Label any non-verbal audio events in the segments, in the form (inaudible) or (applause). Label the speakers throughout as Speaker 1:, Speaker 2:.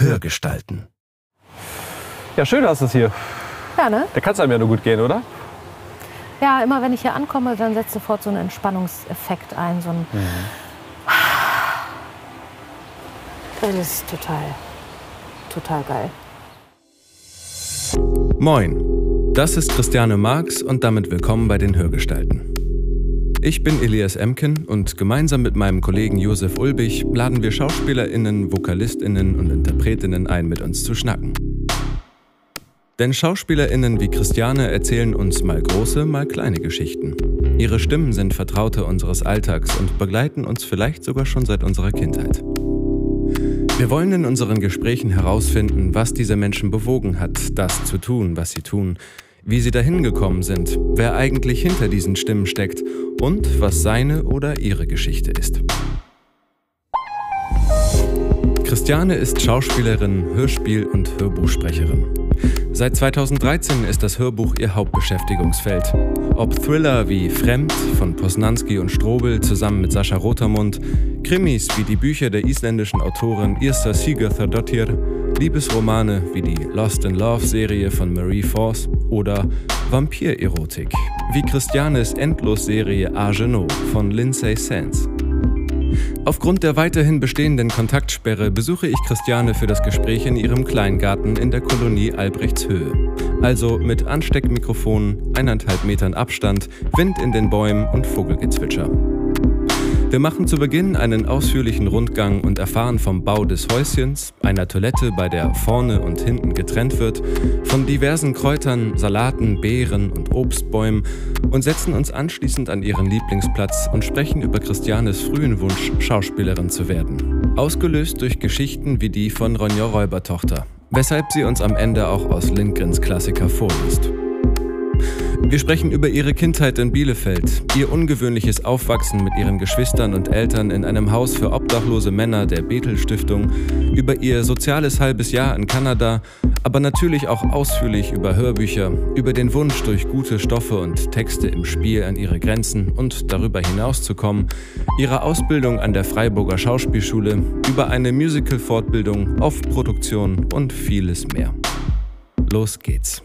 Speaker 1: Hörgestalten.
Speaker 2: Ja, schön hast du es hier.
Speaker 3: Ja, ne?
Speaker 2: Da kann es einem ja nur gut gehen, oder?
Speaker 3: Ja, immer wenn ich hier ankomme, dann setzt sofort so ein Entspannungseffekt ein. So ein Das ist total, total geil.
Speaker 1: Moin, das ist Christiane Marx und damit willkommen bei den Hörgestalten. Ich bin Elias Emken und gemeinsam mit meinem Kollegen Josef Ulbich laden wir SchauspielerInnen, VokalistInnen und InterpretInnen ein, mit uns zu schnacken. Denn SchauspielerInnen wie Christiane erzählen uns mal große, mal kleine Geschichten. Ihre Stimmen sind Vertraute unseres Alltags und begleiten uns vielleicht sogar schon seit unserer Kindheit. Wir wollen in unseren Gesprächen herausfinden, was diese Menschen bewogen hat, das zu tun, was sie tun, wie sie dahin gekommen sind, wer eigentlich hinter diesen Stimmen steckt und was seine oder ihre Geschichte ist. Christiane ist Schauspielerin, Hörspiel- und Hörbuchsprecherin. Seit 2013 ist das Hörbuch ihr Hauptbeschäftigungsfeld. Ob Thriller wie Fremd von Posnanski und Strobel zusammen mit Sascha Rotermund, Krimis wie die Bücher der isländischen Autorin Irsa Sigurðardóttir, Liebesromane wie die Lost in Love Serie von Marie Force oder Vampirerotik wie Christianes Endlos-Serie Argenot von Lindsay Sands. Aufgrund der weiterhin bestehenden Kontaktsperre besuche ich Christiane für das Gespräch in ihrem Kleingarten in der Kolonie Albrechtshöhe. Also mit Ansteckmikrofonen, eineinhalb Metern Abstand, Wind in den Bäumen und Vogelgezwitscher. Wir machen zu Beginn einen ausführlichen Rundgang und erfahren vom Bau des Häuschens, einer Toilette, bei der vorne und hinten getrennt wird, von diversen Kräutern, Salaten, Beeren und Obstbäumen und setzen uns anschließend an ihren Lieblingsplatz und sprechen über Christianes frühen Wunsch, Schauspielerin zu werden. Ausgelöst durch Geschichten wie die von Ronja Räubertochter, weshalb sie uns am Ende auch aus Lindgrens Klassiker vorliest. Wir sprechen über ihre Kindheit in Bielefeld, ihr ungewöhnliches Aufwachsen mit ihren Geschwistern und Eltern in einem Haus für obdachlose Männer der Bethel Stiftung, über ihr soziales halbes Jahr in Kanada, aber natürlich auch ausführlich über Hörbücher, über den Wunsch durch gute Stoffe und Texte im Spiel an ihre Grenzen und darüber hinauszukommen, ihre Ausbildung an der Freiburger Schauspielschule, über eine Musical-Fortbildung, Off-Produktion und vieles mehr. Los geht's.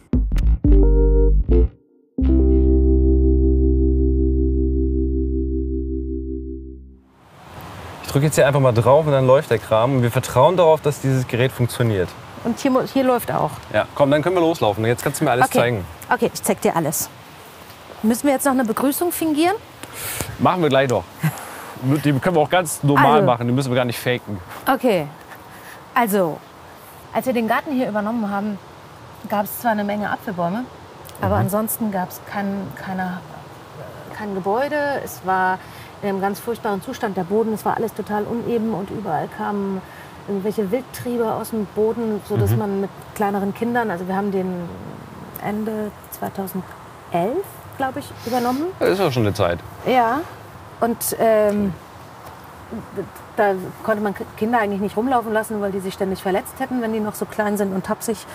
Speaker 2: Drücke jetzt hier einfach mal drauf und dann läuft der Kram. Und wir vertrauen darauf, dass dieses Gerät funktioniert.
Speaker 3: Und hier, hier läuft auch.
Speaker 2: Ja, komm, dann können wir loslaufen. Jetzt kannst du mir alles
Speaker 3: Okay.
Speaker 2: zeigen.
Speaker 3: Okay, ich zeig dir alles. Müssen wir jetzt noch eine Begrüßung fingieren?
Speaker 2: Machen wir gleich doch. Die können wir auch ganz normal
Speaker 3: Also.
Speaker 2: machen. Die müssen wir gar nicht faken.
Speaker 3: Okay. Also, als wir den Garten hier übernommen haben, gab es zwar eine Menge Apfelbäume, aber ansonsten gab es kein, keine, kein Gebäude. Es war in einem ganz furchtbaren Zustand der Boden. Es war alles total uneben und überall kamen irgendwelche Wildtriebe aus dem Boden, sodass man mit kleineren Kindern, also wir haben den Ende 2011, glaube ich, übernommen.
Speaker 2: Das ist auch schon eine Zeit.
Speaker 3: Ja, und ähm, da konnte man Kinder eigentlich nicht rumlaufen lassen, weil die sich ständig verletzt hätten, wenn die noch so klein sind und tapsig.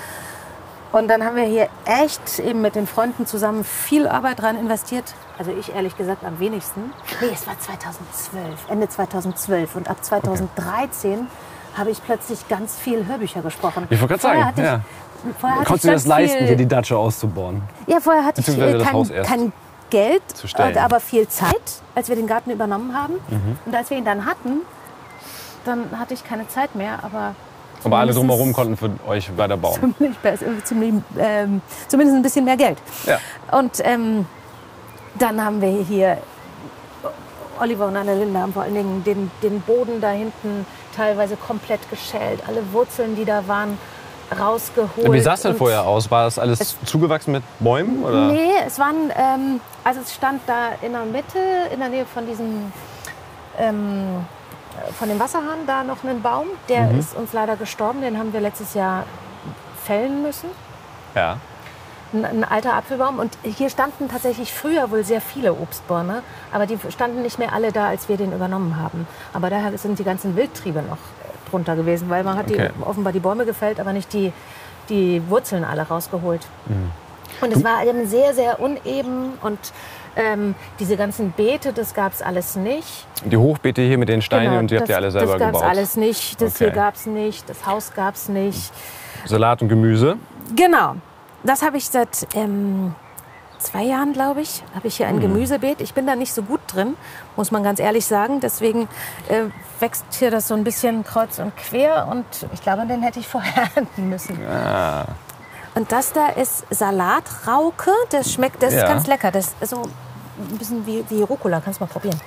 Speaker 3: Und dann haben wir hier echt eben mit den Freunden zusammen viel Arbeit rein investiert. Also ich ehrlich gesagt am wenigsten. Nee, es war 2012, Ende 2012. Und ab 2013 habe ich plötzlich ganz viel Hörbücher gesprochen.
Speaker 2: Ich wollte gerade sagen,
Speaker 3: hatte ich-
Speaker 2: ja.
Speaker 3: Vorher hatte
Speaker 2: Konntest
Speaker 3: ich
Speaker 2: du das leisten, hier die Datsche auszubauen?
Speaker 3: ja, vorher hatte ich äh, kein, kein Geld, und aber viel Zeit, als wir den Garten übernommen haben.
Speaker 2: Mhm.
Speaker 3: Und als wir ihn dann hatten, dann hatte ich keine Zeit mehr, aber
Speaker 2: Aber alle drumherum konnten für euch weiter bauen.
Speaker 3: Ziemlich, besser- ziemlich, ähm, zumindest ein bisschen mehr Geld.
Speaker 2: Ja.
Speaker 3: Und ähm, dann haben wir hier, Oliver und Annalinde haben vor allen Dingen den, den Boden da hinten teilweise komplett geschält. Alle Wurzeln, die da waren, rausgeholt.
Speaker 2: Wie sah es denn
Speaker 3: und-
Speaker 2: vorher aus? War das alles zugewachsen mit Bäumen? Oder?
Speaker 3: Nee, es waren, ähm, also es stand da in der Mitte, in der Nähe von diesem, ähm, äh, von dem Wasserhahn, da noch ein Baum. Der
Speaker 2: Mhm.
Speaker 3: ist uns leider gestorben, den haben wir letztes Jahr fällen müssen.
Speaker 2: Ja.
Speaker 3: Ein, ein alter Apfelbaum. Und hier standen tatsächlich früher wohl sehr viele Obstbäume, aber die standen nicht mehr alle da, als wir den übernommen haben. Aber daher sind die ganzen Wildtriebe noch drunter gewesen, weil man hat
Speaker 2: Okay.
Speaker 3: die, offenbar die Bäume gefällt, aber nicht die, die Wurzeln alle rausgeholt. Und es war eben sehr, sehr uneben und Ähm, diese ganzen Beete, das gab es alles nicht.
Speaker 2: Die Hochbeete hier mit den Steinen
Speaker 3: Genau,
Speaker 2: und die habt ihr
Speaker 3: das-
Speaker 2: alle selber
Speaker 3: Das gab es
Speaker 2: gebaut.
Speaker 3: alles nicht. Das
Speaker 2: Okay.
Speaker 3: hier gab es nicht. Das Haus gab es nicht.
Speaker 2: Salat und Gemüse.
Speaker 3: Genau. Das habe ich seit ähm, zwei Jahren, glaube ich, habe ich hier ein Gemüsebeet. Ich bin da nicht so gut drin, muss man ganz ehrlich sagen. Deswegen äh, wächst hier das so ein bisschen kreuz und quer und ich glaube, den hätte ich vorher (laughs) ernten müssen. Und das da ist Salatrauke. Das schmeckt, das
Speaker 2: Ja.
Speaker 3: ist ganz lecker. Das ist so ein bisschen wie, wie Rucola. Kannst du mal probieren.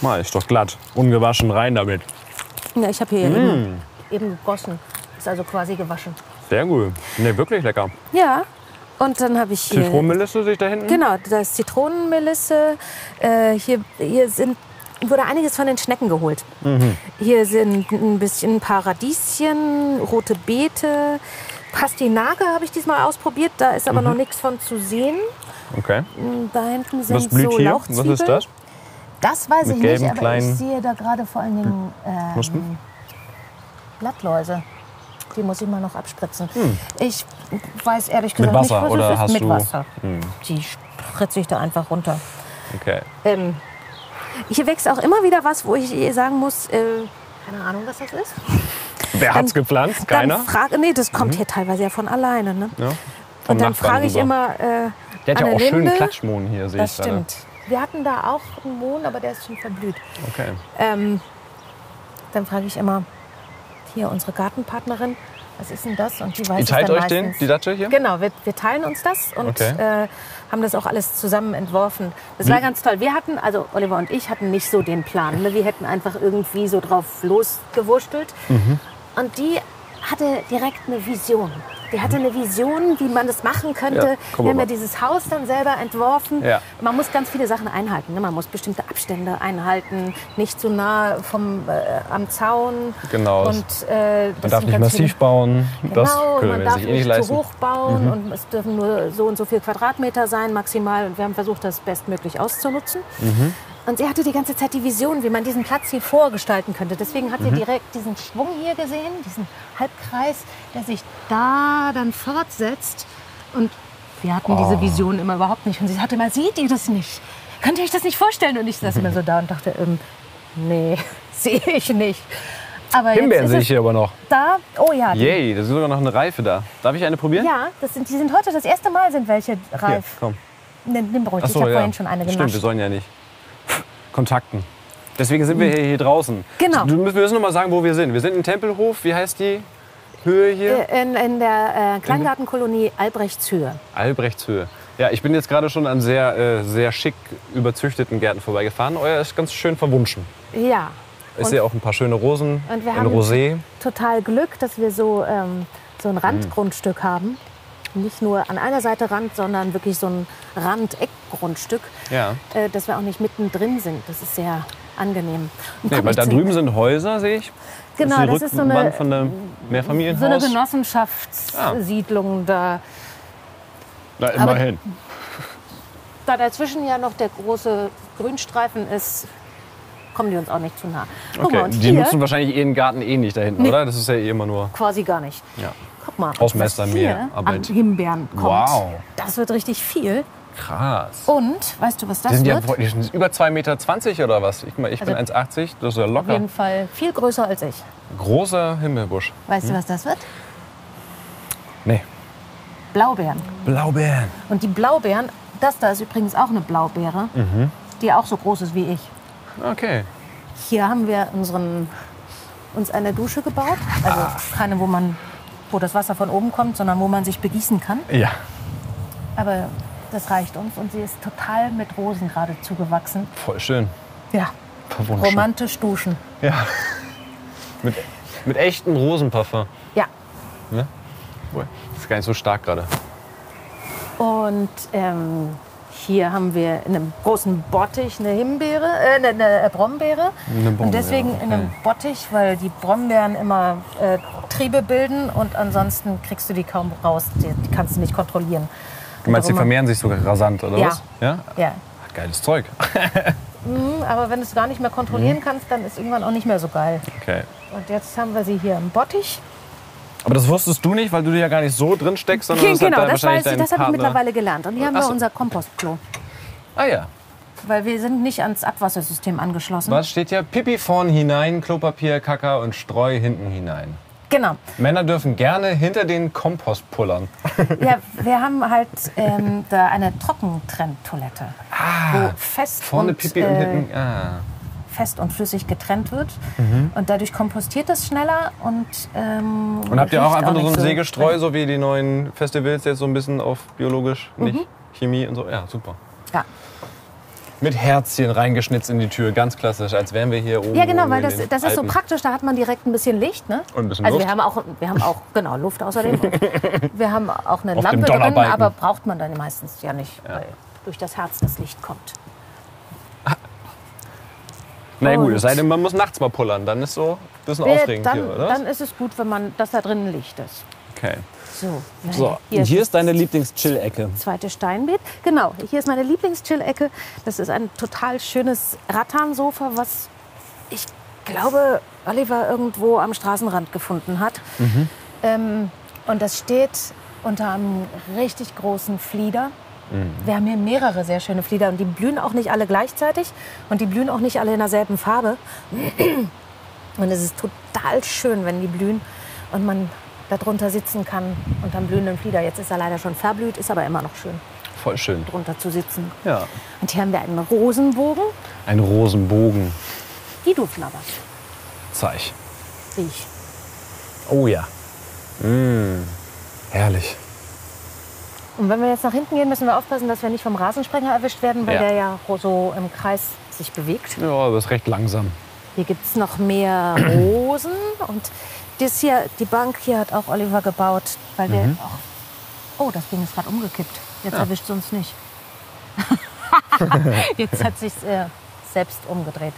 Speaker 2: Mal, ist doch glatt. Ungewaschen rein damit.
Speaker 3: Ja, ich habe hier eben, eben gegossen. Ist also quasi gewaschen.
Speaker 2: Sehr gut. Ne, wirklich lecker.
Speaker 3: Ja. Und dann habe ich hier.
Speaker 2: Zitronenmelisse sich da hinten.
Speaker 3: Genau, da ist Zitronenmelisse. Äh, hier, hier sind, wurde einiges von den Schnecken geholt. Hier sind ein bisschen ein paar Radieschen, rote Beete. Pastinake habe ich diesmal ausprobiert, da ist aber noch nichts von zu sehen.
Speaker 2: Okay.
Speaker 3: Da hinten sind
Speaker 2: Was blüht
Speaker 3: so
Speaker 2: hier?
Speaker 3: Lauchzwiebeln.
Speaker 2: Was ist das?
Speaker 3: Das weiß
Speaker 2: Mit
Speaker 3: ich
Speaker 2: gelben,
Speaker 3: nicht, aber ich sehe da gerade vor allen Dingen
Speaker 2: Knospen?
Speaker 3: ähm, Blattläuse. Die muss ich mal noch abspritzen. Ich weiß ehrlich
Speaker 2: Hm. Mit
Speaker 3: gesagt
Speaker 2: Wasser
Speaker 3: nicht, was
Speaker 2: oder
Speaker 3: es ist. Mit Wasser. Die spritze ich da einfach runter.
Speaker 2: Okay.
Speaker 3: Ähm, hier wächst auch immer wieder was, wo ich sagen muss, äh, keine Ahnung, was das ist.
Speaker 2: Wer hat's gepflanzt? Keiner?
Speaker 3: Dann frage, nee, das kommt hier teilweise ja von alleine. Ne?
Speaker 2: Ja.
Speaker 3: Und dann frage ich
Speaker 2: rüber.
Speaker 3: immer äh,
Speaker 2: Der hat ja auch schönen
Speaker 3: Linde.
Speaker 2: Klatschmohn hier, sehe
Speaker 3: Das
Speaker 2: ich gerade.
Speaker 3: stimmt. Wir hatten da auch einen Mohn, aber der ist schon verblüht.
Speaker 2: Okay.
Speaker 3: Ähm, dann frage ich immer hier unsere Gartenpartnerin, was ist denn das? Und die weiß
Speaker 2: Ihr teilt
Speaker 3: dann
Speaker 2: euch den,
Speaker 3: meistens.
Speaker 2: die Datsche hier?
Speaker 3: Genau, wir, wir teilen uns das und
Speaker 2: Okay.
Speaker 3: äh, haben das auch alles zusammen entworfen. Das war ganz toll. Wir hatten, also Oliver und ich hatten nicht so den Plan. Ne? Wir hätten einfach irgendwie so drauf losgewurstelt.
Speaker 2: Mhm.
Speaker 3: Und die hatte direkt eine Vision. Die hatte eine Vision, wie man das machen könnte.
Speaker 2: Ja,
Speaker 3: wir haben ja dieses Haus dann selber entworfen.
Speaker 2: Ja.
Speaker 3: Man muss ganz viele Sachen einhalten. Ne? Man muss bestimmte Abstände einhalten, nicht zu nah vom, äh, am Zaun.
Speaker 2: Genau.
Speaker 3: Und, äh,
Speaker 2: Man darf nicht massiv
Speaker 3: viele-
Speaker 2: bauen. Das
Speaker 3: Genau, man
Speaker 2: wir
Speaker 3: darf nicht,
Speaker 2: eh nicht leisten.
Speaker 3: zu hoch bauen und es dürfen nur so und so viel Quadratmeter sein maximal. Und wir haben versucht, das bestmöglich auszunutzen.
Speaker 2: Mhm.
Speaker 3: Und sie hatte die ganze Zeit die Vision, wie man diesen Platz hier vorgestalten könnte. Deswegen hat
Speaker 2: Mhm.
Speaker 3: sie direkt diesen Schwung hier gesehen, diesen Halbkreis, der sich da dann fortsetzt. Und wir hatten
Speaker 2: Oh.
Speaker 3: diese Vision immer überhaupt nicht. Und sie sagte mal, seht ihr das nicht? Könnt ihr euch das nicht vorstellen? Und ich saß immer so da und dachte, ähm, nee, (laughs) sehe ich nicht. Aber
Speaker 2: Himbeeren sehe ich hier aber noch.
Speaker 3: da. Oh ja,
Speaker 2: Yay, da ist sogar noch eine Reife da. Darf ich eine probieren?
Speaker 3: ja, das sind, die sind heute das erste Mal sind welche
Speaker 2: Hier,
Speaker 3: reif.
Speaker 2: komm.
Speaker 3: Nimm, nimm ruhig,
Speaker 2: Ach
Speaker 3: ich
Speaker 2: so,
Speaker 3: habe
Speaker 2: ja.
Speaker 3: vorhin schon eine
Speaker 2: Stimmt, wir sollen ja nicht kontakten. Deswegen sind wir hier, hier draußen.
Speaker 3: Genau.
Speaker 2: Du, wir müssen noch mal sagen, wo wir sind. Wir sind in Tempelhof. Wie heißt die Höhe hier?
Speaker 3: Äh, In, in der äh, Kleingartenkolonie Albrechtshöhe.
Speaker 2: Albrechtshöhe. Ja, ich bin jetzt gerade schon an sehr, äh, sehr schick überzüchteten Gärten vorbeigefahren. Euer ist ganz schön verwunschen.
Speaker 3: Ja,
Speaker 2: Ich sehe auch ein paar schöne Rosen
Speaker 3: Und wir
Speaker 2: in
Speaker 3: haben-
Speaker 2: Rosé.
Speaker 3: total Glück, dass wir so, ähm, so
Speaker 2: Mhm.
Speaker 3: ein Randgrundstück haben. Nicht nur an einer Seite Rand, sondern wirklich so ein Randeckgrundstück,
Speaker 2: Ja.
Speaker 3: äh, dass wir auch nicht mittendrin sind. Das ist sehr angenehm.
Speaker 2: Nee, weil da drüben sind Häuser, sehe ich.
Speaker 3: Genau,
Speaker 2: das
Speaker 3: das
Speaker 2: ist
Speaker 3: ist
Speaker 2: die
Speaker 3: so
Speaker 2: Rückwand
Speaker 3: eine,
Speaker 2: von einem
Speaker 3: so eine
Speaker 2: Mehrfamilienhaus.
Speaker 3: Genossenschaftssiedlung. Da,
Speaker 2: Na,
Speaker 3: aber-
Speaker 2: immerhin.
Speaker 3: da dazwischen ja noch der große Grünstreifen ist, kommen die uns auch nicht zu nah. Guck
Speaker 2: Okay,
Speaker 3: mal,
Speaker 2: die nutzen wahrscheinlich ihren Garten eh nicht da hinten,
Speaker 3: Nee.
Speaker 2: oder? Das ist ja eh immer nur.
Speaker 3: quasi gar nicht.
Speaker 2: Ja.
Speaker 3: Guck mal, hier
Speaker 2: mehr
Speaker 3: an. Himbeeren kommt.
Speaker 2: Wow.
Speaker 3: Das wird richtig viel.
Speaker 2: Krass.
Speaker 3: Und, weißt du, was
Speaker 2: Die
Speaker 3: das
Speaker 2: sind ja
Speaker 3: wird?
Speaker 2: die sind über 2,20 Meter oder was? Ich, ich bin
Speaker 3: Also-
Speaker 2: 1,80, das ist ja
Speaker 3: Auf
Speaker 2: locker.
Speaker 3: jeden Fall viel größer als ich.
Speaker 2: Großer Himmelbusch.
Speaker 3: Weißt
Speaker 2: Hm?
Speaker 3: du, was das wird?
Speaker 2: Nee.
Speaker 3: Blaubeeren.
Speaker 2: Blaubeeren.
Speaker 3: Und die Blaubeeren, das da ist übrigens auch eine Blaubeere,
Speaker 2: Mhm.
Speaker 3: die auch so groß ist wie ich.
Speaker 2: Okay.
Speaker 3: Hier haben wir unseren, uns eine Dusche gebaut. Also
Speaker 2: Ah.
Speaker 3: keine, wo, man, wo das Wasser von oben kommt, sondern wo man sich begießen kann.
Speaker 2: Ja.
Speaker 3: Aber das reicht uns und sie ist total mit Rosen gerade zugewachsen.
Speaker 2: Voll schön.
Speaker 3: Ja, romantisch duschen.
Speaker 2: Ja. mit, mit echtem Rosenparfum.
Speaker 3: Ja.
Speaker 2: Ne? Das ist gar nicht so stark gerade.
Speaker 3: Und ähm, hier haben wir in einem großen Bottich eine Himbeere, äh, eine, Brombeere.
Speaker 2: Eine Brombeere,
Speaker 3: und deswegen in einem. Bottich, weil die Brombeeren immer äh, Triebe bilden und ansonsten kriegst du die kaum raus. Die, die kannst du nicht kontrollieren.
Speaker 2: Du meinst, die vermehren sich sogar rasant, oder
Speaker 3: Ja.
Speaker 2: was? Ja.
Speaker 3: Ja.
Speaker 2: Ach, geiles Zeug. (laughs)
Speaker 3: Mhm, Aber wenn du es gar nicht mehr kontrollieren kannst, dann ist irgendwann auch nicht mehr so geil.
Speaker 2: Okay.
Speaker 3: Und jetzt haben wir sie hier im Bottich.
Speaker 2: Aber das wusstest du nicht, weil du ja gar nicht so drin steckst, sondern das hat
Speaker 3: genau,
Speaker 2: da
Speaker 3: das,
Speaker 2: wahrscheinlich
Speaker 3: weiß ich,
Speaker 2: dein
Speaker 3: das habe ich mittlerweile gelernt. Und hier haben
Speaker 2: Ach
Speaker 3: wir
Speaker 2: so.
Speaker 3: unser Kompostklo.
Speaker 2: Ah ja.
Speaker 3: weil wir sind nicht ans Abwassersystem angeschlossen.
Speaker 2: Was steht hier? Pipi vorn hinein, Klopapier, Kacker und Streu hinten hinein.
Speaker 3: Genau.
Speaker 2: Männer dürfen gerne hinter den Kompost pullern.
Speaker 3: Ja, wir haben halt ähm, da eine Trockentrenntoilette, wo fest
Speaker 2: Ah, Vorne
Speaker 3: und,
Speaker 2: Pipi und
Speaker 3: äh,
Speaker 2: hinten. Ah.
Speaker 3: Fest und flüssig getrennt wird. Und dadurch kompostiert das schneller und ähm,
Speaker 2: Und habt ihr auch einfach nur so ein Sägestreu, so wie die neuen Festivals jetzt so ein bisschen auf biologisch, nicht Chemie und so? Ja, super.
Speaker 3: Ja.
Speaker 2: Mit Herzchen reingeschnitzt in die Tür, ganz klassisch, als wären wir hier oben.
Speaker 3: Ja, genau, weil das, das ist so praktisch. Da hat man direkt ein bisschen Licht. Ne?
Speaker 2: Und ein bisschen
Speaker 3: also
Speaker 2: Luft.
Speaker 3: wir haben auch, wir haben auch (laughs) genau Luft außerdem. Wir haben auch eine
Speaker 2: Auf
Speaker 3: Lampe drin, aber braucht man dann meistens ja nicht, weil durch das Herz das Licht kommt.
Speaker 2: Na gut, es sei denn, man muss nachts mal pullern, dann ist so ein bisschen
Speaker 3: Wer-
Speaker 2: aufregend
Speaker 3: dann,
Speaker 2: hier, oder?
Speaker 3: dann ist es gut, wenn man, dass da drin Licht ist.
Speaker 2: okay.
Speaker 3: So,
Speaker 4: So,
Speaker 3: hier,
Speaker 4: und hier
Speaker 3: ist
Speaker 4: deine Lieblings-Chill-Ecke.
Speaker 3: das zweite Steinbeet. Genau, hier ist meine Lieblings-Chill-Ecke. Das ist ein total schönes Rattansofa, was ich glaube, Oliver irgendwo am Straßenrand gefunden hat. Ähm, und das steht unter einem richtig großen Flieder. Wir haben hier mehrere sehr schöne Flieder und die blühen auch nicht alle gleichzeitig und die blühen auch nicht alle in derselben Farbe. Und es ist total schön, wenn die blühen und man darunter sitzen kann unter einem blühenden Flieder. Jetzt ist er leider schon verblüht, ist aber immer noch schön,
Speaker 2: Voll schön.
Speaker 3: drunter zu sitzen.
Speaker 2: Ja.
Speaker 3: Und hier haben wir einen Rosenbogen.
Speaker 2: Ein Rosenbogen.
Speaker 3: Die du flabberst,
Speaker 2: Zeig.
Speaker 3: riech.
Speaker 2: Oh ja. Mm. Herrlich.
Speaker 3: Und wenn wir jetzt nach hinten gehen, müssen wir aufpassen, dass wir nicht vom Rasensprenger erwischt werden, weil
Speaker 2: Ja.
Speaker 3: der ja so im Kreis sich bewegt.
Speaker 2: Ja, aber ist recht langsam.
Speaker 3: Hier gibt es noch mehr (clears throat) Rosen. Und das hier, die Bank hier hat auch Oliver gebaut, weil wir
Speaker 2: Mhm.
Speaker 3: auch. Oh, das Ding ist gerade umgekippt. Jetzt erwischt es uns nicht. (laughs) Jetzt hat sich äh, selbst umgedreht.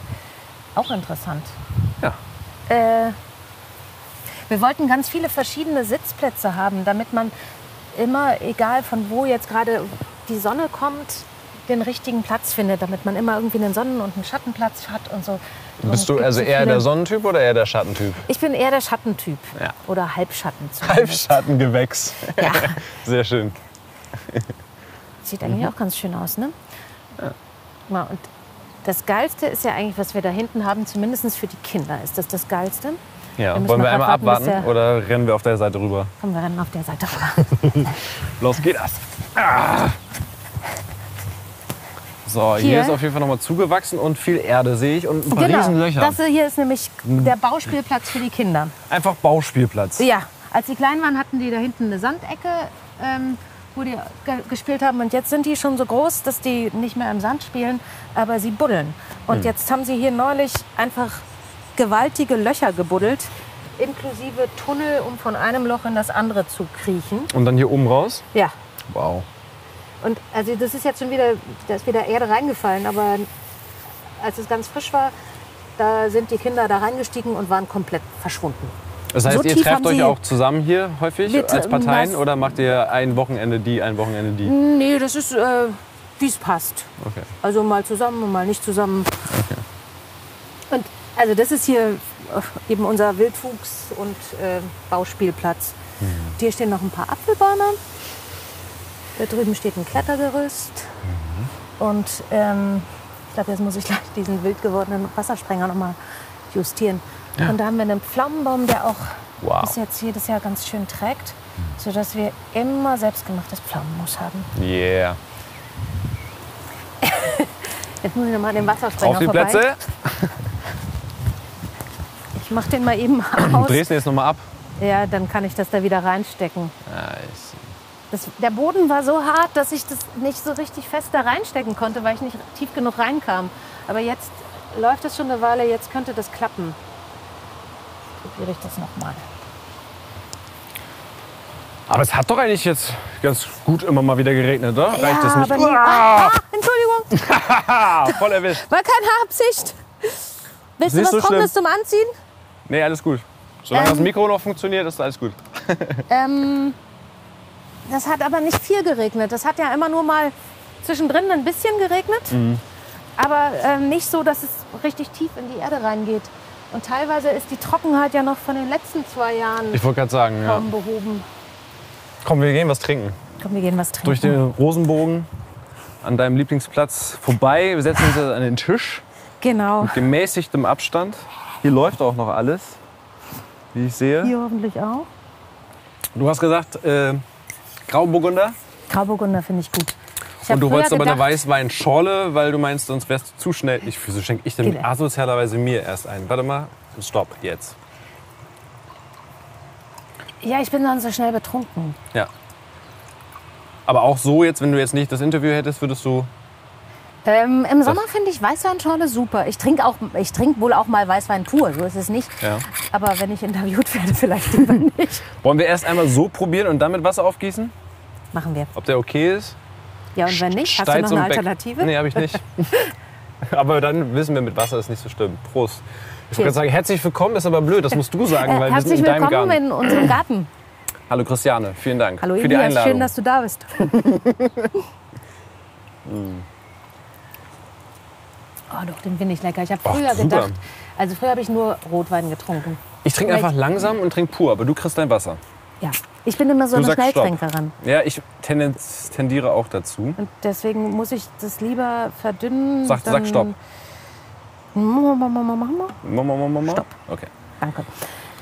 Speaker 3: Auch interessant.
Speaker 2: Ja.
Speaker 3: Äh, wir wollten ganz viele verschiedene Sitzplätze haben, damit man immer, egal von wo jetzt gerade die Sonne kommt, den richtigen Platz findet, damit man immer irgendwie einen Sonnen- und einen Schattenplatz hat und so.
Speaker 2: Bist du also
Speaker 3: so
Speaker 2: eher der Sonnentyp oder eher der Schattentyp?
Speaker 3: Ich bin eher der Schattentyp.
Speaker 2: Ja.
Speaker 3: Oder Halbschatten zumindest.
Speaker 2: Halbschattengewächs.
Speaker 3: Ja. (laughs)
Speaker 2: Sehr schön.
Speaker 3: Sieht eigentlich auch ganz schön aus, ne? Ja. Und das Geilste ist ja eigentlich, was wir da hinten haben, zumindest für die Kinder ist das das Geilste.
Speaker 2: Ja.
Speaker 3: Wir
Speaker 2: Wollen wir einmal
Speaker 3: abwarten,
Speaker 2: abwarten
Speaker 3: der-
Speaker 2: oder rennen wir auf der Seite rüber?
Speaker 3: Kommen wir rennen auf der Seite rüber. (laughs)
Speaker 2: Los geht das. Ah. So, hier,
Speaker 3: Hier?
Speaker 2: ist auf jeden Fall noch mal zugewachsen und viel Erde sehe ich und ein paar.
Speaker 3: Genau. Das hier ist nämlich der Bauspielplatz für die Kinder.
Speaker 2: Einfach Bauspielplatz.
Speaker 3: Ja, als die klein waren, hatten die da hinten eine Sandecke, ähm, wo die ge gespielt haben. Und jetzt sind die schon so groß, dass die nicht mehr im Sand spielen, aber sie buddeln. Und
Speaker 2: Hm.
Speaker 3: jetzt haben sie hier neulich einfach gewaltige Löcher gebuddelt, inklusive Tunnel, um von einem Loch in das andere zu kriechen.
Speaker 2: Und dann hier oben raus?
Speaker 3: Ja.
Speaker 2: Wow.
Speaker 3: Und also das ist jetzt schon wieder, da ist wieder Erde reingefallen, aber als es ganz frisch war, da sind die Kinder da reingestiegen und waren komplett verschwunden.
Speaker 2: Das heißt,
Speaker 3: So
Speaker 2: ihr trefft euch auch zusammen hier häufig
Speaker 3: Wir
Speaker 2: als Parteien oder macht ihr ein Wochenende die, ein Wochenende die?
Speaker 3: Nee, das ist, äh, wie es passt.
Speaker 2: Okay.
Speaker 3: Also mal zusammen und mal nicht zusammen. Und also das ist hier äh, eben unser Wildwuchs- und äh, Bauspielplatz.
Speaker 2: Mhm.
Speaker 3: Hier stehen noch ein paar Apfelbäume. Da drüben steht ein Klettergerüst.
Speaker 2: Mhm.
Speaker 3: Und ähm, ich glaube, jetzt muss ich gleich diesen wild gewordenen Wassersprenger noch mal justieren. Und da haben wir einen Pflaumenbaum, der auch
Speaker 2: Wow.
Speaker 3: bis jetzt jedes Jahr ganz schön trägt, sodass wir immer selbstgemachtes Pflaumenmus haben.
Speaker 2: Yeah. (laughs)
Speaker 3: Jetzt muss ich noch mal an den Wassersprenger
Speaker 2: Auf die
Speaker 3: vorbei.
Speaker 2: Plätze. (laughs)
Speaker 3: Mach den mal eben
Speaker 2: Du (clears throat)
Speaker 3: aus.
Speaker 2: drehst ihn jetzt nochmal ab.
Speaker 3: Ja, dann kann ich das da wieder reinstecken.
Speaker 2: Nice.
Speaker 3: Das, der Boden war so hart, dass ich das nicht so richtig fest da reinstecken konnte, weil ich nicht tief genug reinkam. Aber jetzt läuft es schon eine Weile, jetzt könnte das klappen. Probiere ich das nochmal.
Speaker 2: Aber es hat doch eigentlich jetzt ganz gut immer mal wieder geregnet, oder? Reicht das nicht?
Speaker 3: aber ah, ah, Entschuldigung,
Speaker 2: Ah, (laughs) voll erwischt.
Speaker 3: war keine Absicht. Willst du was
Speaker 2: so
Speaker 3: Trockenes zum Anziehen?
Speaker 2: Nee, alles gut. Solange
Speaker 3: Ähm.
Speaker 2: das Mikro noch funktioniert, ist alles gut. (laughs)
Speaker 3: Ähm, das hat aber nicht viel geregnet. Das hat ja immer nur mal zwischendrin ein bisschen geregnet.
Speaker 2: Mhm.
Speaker 3: Aber ähm, nicht so, dass es richtig tief in die Erde reingeht. Und teilweise ist die Trockenheit ja noch von den letzten zwei Jahren
Speaker 2: Ich wollte gerade sagen, ja.
Speaker 3: behoben.
Speaker 2: Komm, wir gehen was trinken.
Speaker 3: Komm, wir gehen was trinken.
Speaker 2: Durch den Rosenbogen. an deinem Lieblingsplatz vorbei. Wir setzen uns an den Tisch
Speaker 3: Genau.
Speaker 2: mit gemäßigtem Abstand. Hier läuft auch noch alles, wie ich sehe.
Speaker 3: Hier hoffentlich auch.
Speaker 2: Du hast gesagt, äh, Grauburgunder.
Speaker 3: Grauburgunder finde ich gut. Ich
Speaker 2: Und du wolltest aber eine Weißweinschorle, weil du meinst, sonst wärst du zu schnell. Ich, wieso schenke ich denn asozialerweise mir erst ein? Warte mal, stopp, jetzt.
Speaker 3: Ja, ich bin dann so schnell betrunken.
Speaker 2: Ja. Aber auch so jetzt, wenn du jetzt nicht das Interview hättest, würdest du...
Speaker 3: Ähm, Im Sommer finde ich Weißweinschorle super. Ich trinke auch, ich trinke wohl auch mal Weißwein pur, so ist es nicht.
Speaker 2: Ja.
Speaker 3: Aber wenn ich interviewt werde, (laughs) vielleicht lieber nicht.
Speaker 2: Wollen wir erst einmal so probieren und dann mit Wasser aufgießen?
Speaker 3: Machen wir.
Speaker 2: Ob der okay ist?
Speaker 3: Ja, und wenn nicht, hast du noch eine
Speaker 2: und Beck-
Speaker 3: Alternative?
Speaker 2: Nee, habe ich nicht. (laughs) aber dann wissen wir, mit Wasser ist nicht so schlimm. Prost. Ich wollte sagen, herzlich willkommen ist aber blöd, das musst du sagen,
Speaker 3: Äh,
Speaker 2: weil wir
Speaker 3: herzlich
Speaker 2: sind in deinem
Speaker 3: willkommen
Speaker 2: Garten.
Speaker 3: in unserem Garten.
Speaker 2: Hallo Christiane, vielen Dank
Speaker 3: Hallo
Speaker 2: für die
Speaker 3: Elias,
Speaker 2: Einladung.
Speaker 3: schön, dass du da bist. (laughs) oh doch, den finde ich lecker. Ich habe früher
Speaker 2: super.
Speaker 3: gedacht, also früher habe ich nur Rotwein getrunken.
Speaker 2: ich trinke einfach langsam und trinke pur, aber du kriegst dein Wasser.
Speaker 3: Ja, ich bin immer so eine. Schnelltrinkerin.
Speaker 2: Ja, ich tendenz, tendiere auch dazu.
Speaker 3: Und deswegen muss ich das lieber verdünnen.
Speaker 2: Sag- sag Stopp.
Speaker 3: Mama, Mama, Mama.
Speaker 2: Mama, Mama, Mama.
Speaker 3: Stopp.
Speaker 2: Okay.
Speaker 3: Danke.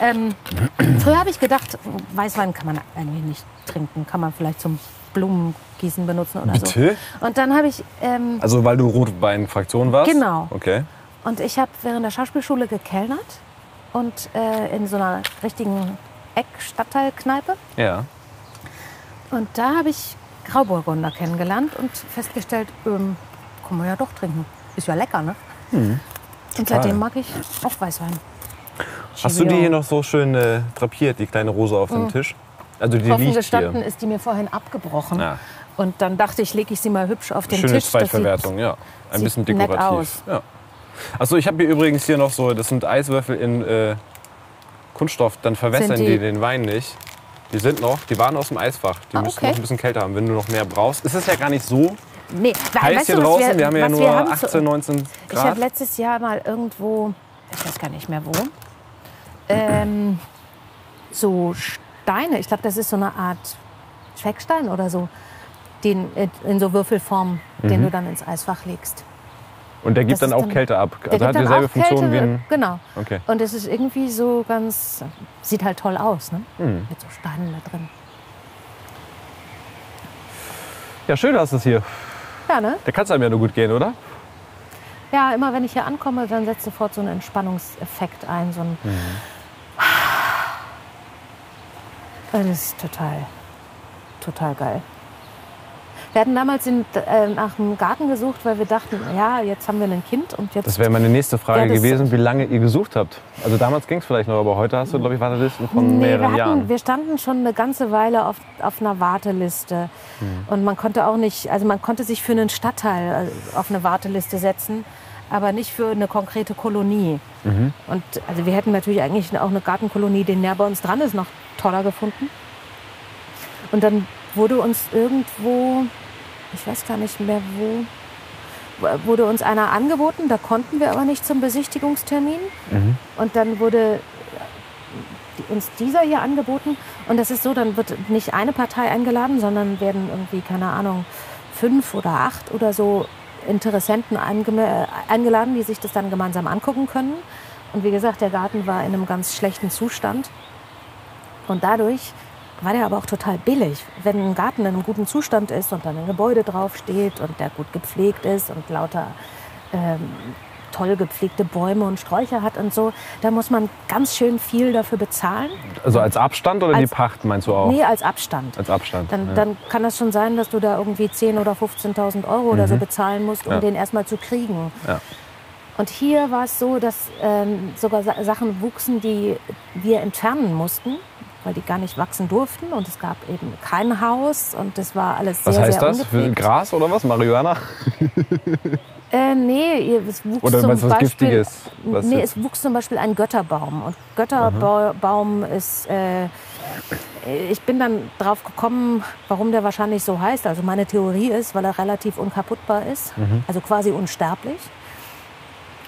Speaker 3: Ähm, früher habe ich gedacht, Weißwein kann man eigentlich nicht trinken. Kann man vielleicht zum Blumengießen benutzen oder
Speaker 2: Bitte?
Speaker 3: so. Und dann habe ich, ähm,
Speaker 2: Also weil du Rotwein-Fraktion warst?
Speaker 3: Genau.
Speaker 2: Okay.
Speaker 3: und ich habe während der Schauspielschule gekellnert und äh, in so einer richtigen Eck-Stadtteilkneipe.
Speaker 2: Ja.
Speaker 3: Und da habe ich Grauburgunder kennengelernt und festgestellt, ähm, kann man ja doch trinken. Ist ja lecker, ne?
Speaker 2: Mhm.
Speaker 3: Und seitdem mag ich auch Weißwein.
Speaker 2: Hast du die hier noch so schön äh, drapiert, die kleine Rose auf dem Tisch? Also die
Speaker 3: Offen
Speaker 2: liegt
Speaker 3: gestanden
Speaker 2: hier.
Speaker 3: ist die mir vorhin abgebrochen.
Speaker 2: Ja.
Speaker 3: Und dann dachte ich, lege ich sie mal hübsch auf den
Speaker 2: Schöne
Speaker 3: Tisch. sie-
Speaker 2: Zweitverwertung, ja. Ein bisschen dekorativ.
Speaker 3: aus.
Speaker 2: Ja. Achso, ich habe hier übrigens hier noch so, das sind Eiswürfel in äh, Kunststoff, dann verwässern die,
Speaker 3: die-
Speaker 2: den Wein nicht. Die sind noch, die waren aus dem Eisfach. Die
Speaker 3: Ah,
Speaker 2: müssen
Speaker 3: okay.
Speaker 2: noch ein bisschen kälter haben, wenn du noch mehr brauchst. Es ist ja gar nicht so
Speaker 3: Nee,
Speaker 2: heiß
Speaker 3: weißt
Speaker 2: hier
Speaker 3: du,
Speaker 2: draußen. Wir, haben ja nur
Speaker 3: wir haben
Speaker 2: 18,
Speaker 3: zu-
Speaker 2: 19
Speaker 3: Ich habe
Speaker 2: Grad.
Speaker 3: letztes Jahr mal irgendwo, ich weiß gar nicht mehr wo, ähm, so Steine, ich glaube, das ist so eine Art Speckstein oder so, den in- in so Würfelform, den
Speaker 2: Mhm.
Speaker 3: du dann ins Eisfach legst.
Speaker 2: Und der gibt
Speaker 3: das
Speaker 2: dann auch
Speaker 3: dann-
Speaker 2: Kälte ab.
Speaker 3: Der
Speaker 2: Also hat dieselbe Funktion
Speaker 3: Kälte,
Speaker 2: wie ein.
Speaker 3: Genau.
Speaker 2: Okay.
Speaker 3: Und es ist irgendwie so ganz, sieht halt toll aus, ne?
Speaker 2: Hm.
Speaker 3: Mit so Steinen da drin.
Speaker 2: Ja, schön hast du es hier.
Speaker 3: Ja, ne?
Speaker 2: Da kann es einem ja nur gut gehen, oder?
Speaker 3: Ja, immer wenn ich hier ankomme, dann setzt sofort so ein Entspannungseffekt ein. So ein
Speaker 2: Mhm.
Speaker 3: Das ist total, total geil. Wir hatten damals in, äh, nach einem Garten gesucht, weil wir dachten, ja, jetzt haben wir ein Kind und jetzt
Speaker 2: Das wäre meine nächste Frage
Speaker 3: Ja,
Speaker 2: gewesen, wie lange ihr gesucht habt. Also damals ging es vielleicht noch, aber heute hast du, glaube ich, Wartelisten von
Speaker 3: Nee, wir,
Speaker 2: mehreren
Speaker 3: hatten,
Speaker 2: Jahren.
Speaker 3: wir standen schon eine ganze Weile auf, auf einer Warteliste.
Speaker 2: Hm.
Speaker 3: Und man konnte auch nicht, also man konnte sich für einen Stadtteil äh, auf eine Warteliste setzen, aber nicht für eine konkrete Kolonie.
Speaker 2: Mhm.
Speaker 3: Und also wir hätten natürlich eigentlich auch eine Gartenkolonie, die näher bei uns dran ist, noch toller gefunden. Und dann wurde uns irgendwo, ich weiß gar nicht mehr wo, wurde uns einer angeboten, da konnten wir aber nicht zum Besichtigungstermin.
Speaker 2: Mhm.
Speaker 3: Und dann wurde die- uns dieser hier angeboten. Und das ist so, dann wird nicht eine Partei eingeladen, sondern werden irgendwie, keine Ahnung, fünf oder acht oder so Interessenten äh, eingeladen, die sich das dann gemeinsam angucken können. Und wie gesagt, der Garten war in einem ganz schlechten Zustand. Und dadurch war der aber auch total billig. Wenn ein Garten in einem guten Zustand ist und dann ein Gebäude draufsteht und der gut gepflegt ist und lauter ähm, toll gepflegte Bäume und Sträucher hat und so, da muss man ganz schön viel dafür bezahlen.
Speaker 2: Also als Abstand oder
Speaker 3: Als-
Speaker 2: die Pacht meinst du auch?
Speaker 3: Nee, als Abstand.
Speaker 2: Als Abstand.
Speaker 3: Dann,
Speaker 2: ja.
Speaker 3: dann kann das schon sein, dass du da irgendwie 10.000 oder 15.000 Euro oder so bezahlen musst, um
Speaker 2: Mhm. Ja.
Speaker 3: den erstmal zu kriegen.
Speaker 2: Ja.
Speaker 3: Und hier war es so, dass ähm, sogar Sa Sachen wuchsen, die wir entfernen mussten, weil die gar nicht wachsen durften. Und es gab eben kein Haus und das war alles
Speaker 2: Was
Speaker 3: sehr,
Speaker 2: heißt
Speaker 3: sehr
Speaker 2: das? Für. Gras oder was? Marihuana? (laughs)
Speaker 3: Äh, nee, es wuchs
Speaker 2: Oder
Speaker 3: zum
Speaker 2: was
Speaker 3: Beispiel,
Speaker 2: Giftiges? Was
Speaker 3: nee,
Speaker 2: jetzt?
Speaker 3: es wuchs zum Beispiel ein Götterbaum. Und Götterbaum ist, äh, ich bin dann drauf gekommen, warum der wahrscheinlich so heißt. Also meine Theorie ist, weil er relativ unkaputtbar ist,
Speaker 2: Mhm.
Speaker 3: also quasi unsterblich.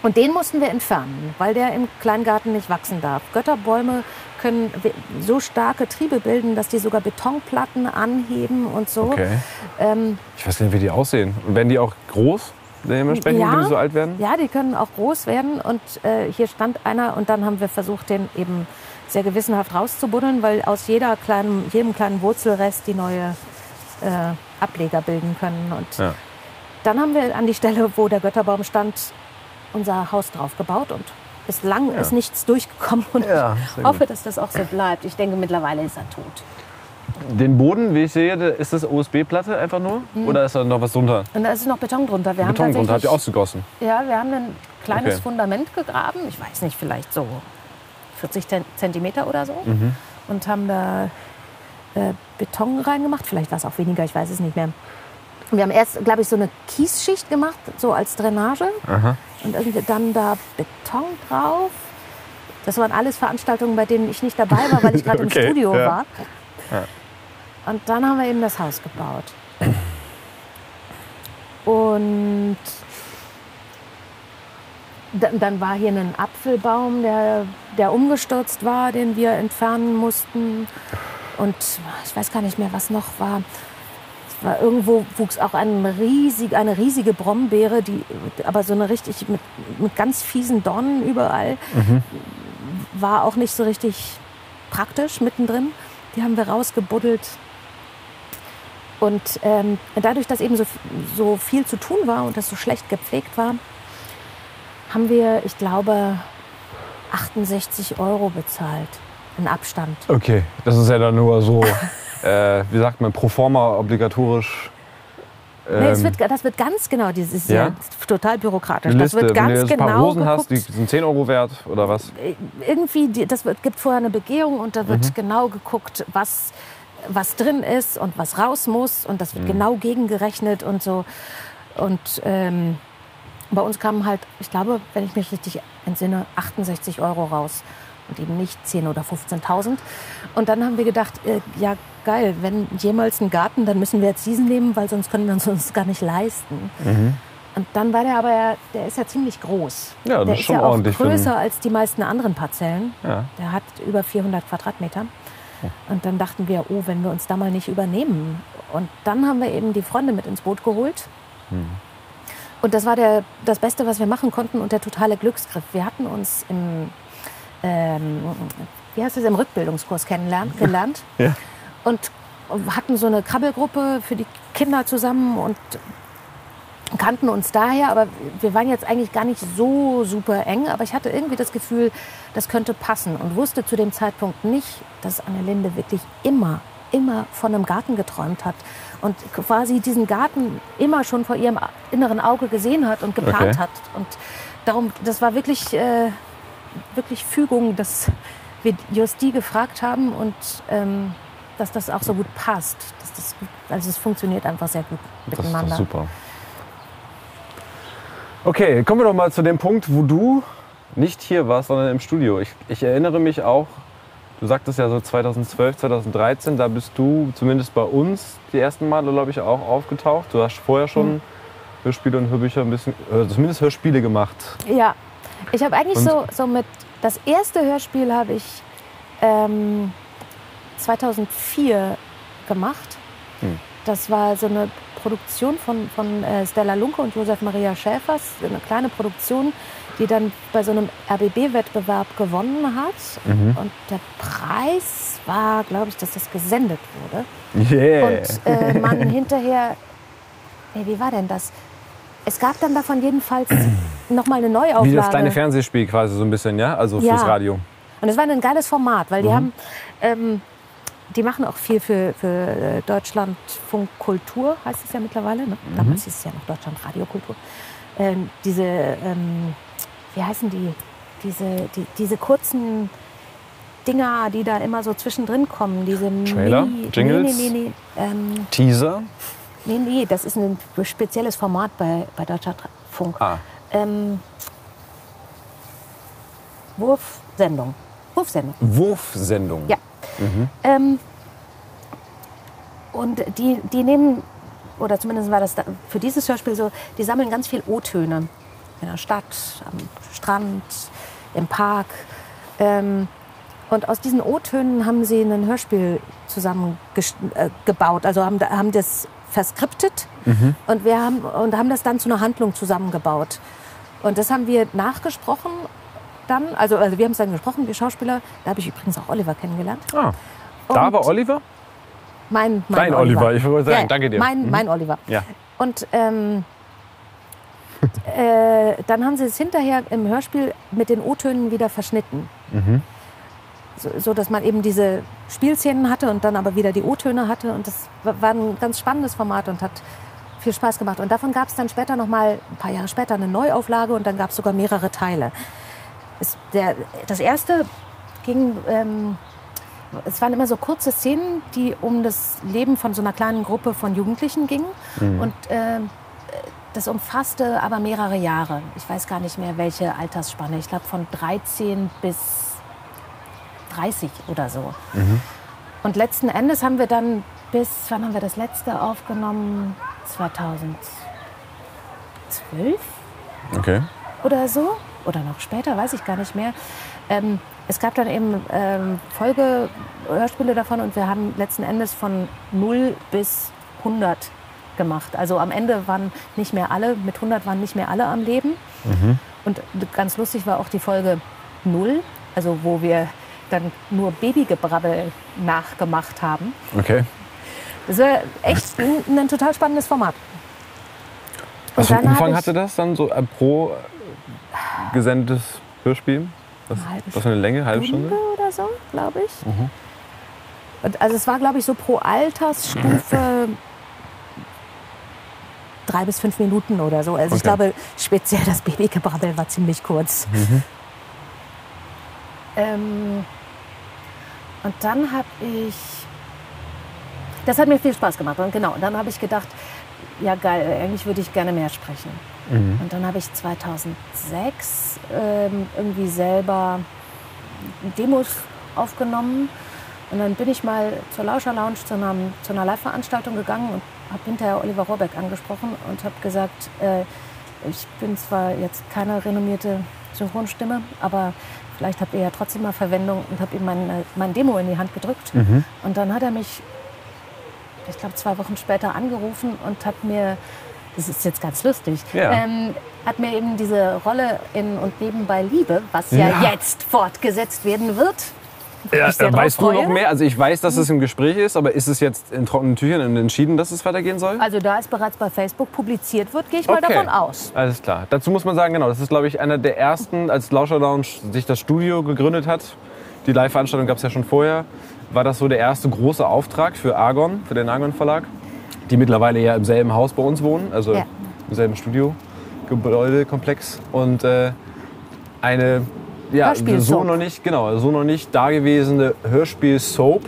Speaker 3: Und den mussten wir entfernen, weil der im Kleingarten nicht wachsen darf. Götterbäume können so starke Triebe bilden, dass die sogar Betonplatten anheben und so.
Speaker 2: Okay.
Speaker 3: Ähm,
Speaker 2: Ich weiß nicht, wie die aussehen. Und werden die auch groß dementsprechend,
Speaker 3: Ja.
Speaker 2: wenn die so alt werden?
Speaker 3: ja, die können auch groß werden. Und äh, hier stand einer und dann haben wir versucht, den eben sehr gewissenhaft rauszubuddeln, weil aus jeder kleinen, jedem kleinen Wurzelrest die neue äh, Ableger bilden können. Und
Speaker 2: Ja.
Speaker 3: dann haben wir an die Stelle, wo der Götterbaum stand, unser Haus drauf gebaut und bislang ist nichts durchgekommen und
Speaker 2: Ja,
Speaker 3: ich hoffe,
Speaker 2: gut.
Speaker 3: dass das auch so bleibt. Ich denke, mittlerweile ist er tot.
Speaker 2: Den Boden, wie ich sehe, ist das OSB-Platte einfach nur? Oder ist da noch was drunter?
Speaker 3: Und da ist noch Beton drunter. Wir
Speaker 2: Beton drunter, habt ihr ausgegossen?
Speaker 3: Ja, wir haben ein kleines
Speaker 2: Okay.
Speaker 3: Fundament gegraben. Ich weiß nicht, vielleicht so 40 Ten- Zentimeter oder so.
Speaker 2: Mhm.
Speaker 3: Und haben da äh, Beton reingemacht. Vielleicht war es auch weniger, ich weiß es nicht mehr. Wir haben erst, glaube ich, so eine Kiesschicht gemacht, so als Drainage.
Speaker 2: Aha.
Speaker 3: Und irgendwie dann da Beton drauf. Das waren alles Veranstaltungen, bei denen ich nicht dabei war, weil ich gerade (laughs)
Speaker 2: Okay,
Speaker 3: im Studio
Speaker 2: ja.
Speaker 3: war. Und dann haben wir eben das Haus gebaut. Und da- dann war hier ein Apfelbaum, der, der umgestürzt war, den wir entfernen mussten. Und ich weiß gar nicht mehr, was noch war. War irgendwo wuchs auch ein riesig, eine riesige Brombeere, die aber so eine richtig mit, mit ganz fiesen Dornen überall. War auch nicht so richtig praktisch mittendrin. Die haben wir rausgebuddelt. Und ähm, dadurch, dass eben so, so viel zu tun war und das so schlecht gepflegt war, haben wir, ich glaube, 68 Euro bezahlt in Abstand.
Speaker 2: Okay, das ist ja dann nur so, (laughs) äh, wie sagt man, pro forma obligatorisch.
Speaker 3: nee, es
Speaker 2: ähm,
Speaker 3: wird, das wird ganz genau, das ist ja, total bürokratisch.
Speaker 2: eine
Speaker 3: das
Speaker 2: Liste,
Speaker 3: wird
Speaker 2: wenn du
Speaker 3: ganz
Speaker 2: jetzt ein paar
Speaker 3: genau
Speaker 2: Rosen hast,
Speaker 3: geguckt.
Speaker 2: die sind 10 Euro wert oder was?
Speaker 3: irgendwie, die, das wird, gibt vorher eine Begehung und da wird
Speaker 2: Mhm.
Speaker 3: genau geguckt, was, was drin ist und was raus muss und das wird
Speaker 2: Mhm.
Speaker 3: genau gegengerechnet und so. Und ähm, bei uns kamen halt, ich glaube, wenn ich mich richtig entsinne, 68 Euro raus und eben nicht 10.000 oder 15.000. Und dann haben wir gedacht, äh, ja geil, wenn jemals ein Garten, dann müssen wir jetzt diesen nehmen, weil sonst können wir uns (laughs) uns gar nicht leisten. Und dann war der aber, ja, der ist ja ziemlich groß.
Speaker 2: Ja, das
Speaker 3: der
Speaker 2: ist
Speaker 3: ist
Speaker 2: schon
Speaker 3: ja auch
Speaker 2: ordentlich
Speaker 3: größer als die meisten anderen Parzellen.
Speaker 2: Ja.
Speaker 3: Der hat über 400 Quadratmeter. Und dann dachten wir, oh, wenn wir uns da mal nicht übernehmen. Und dann haben wir eben die Freunde mit ins Boot geholt. Und das war der, das Beste, was wir machen konnten und der totale Glücksgriff. Wir hatten uns im, ähm, wie heißt es, im Rückbildungskurs kennenlernen, gelernt.
Speaker 2: Ja.
Speaker 3: Und hatten so eine Krabbelgruppe für die Kinder zusammen und kannten uns daher, aber wir waren jetzt eigentlich gar nicht so super eng, aber ich hatte irgendwie das Gefühl, das könnte passen und wusste zu dem Zeitpunkt nicht, dass Annelinde wirklich immer, immer von einem Garten geträumt hat und quasi diesen Garten immer schon vor ihrem inneren Auge gesehen hat und geplant
Speaker 2: Okay.
Speaker 3: hat. Und darum, das war wirklich, äh, wirklich Fügung, dass wir just die gefragt haben und ähm, dass das auch so gut passt. Dass das, also es funktioniert einfach sehr gut
Speaker 2: Das ist
Speaker 3: miteinander.
Speaker 2: super. Okay, kommen wir doch mal zu dem Punkt, wo du nicht hier warst, sondern im Studio. Ich, ich erinnere mich auch, du sagtest ja so 2012, 2013, da bist du zumindest bei uns die ersten Male, glaube ich, auch aufgetaucht. Du hast vorher schon Hörspiele und Hörbücher ein bisschen, äh, zumindest Hörspiele gemacht.
Speaker 3: Ja, ich habe eigentlich
Speaker 2: Und-
Speaker 3: so, so mit, das erste Hörspiel habe ich ähm, 2004 gemacht.
Speaker 2: Hm.
Speaker 3: Das war so eine Produktion von, von äh, Stella Lunke und Josef Maria Schäfers, eine kleine Produktion, die dann bei so einem RBB-Wettbewerb gewonnen hat.
Speaker 2: Mhm.
Speaker 3: Und der Preis war, glaube ich, dass das gesendet wurde.
Speaker 2: Yeah.
Speaker 3: Und äh, (laughs) man hinterher, nee, wie war denn das? Es gab dann davon jedenfalls (clears throat) noch mal eine Neuauflage.
Speaker 2: Wie das kleine Fernsehspiel quasi so ein bisschen, ja? Also
Speaker 3: Ja.
Speaker 2: fürs Radio.
Speaker 3: Und es war ein geiles Format, weil die
Speaker 2: Mhm.
Speaker 3: haben, ähm, die machen auch viel für, für äh, Deutschlandfunk Kultur, heißt es ja mittlerweile. Ne?
Speaker 2: Mhm.
Speaker 3: Damals hieß es ja noch Deutschland Radio Kultur. Ähm, diese, ähm, wie heißen die? Diese, die, diese kurzen Dinger, die da immer so zwischendrin kommen. Diese
Speaker 2: Trailer?
Speaker 3: Mini,
Speaker 2: Jingles?
Speaker 3: Nee. Ähm,
Speaker 2: Teaser.
Speaker 3: Nee, nee, das ist ein spezielles Format bei, bei Deutschlandfunk.
Speaker 2: Ah,
Speaker 3: Ähm, Wurfsendung. Wurfsendung.
Speaker 2: Wurfsendung.
Speaker 3: Ja. Ähm, und die, die nehmen, oder zumindest war das da für dieses Hörspiel so, die sammeln ganz viel O-Töne. In der Stadt, am Strand, im Park. Ähm, Und aus diesen O-Tönen haben sie ein Hörspiel zusammen äh. Also haben, haben das verskriptet mhm. und, wir haben, und haben das dann zu einer Handlung zusammengebaut. Und das haben wir nachgesprochen dann. Also, also wir haben es dann gesprochen, wir Schauspieler. Da habe ich übrigens auch Oliver kennengelernt.
Speaker 2: Ah, da war Oliver?
Speaker 3: Mein, mein
Speaker 2: Dein Oliver. Oliver. ich wollte sagen, ja, danke dir.
Speaker 3: Mein, mhm. mein Oliver. Ja. Und ähm, (laughs) äh, dann haben sie es hinterher im Hörspiel mit den O-Tönen wieder verschnitten. Mhm. So, so, dass man eben diese Spielszenen hatte und dann aber wieder die O-Töne hatte. Und das war ein ganz spannendes Format und hat viel Spaß gemacht. Und davon gab es dann später noch mal ein paar Jahre später eine Neuauflage und dann gab es sogar mehrere Teile. Es, der, das erste ging, ähm, es waren immer so kurze Szenen, die um das Leben von so einer kleinen Gruppe von Jugendlichen gingen. Mhm. Und äh, das umfasste aber mehrere Jahre. Ich weiß gar nicht mehr, welche Altersspanne. Ich glaube von 13 bis 30 oder so. Mhm. Und letzten Endes haben wir dann bis, wann haben wir das letzte aufgenommen? 2012?
Speaker 2: Okay.
Speaker 3: Oder so? Oder noch später, weiß ich gar nicht mehr. Ähm, es gab dann eben ähm, Folgehörspiele davon und wir haben letzten Endes von 0 bis 100 gemacht. Also am Ende waren nicht mehr alle, mit 100 waren nicht mehr alle am Leben. Mhm. Und ganz lustig war auch die Folge 0, also wo wir dann nur Babygebrabbel nachgemacht haben.
Speaker 2: Okay.
Speaker 3: Das war echt ein, ein total spannendes Format.
Speaker 2: Was für Umfang hatte das dann so äh, pro gesendetes Hörspiel? Was, was für eine Länge? Halbe Stunde?
Speaker 3: Stunde oder so, glaube ich. Mhm. Und also es war, glaube ich, so pro Altersstufe drei bis fünf Minuten oder so. Also okay. ich glaube, speziell das Babygebrabbel war ziemlich kurz. Mhm. Ähm, und dann habe ich, das hat mir viel Spaß gemacht. Und genau, dann habe ich gedacht, ja geil, eigentlich würde ich gerne mehr sprechen. Mhm. Und dann habe ich 2006 ähm, irgendwie selber Demos aufgenommen. Und dann bin ich mal zur Lauscher Lounge zu, einem, zu einer Live-Veranstaltung gegangen und habe hinterher Oliver Rohrbeck angesprochen und habe gesagt, äh, ich bin zwar jetzt keine renommierte Synchronstimme, aber vielleicht habt ihr ja trotzdem mal Verwendung und habe ihm mein, mein Demo in die Hand gedrückt. Mhm. Und dann hat er mich, ich glaube, zwei Wochen später angerufen und hat mir, das ist jetzt ganz lustig, ja. ähm, hat mir eben diese Rolle in Und nebenbei Liebe, was ja, ja jetzt fortgesetzt werden wird,
Speaker 2: ja, weißt du noch mehr? Also ich weiß, dass es im Gespräch ist, aber ist es jetzt in trockenen Tüchern entschieden, dass es weitergehen soll?
Speaker 3: Also da es bereits bei Facebook publiziert wird, gehe ich mal davon aus.
Speaker 2: Alles klar. Dazu muss man sagen, genau, das ist glaube ich einer der ersten, als Lauscher Lounge sich das Studio gegründet hat. Die Live-Veranstaltung gab es ja schon vorher. War das so der erste große Auftrag für Argon, für den Argon Verlag, die mittlerweile ja im selben Haus bei uns wohnen, also ja. im selben Studio, Gebäudekomplex und äh, eine ja, so noch nicht, genau, so noch nicht dagewesene Hörspiel-Soap.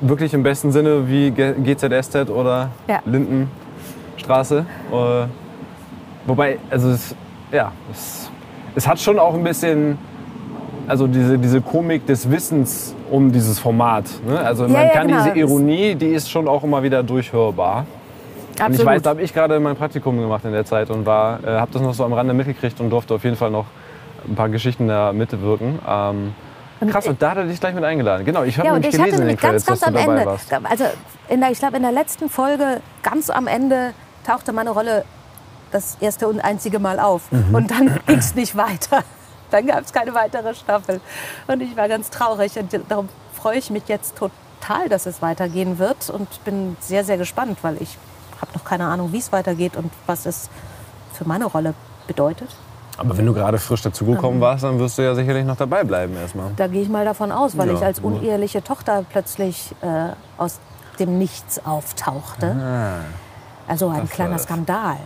Speaker 2: Wirklich im besten Sinne wie GZSZ oder ja. Lindenstraße. Äh, wobei, also es, ja, es, es hat schon auch ein bisschen also diese, diese Komik des Wissens um dieses Format. Ne? Also man ja, kann genau. diese Ironie, die ist schon auch immer wieder durchhörbar. Absolut. Und ich weiß, da habe ich gerade mein Praktikum gemacht in der Zeit und war, äh, habe das noch so am Rande mitgekriegt und durfte auf jeden Fall noch ein paar Geschichten da mitwirken. Ähm, krass, und da hat er dich gleich mit eingeladen. Genau, ich habe ja, nämlich ich gelesen in den Credits, ganz, ganz dass du dabei Ende, warst.
Speaker 3: Also in der, ich glaube in der letzten Folge, ganz am Ende, tauchte meine Rolle das erste und einzige Mal auf. Mhm. Und dann (laughs) ging es nicht weiter. Dann gab es keine weitere Staffel. Und ich war ganz traurig. Und darum freue ich mich jetzt total, dass es weitergehen wird. Und bin sehr, sehr gespannt, weil ich habe noch keine Ahnung, wie es weitergeht und was es für meine Rolle bedeutet.
Speaker 2: Aber wenn du gerade frisch dazugekommen warst, dann wirst du ja sicherlich noch dabei bleiben erstmal.
Speaker 3: Da gehe ich mal davon aus, weil ja, ich als uneheliche Tochter plötzlich äh, aus dem Nichts auftauchte. Ah, also ein kleiner Skandal.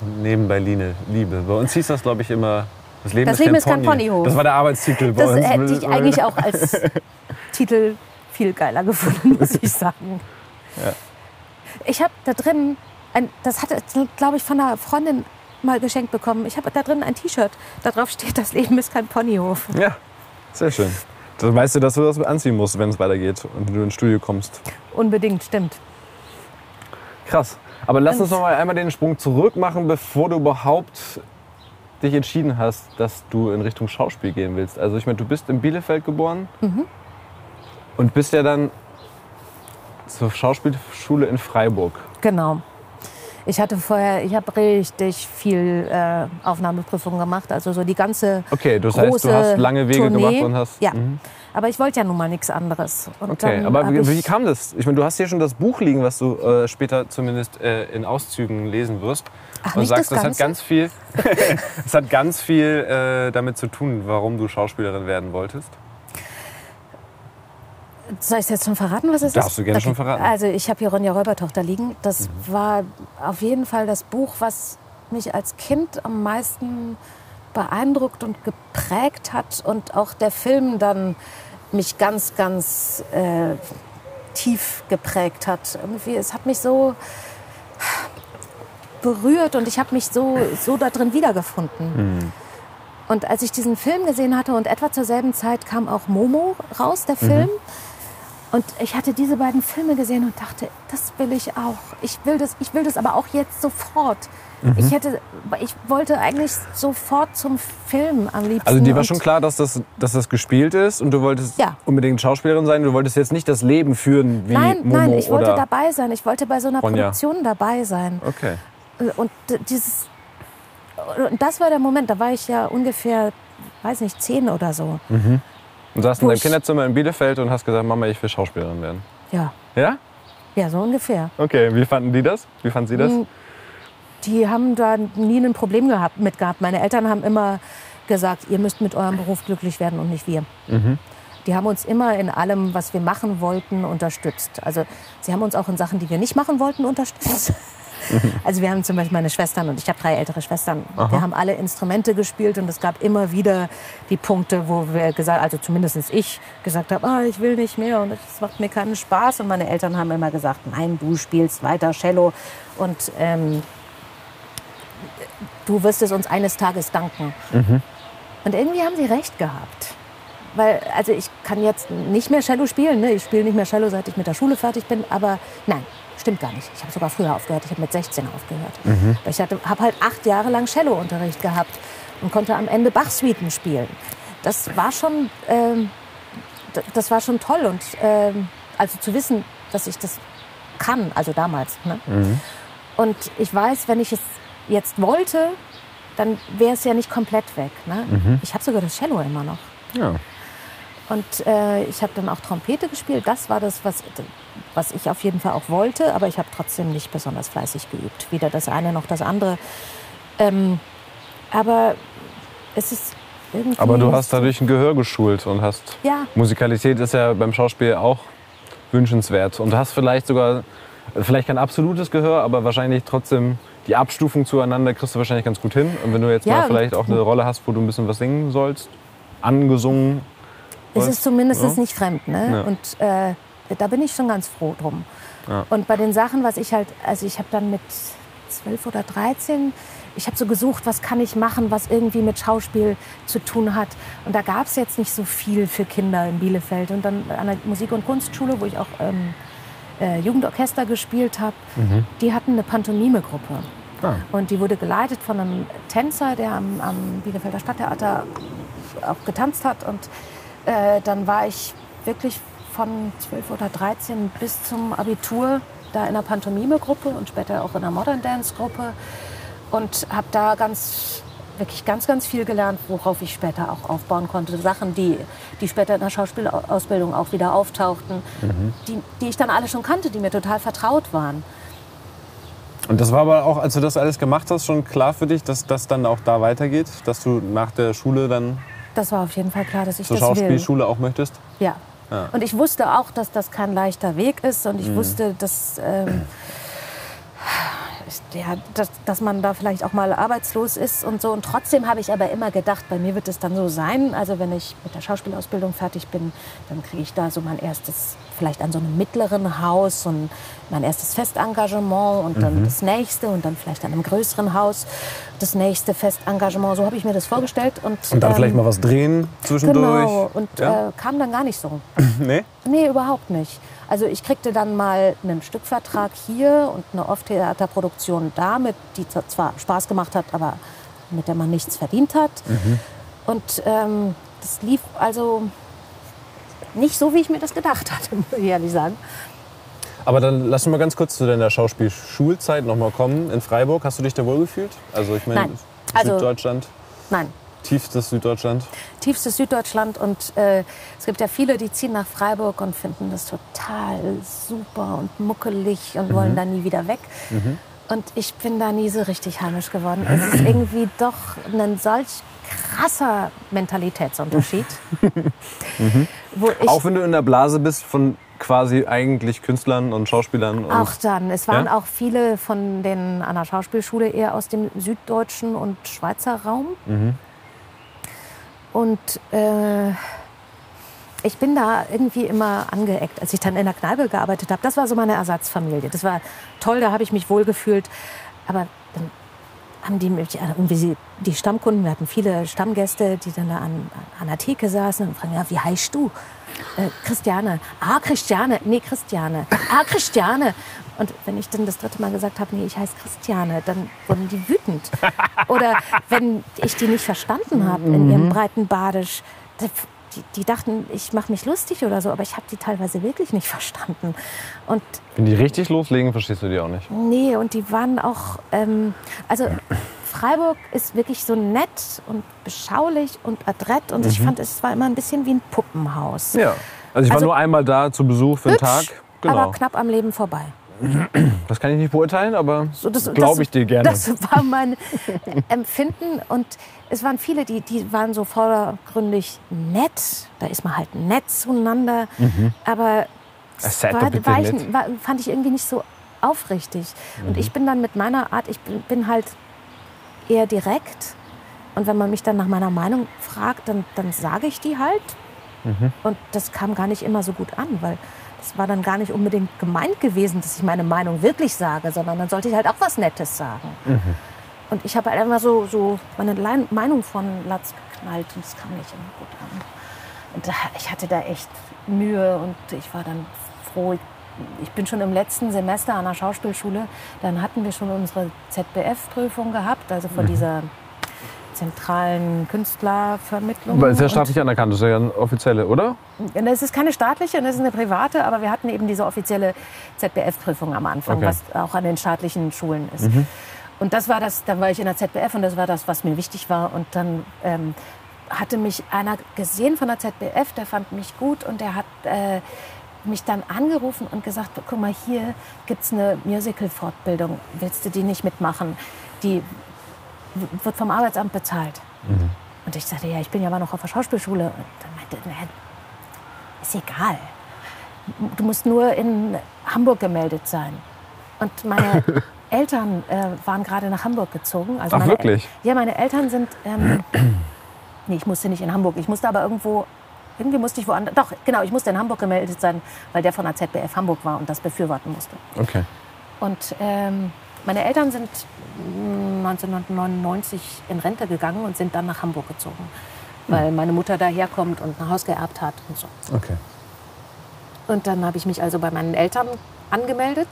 Speaker 2: Und (laughs) nebenbei Line, Liebe. Bei uns hieß das, glaube ich, immer,
Speaker 3: das Leben, das ist, Leben kein ist kein Ponyhof.
Speaker 2: Das war der Arbeitstitel
Speaker 3: bei das uns. Das hätte ich eigentlich auch als (laughs) Titel viel geiler gefunden, muss ich sagen. Ja. Ich habe da drin, ein, das hatte, glaube ich, von einer Freundin mal geschenkt bekommen. Ich habe da drin ein T-Shirt. Darauf steht, das Leben ist kein Ponyhof.
Speaker 2: Ja, sehr schön. Dann weißt du, dass du das anziehen musst, wenn es weitergeht und du ins Studio kommst.
Speaker 3: Unbedingt, stimmt.
Speaker 2: Krass. Aber lass uns noch mal einmal den Sprung zurück machen, bevor du überhaupt dich entschieden hast, dass du in Richtung Schauspiel gehen willst. Also ich meine, du bist in Bielefeld geboren und bist ja dann zur Schauspielschule in Freiburg.
Speaker 3: Genau. Ich hatte vorher, ich habe richtig viel äh, Aufnahmeprüfungen gemacht, also so die ganze
Speaker 2: Okay, das heißt, du hast lange Wege
Speaker 3: Tournee.
Speaker 2: gemacht und hast.
Speaker 3: Ja,
Speaker 2: Mhm.
Speaker 3: aber ich wollte ja nun mal nichts anderes. Und
Speaker 2: Okay, aber wie, wie kam das? Ich meine, du hast hier schon das Buch liegen, was du äh, später zumindest äh, in Auszügen lesen wirst.
Speaker 3: Ach,
Speaker 2: und sagst,
Speaker 3: das
Speaker 2: das hat ganz viel, (laughs) es hat ganz viel äh, damit zu tun, warum du Schauspielerin werden wolltest.
Speaker 3: Soll ich es jetzt schon verraten, was es
Speaker 2: Darfst
Speaker 3: ist?
Speaker 2: du gerne schon verraten. Mhm.
Speaker 3: Also ich habe hier Ronja Räubertochter liegen. Das war auf jeden Fall das Buch, was mich als Kind am meisten beeindruckt und geprägt hat. Und auch der Film dann mich ganz, ganz äh, tief geprägt hat. Irgendwie, es hat mich so berührt und ich habe mich so, so da drin wiedergefunden.
Speaker 2: Mhm.
Speaker 3: Und als ich diesen Film gesehen hatte und etwa zur selben Zeit kam auch Momo raus, der Film. Und ich hatte diese beiden Filme gesehen und dachte, das will ich auch. Ich will das, ich will das aber auch jetzt sofort. Ich hätte, ich wollte eigentlich sofort zum Film am liebsten.
Speaker 2: Also dir war schon klar, dass das, dass das gespielt ist und du wolltest
Speaker 3: Ja.
Speaker 2: unbedingt Schauspielerin sein. Du wolltest jetzt nicht das Leben führen wie
Speaker 3: Nein,
Speaker 2: Momo
Speaker 3: nein, ich wollte dabei sein. Ich wollte bei so einer
Speaker 2: Ronja.
Speaker 3: Produktion dabei sein.
Speaker 2: Okay.
Speaker 3: Und dieses, und das war der Moment. Da war ich ja ungefähr, weiß nicht, zehn oder so.
Speaker 2: Und saßt in deinem Kinderzimmer in Bielefeld und hast gesagt, Mama, ich will Schauspielerin werden.
Speaker 3: Ja,
Speaker 2: Ja?
Speaker 3: ja, so ungefähr.
Speaker 2: Okay, wie fanden die das? Wie fanden sie das?
Speaker 3: Hm, Die haben da nie ein Problem gehabt, mit gehabt. Meine Eltern haben immer gesagt, ihr müsst mit eurem Beruf glücklich werden und nicht wir. Die haben uns immer in allem, was wir machen wollten, unterstützt. Also sie haben uns auch in Sachen, die wir nicht machen wollten, unterstützt. (laughs) (laughs) Also wir haben zum Beispiel meine Schwestern und ich habe drei ältere Schwestern. Wir haben alle Instrumente gespielt und es gab immer wieder die Punkte, wo wir gesagt, also zumindest ich gesagt habe, ah, ich will nicht mehr und es macht mir keinen Spaß. Und meine Eltern haben immer gesagt, nein, du spielst weiter Cello und ähm, du wirst es uns eines Tages danken. Und irgendwie haben sie recht gehabt. Weil, also ich kann jetzt nicht mehr Cello spielen. Ne? Ich spiele nicht mehr Cello, seit ich mit der Schule fertig bin. Aber nein, stimmt gar nicht. Ich habe sogar früher aufgehört. Ich habe mit 16 aufgehört. Weil ich habe halt acht Jahre lang Cellounterricht gehabt und konnte am Ende Bach-Suiten spielen. Das war schon, ähm, das war schon toll. Und ähm, also zu wissen, dass ich das kann, also damals. Ne? Und ich weiß, wenn ich es jetzt wollte, dann wäre es ja nicht komplett weg. Ne? Ich habe sogar das Cello immer noch.
Speaker 2: Ja.
Speaker 3: Und äh, ich habe dann auch Trompete gespielt. Das war das, was, was ich auf jeden Fall auch wollte. Aber ich habe trotzdem nicht besonders fleißig geübt. Weder das eine noch das andere. Ähm, aber es ist irgendwie...
Speaker 2: Aber du hast dadurch ein Gehör geschult und hast.
Speaker 3: Ja.
Speaker 2: Musikalität ist ja beim Schauspiel auch wünschenswert. Und du hast vielleicht sogar, vielleicht kein absolutes Gehör, aber wahrscheinlich trotzdem die Abstufung zueinander kriegst du wahrscheinlich ganz gut hin. Und wenn du jetzt
Speaker 3: Ja.
Speaker 2: mal vielleicht auch eine Rolle hast, wo du ein bisschen was singen sollst, angesungen.
Speaker 3: Es ist zumindest
Speaker 2: ja?
Speaker 3: nicht fremd. Ne?
Speaker 2: Ja.
Speaker 3: Und äh, da bin ich schon ganz froh drum.
Speaker 2: Ja.
Speaker 3: Und bei den Sachen, was ich halt, also ich habe dann mit 12 oder 13, ich habe so gesucht, was kann ich machen, was irgendwie mit Schauspiel zu tun hat. Und da gab es jetzt nicht so viel für Kinder in Bielefeld. Und dann an der Musik- und Kunstschule, wo ich auch ähm, äh, Jugendorchester gespielt habe, die hatten eine Pantomime-Gruppe.
Speaker 2: Ah.
Speaker 3: Und die wurde geleitet von einem Tänzer, der am, am Bielefelder Stadttheater auch getanzt hat. Und äh, dann war ich wirklich von 12 oder 13 bis zum Abitur da in der Pantomime-Gruppe und später auch in der Modern Dance-Gruppe. Und habe da ganz, wirklich ganz, ganz viel gelernt, worauf ich später auch aufbauen konnte. Sachen, die, die später in der Schauspielausbildung auch wieder auftauchten, die, die ich dann alle schon kannte, die mir total vertraut waren.
Speaker 2: Und das war aber auch, als du das alles gemacht hast, schon klar für dich, dass das dann auch da weitergeht? Dass du nach der Schule dann
Speaker 3: Das war auf jeden Fall klar, dass ich
Speaker 2: zur
Speaker 3: das will.
Speaker 2: Schauspielschule auch möchtest?
Speaker 3: Ja.
Speaker 2: Ja.
Speaker 3: Und ich wusste auch, dass das kein leichter Weg ist und ich wusste, dass, ähm, ja, dass, dass man da vielleicht auch mal arbeitslos ist und so. Und trotzdem habe ich aber immer gedacht, bei mir wird es dann so sein. Also wenn ich mit der Schauspielausbildung fertig bin, dann kriege ich da so mein erstes, vielleicht an so einem mittleren Haus und mein erstes Festengagement und dann das nächste und dann vielleicht an einem größeren Haus das nächste Festengagement. So habe ich mir das vorgestellt. Und,
Speaker 2: Und dann
Speaker 3: ähm,
Speaker 2: vielleicht mal was drehen zwischendurch?
Speaker 3: Genau, und
Speaker 2: ja?
Speaker 3: äh, kam dann gar nicht so. (laughs)
Speaker 2: nee?
Speaker 3: Nee, überhaupt nicht. Also ich kriegte dann mal einen Stückvertrag hier und eine Off-Theaterproduktion da, mit, die zwar Spaß gemacht hat, aber mit der man nichts verdient hat. Und ähm, das lief also nicht so, wie ich mir das gedacht (laughs) hatte, muss ich ehrlich sagen.
Speaker 2: Aber dann lass uns mal ganz kurz zu deiner Schauspielschulzeit noch mal kommen. In Freiburg, hast du dich da wohl gefühlt? Also ich meine.
Speaker 3: Also-
Speaker 2: Süddeutschland,
Speaker 3: Nein,
Speaker 2: tiefstes Süddeutschland.
Speaker 3: tiefstes Süddeutschland und äh, es gibt ja viele, die ziehen nach Freiburg und finden das total super und muckelig und wollen da nie wieder weg. Und ich bin da nie so richtig heimisch geworden. Es ist irgendwie doch ein solch krasser Mentalitätsunterschied. (laughs) Ich
Speaker 2: Auch wenn du in der Blase bist von quasi eigentlich Künstlern und Schauspielern. Und
Speaker 3: Auch dann. Es waren
Speaker 2: Ja?
Speaker 3: auch viele von den an der Schauspielschule eher aus dem süddeutschen und Schweizer Raum.
Speaker 2: Mhm.
Speaker 3: Und äh, ich bin da irgendwie immer angeeckt, als ich dann in der Kneipe gearbeitet habe. Das war so meine Ersatzfamilie. Das war toll, da habe ich mich wohlgefühlt. Aber dann haben die mich äh, irgendwie die Stammkunden, wir hatten viele Stammgäste, die dann da an, an der Theke saßen und fragen, ja, wie heißt du? Äh, Christiane. Ah, Christiane. Nee, Christiane. Ah, Christiane. Und wenn ich dann das dritte Mal gesagt habe, nee, ich heiße Christiane, dann wurden die wütend. Oder wenn ich die nicht verstanden habe in ihrem breiten Badisch, die, die dachten, ich mache mich lustig oder so, aber ich habe die teilweise wirklich nicht verstanden. Und
Speaker 2: Wenn die richtig loslegen, verstehst du die auch nicht.
Speaker 3: Nee, und die waren auch, ähm, also Freiburg ist wirklich so nett und beschaulich und adrett und ich fand, es war immer ein bisschen wie ein Puppenhaus.
Speaker 2: Ja. Also ich war
Speaker 3: Also-
Speaker 2: nur einmal da zu Besuch für einen Tag. Genau.
Speaker 3: aber knapp am Leben vorbei.
Speaker 2: Das kann ich nicht beurteilen, aber
Speaker 3: So, das-
Speaker 2: glaube ich dir gerne.
Speaker 3: Das war mein Empfinden und es waren viele, die, die waren so vordergründig nett. Da ist man halt nett zueinander, aber
Speaker 2: Mhm. Seid doch
Speaker 3: war,
Speaker 2: bitte
Speaker 3: war ich, war, fand ich irgendwie nicht so aufrichtig. Und
Speaker 2: Mhm.
Speaker 3: ich bin dann mit meiner Art, ich bin, bin halt eher direkt. Und wenn man mich dann nach meiner Meinung fragt, dann, dann sage ich die halt.
Speaker 2: Mhm.
Speaker 3: Und das kam gar nicht immer so gut an, weil das war dann gar nicht unbedingt gemeint gewesen, dass ich meine Meinung wirklich sage, sondern dann sollte ich halt auch was Nettes sagen.
Speaker 2: Mhm.
Speaker 3: Und ich habe halt immer so, so meine Lein- Meinung von Latz geknallt und das kam nicht immer gut an. Und da, ich hatte da echt Mühe und ich war dann froh. Ich bin schon im letzten Semester an der Schauspielschule, dann hatten wir schon unsere ZBF-Prüfung gehabt, also
Speaker 2: Mhm.
Speaker 3: von dieser zentralen Künstlervermittlung.
Speaker 2: Aber ist ja staatlich anerkannt, das ist ja eine offizielle, oder?
Speaker 3: Das ist keine staatliche, und das ist eine private, aber wir hatten eben diese offizielle ZBF-Prüfung am Anfang,
Speaker 2: Okay. Mhm.
Speaker 3: was auch an den staatlichen Schulen ist. Und das war das, dann war ich in der ZBF und das war das, was mir wichtig war. Und dann ähm, hatte mich einer gesehen von der ZBF, der fand mich gut und der hat äh, mich dann angerufen und gesagt, guck mal, hier gibt es eine Musical-Fortbildung, willst du die nicht mitmachen? Die wird vom Arbeitsamt bezahlt. Und ich sagte, ja, ich bin ja aber noch auf der Schauspielschule. Und dann meinte naja, ist egal. Du musst nur in Hamburg gemeldet sein. Und meine (laughs) Eltern äh, waren gerade nach Hamburg gezogen. Also
Speaker 2: Ach, wirklich?
Speaker 3: Ja, meine Eltern sind. Ähm, (clears throat) nee, ich musste nicht in Hamburg. Ich musste aber irgendwo. Irgendwie musste ich woanders. Doch, genau, ich musste in Hamburg gemeldet sein, weil der von der ZBF Hamburg war und das befürworten musste.
Speaker 2: Okay.
Speaker 3: Und ähm, meine Eltern sind mm, 1999 in Rente gegangen und sind dann nach Hamburg gezogen, weil meine Mutter daherkommt und ein Haus geerbt hat und so.
Speaker 2: Okay.
Speaker 3: Und dann habe ich mich also bei meinen Eltern angemeldet.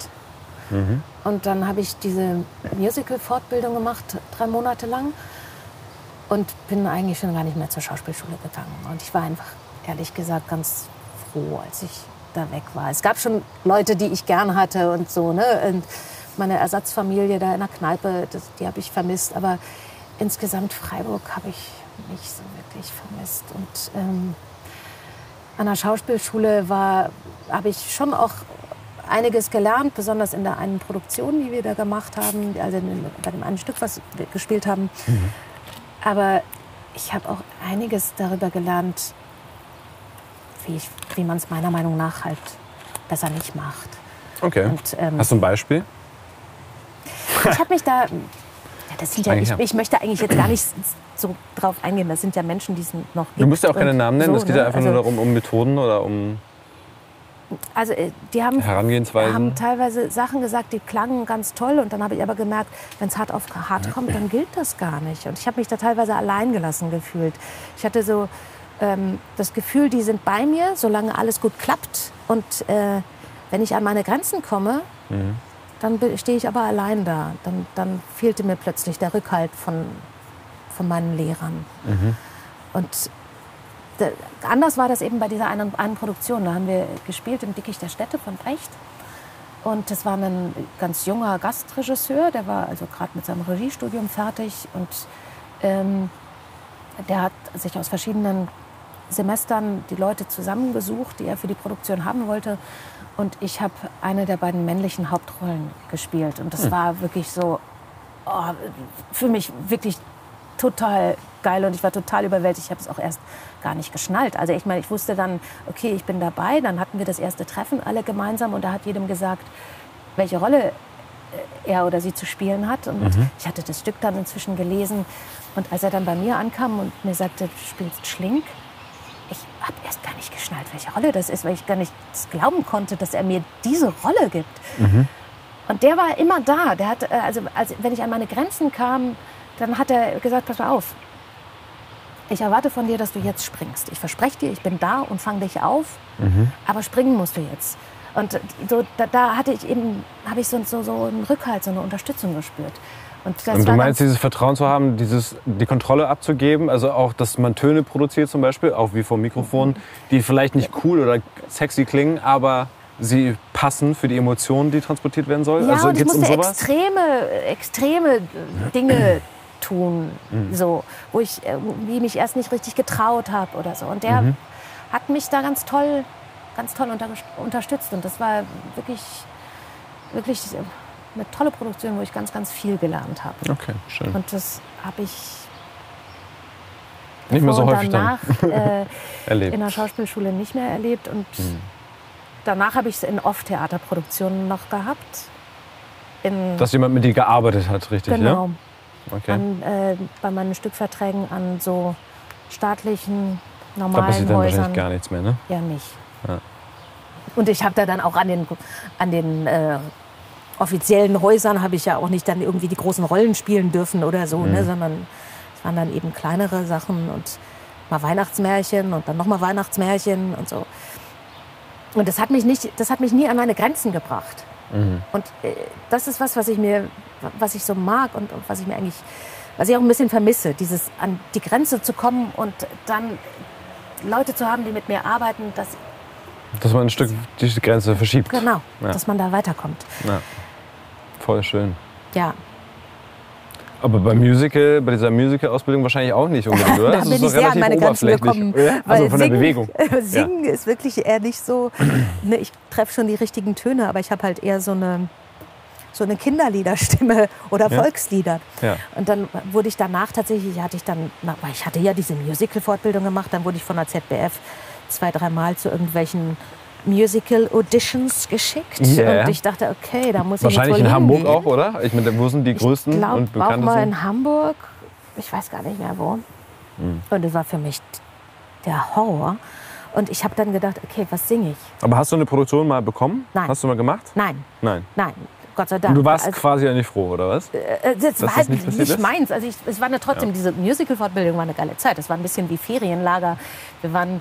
Speaker 3: Und dann habe ich diese Musical-Fortbildung gemacht, drei Monate lang. Und bin eigentlich schon gar nicht mehr zur Schauspielschule gegangen. Und ich war einfach, ehrlich gesagt, ganz froh, als ich da weg war. Es gab schon Leute, die ich gern hatte und so. Ne? Und meine Ersatzfamilie da in der Kneipe, das, die habe ich vermisst. Aber insgesamt Freiburg habe ich nicht so wirklich vermisst. Und ähm, an der Schauspielschule habe ich schon auch einiges gelernt, besonders in der einen Produktion, die wir da gemacht haben, also bei dem einen Stück, was wir gespielt haben. Aber ich habe auch einiges darüber gelernt, wie, ich- wie man es meiner Meinung nach halt besser nicht macht.
Speaker 2: Okay.
Speaker 3: Und, ähm,
Speaker 2: Hast du ein Beispiel?
Speaker 3: Ich habe mich da. Ja, das sind ja, ich, ich möchte eigentlich jetzt gar nicht so drauf eingehen. Das sind ja Menschen, die sind noch.
Speaker 2: Du musst ja auch keine Namen nennen,
Speaker 3: so,
Speaker 2: es geht
Speaker 3: ne?
Speaker 2: ja einfach
Speaker 3: also,
Speaker 2: nur darum, um Methoden oder um
Speaker 3: Also äh, die haben,
Speaker 2: Herangehensweisen.
Speaker 3: haben teilweise Sachen gesagt, die klangen ganz toll. Und dann habe ich aber gemerkt, wenn es hart auf hart kommt, dann gilt das gar nicht. Und ich habe mich da teilweise allein gelassen gefühlt. Ich hatte so ähm, das Gefühl, die sind bei mir, solange alles gut klappt. Und äh, wenn ich an meine Grenzen komme, dann be- stehe ich aber allein da. Dann, dann fehlte mir plötzlich der Rückhalt von von meinen Lehrern. Und da- anders war das eben bei dieser einen, einen Produktion. Da haben wir gespielt im Dickicht der Städte von Brecht. Und das war ein ganz junger Gastregisseur, der war also gerade mit seinem Regiestudium fertig. Und ähm, der hat sich aus verschiedenen Semestern die Leute zusammengesucht, die er für die Produktion haben wollte. Und ich habe eine der beiden männlichen Hauptrollen gespielt. Und das war wirklich so oh, für mich wirklich total geil und ich war total überwältigt. Ich habe es auch erst gar nicht geschnallt. Also ich meine, ich wusste dann, okay, ich bin dabei. Dann hatten wir das erste Treffen alle gemeinsam und da hat jedem gesagt, welche Rolle äh, er oder sie zu spielen hat. Und ich hatte das Stück dann inzwischen gelesen. Und als er dann bei mir ankam und mir sagte, du spielst Schlink, habe erst gar nicht geschnallt, welche Rolle das ist, weil ich gar nicht glauben konnte, dass er mir diese Rolle gibt. Und der war immer da. Der hat, äh, also, also wenn ich an meine Grenzen kam, dann hat er gesagt, pass mal auf. Ich erwarte von dir, dass du jetzt springst. Ich verspreche dir, ich bin da und fange dich auf, aber springen musst du jetzt. Und so, da, da hatte ich eben, habe ich so, so, so einen Rückhalt, so eine Unterstützung gespürt. Und,
Speaker 2: du meinst, dieses Vertrauen zu haben, dieses, die Kontrolle abzugeben, also auch, dass man Töne produziert zum Beispiel, auch wie vom Mikrofon, die vielleicht nicht cool oder sexy klingen, aber sie passen für die Emotionen, die transportiert werden soll?
Speaker 3: Ja,
Speaker 2: also
Speaker 3: und ich
Speaker 2: um
Speaker 3: musste
Speaker 2: sowas?
Speaker 3: extreme, extreme Dinge tun, so, wo ich irgendwie mich erst nicht richtig getraut habe oder so. Und der hat mich da ganz toll, ganz toll unter, unterstützt. Und das war wirklich, wirklich eine tolle Produktion, wo ich ganz, ganz viel gelernt habe.
Speaker 2: Okay, schön.
Speaker 3: Und das habe ich
Speaker 2: Nicht mehr so häufig
Speaker 3: danach (laughs) äh,
Speaker 2: erlebt.
Speaker 3: in der Schauspielschule nicht mehr erlebt. Und danach habe ich es in Off-Theaterproduktionen noch gehabt.
Speaker 2: Dass jemand mit dir gearbeitet hat, richtig,
Speaker 3: genau.
Speaker 2: ja? Okay.
Speaker 3: An, äh, bei meinen Stückverträgen an so staatlichen,
Speaker 2: Da
Speaker 3: normalen
Speaker 2: passiert dann
Speaker 3: Häusern
Speaker 2: wahrscheinlich gar nichts mehr, ne?
Speaker 3: ja nicht.
Speaker 2: Ja.
Speaker 3: Und ich habe da dann auch an den, an den äh, offiziellen Häusern habe ich ja auch nicht dann irgendwie die großen Rollen spielen dürfen oder so,
Speaker 2: Mhm.
Speaker 3: ne, sondern es waren dann eben kleinere Sachen und mal Weihnachtsmärchen und dann nochmal Weihnachtsmärchen und so. Und das hat mich nicht, das hat mich nie an meine Grenzen gebracht.
Speaker 2: Mhm.
Speaker 3: Und äh, das ist was, was ich mir, was ich so mag und, und was ich mir eigentlich, was ich auch ein bisschen vermisse, dieses an die Grenze zu kommen und dann Leute zu haben, die mit mir arbeiten, dass
Speaker 2: Dass man ein Stück die Grenze verschiebt.
Speaker 3: genau,
Speaker 2: Ja.
Speaker 3: dass man da weiterkommt.
Speaker 2: Ja. Voll schön.
Speaker 3: Ja,
Speaker 2: Aber beim Musical, bei dieser Musical-Ausbildung wahrscheinlich auch nicht unbedingt, (laughs) oder?
Speaker 3: da
Speaker 2: Das
Speaker 3: bin ich sehr an meine Grenzen gekommen.
Speaker 2: Ja? Also von der
Speaker 3: singen,
Speaker 2: Bewegung. (laughs)
Speaker 3: Singen ist wirklich eher nicht so. Ne, ich treffe schon die richtigen Töne, aber ich habe halt eher so eine, so eine Kinderliederstimme (laughs) oder
Speaker 2: Ja.
Speaker 3: Volkslieder.
Speaker 2: Ja.
Speaker 3: Und dann wurde ich danach tatsächlich, hatte ich dann, ich hatte ja diese Musical-Fortbildung gemacht, dann wurde ich von der ZBF zwei, dreimal zu irgendwelchen Musical-Auditions geschickt.
Speaker 2: Yeah.
Speaker 3: Und ich dachte, okay, da muss
Speaker 2: Wahrscheinlich
Speaker 3: ich jetzt
Speaker 2: in Hamburg auch, oder? Ich meine, wo sind die größten
Speaker 3: Ich glaube
Speaker 2: und
Speaker 3: auch
Speaker 2: bekanntesten?
Speaker 3: mal in Hamburg. Ich weiß gar nicht mehr wo.
Speaker 2: Hm.
Speaker 3: Und das war für mich der Horror. Und ich habe dann gedacht, okay, was singe ich?
Speaker 2: Aber hast du eine Produktion mal bekommen?
Speaker 3: Nein.
Speaker 2: Hast du mal gemacht?
Speaker 3: Nein,
Speaker 2: Nein.
Speaker 3: nein, Gott sei Dank.
Speaker 2: Und du warst
Speaker 3: Also,
Speaker 2: quasi ja nicht froh, oder was?
Speaker 3: äh, das
Speaker 2: dass
Speaker 3: war
Speaker 2: das nicht
Speaker 3: nicht, meins. Also ich, es war eine trotzdem, diese Musical-Fortbildung war eine geile Zeit. Das war ein bisschen wie Ferienlager. Wir waren, äh,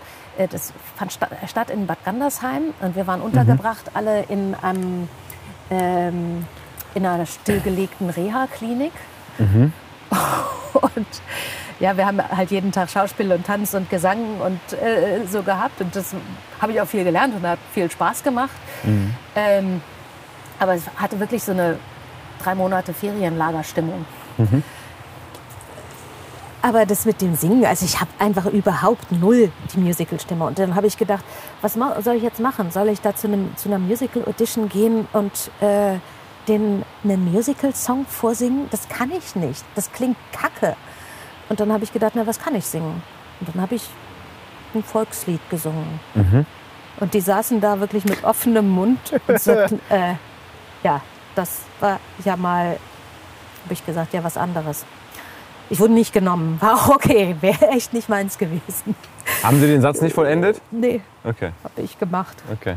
Speaker 3: das fand sta- statt in Bad Gandersheim und wir waren untergebracht alle in einem, ähm, in einer stillgelegten Reha-Klinik. (laughs) Und ja, wir haben halt jeden Tag Schauspiel und Tanz und Gesang und äh, so gehabt. Und das habe ich auch viel gelernt und hat viel Spaß gemacht. Ähm, aber es hatte wirklich so eine drei Monate Ferienlagerstimmung. Aber das mit dem Singen, also ich habe einfach überhaupt null die Musicalstimme. Und dann habe ich gedacht, was soll ich jetzt machen? Soll ich da zu, einem, zu einer Musical-Audition gehen und äh, den, einen Musical-Song vorsingen? Das kann ich nicht. Das klingt kacke. Und dann habe ich gedacht, na, was kann ich singen? Und dann habe ich ein Volkslied gesungen. Und die saßen da wirklich mit offenem Mund und sagten, (laughs) äh, ja, das war ja mal, habe ich gesagt, ja, was anderes. Ich wurde nicht genommen. War auch okay, wäre echt nicht meins gewesen.
Speaker 2: Haben Sie den Satz nicht vollendet?
Speaker 3: Nee,
Speaker 2: Okay,
Speaker 3: habe ich gemacht.
Speaker 2: okay.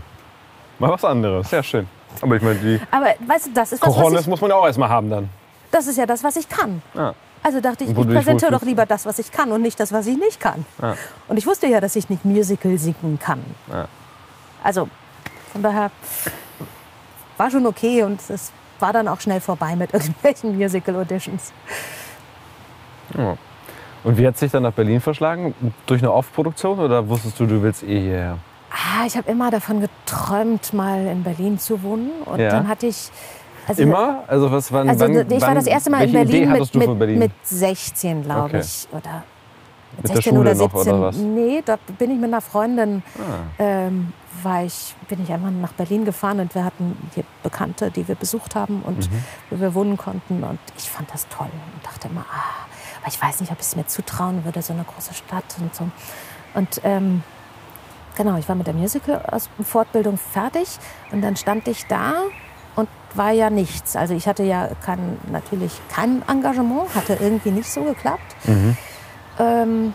Speaker 2: Mal was anderes. Sehr schön. Aber ich meine, die
Speaker 3: Aber weißt du, das ist, was
Speaker 2: Cojones
Speaker 3: ich,
Speaker 2: muss man ja auch erstmal haben dann.
Speaker 3: das ist ja das, was ich kann.
Speaker 2: Ja.
Speaker 3: Also dachte ich, ich präsentiere doch lieber das, was ich kann und nicht das, was ich nicht kann.
Speaker 2: Ja.
Speaker 3: Und ich wusste ja, dass ich nicht Musical singen kann.
Speaker 2: Ja.
Speaker 3: Also von daher war schon okay und es war dann auch schnell vorbei mit (laughs) irgendwelchen Musical-Auditions.
Speaker 2: Ja. Und wie hat sich dann nach Berlin verschlagen? Durch eine Off-Produktion oder wusstest du, du willst eh hierher?
Speaker 3: Ah, ich habe immer davon geträumt, mal in Berlin zu wohnen. Und
Speaker 2: Ja.
Speaker 3: dann hatte ich. Also,
Speaker 2: Immer? Also was wann,
Speaker 3: Also
Speaker 2: wann,
Speaker 3: ich war das erste Mal in Berlin, mit,
Speaker 2: du von
Speaker 3: mit,
Speaker 2: Berlin?
Speaker 3: mit 16, glaube
Speaker 2: Okay.
Speaker 3: ich. Oder
Speaker 2: Mit der
Speaker 3: 16
Speaker 2: Schule
Speaker 3: oder
Speaker 2: noch,
Speaker 3: 17.
Speaker 2: oder was?
Speaker 3: Nee, da bin ich mit einer Freundin,
Speaker 2: Ah.
Speaker 3: ähm, war ich, bin ich einfach nach Berlin gefahren und wir hatten hier Bekannte, die wir besucht haben und
Speaker 2: Mhm.
Speaker 3: wo wir wohnen konnten. Und ich fand das toll und dachte immer, ah, aber ich weiß nicht, ob ich es mir zutrauen würde, so eine große Stadt und so. Und ähm, genau, ich war mit der Musical-Fortbildung fertig und dann stand ich da und war ja nichts. Also ich hatte ja kein, natürlich kein Engagement, hatte irgendwie nicht so geklappt. Ähm,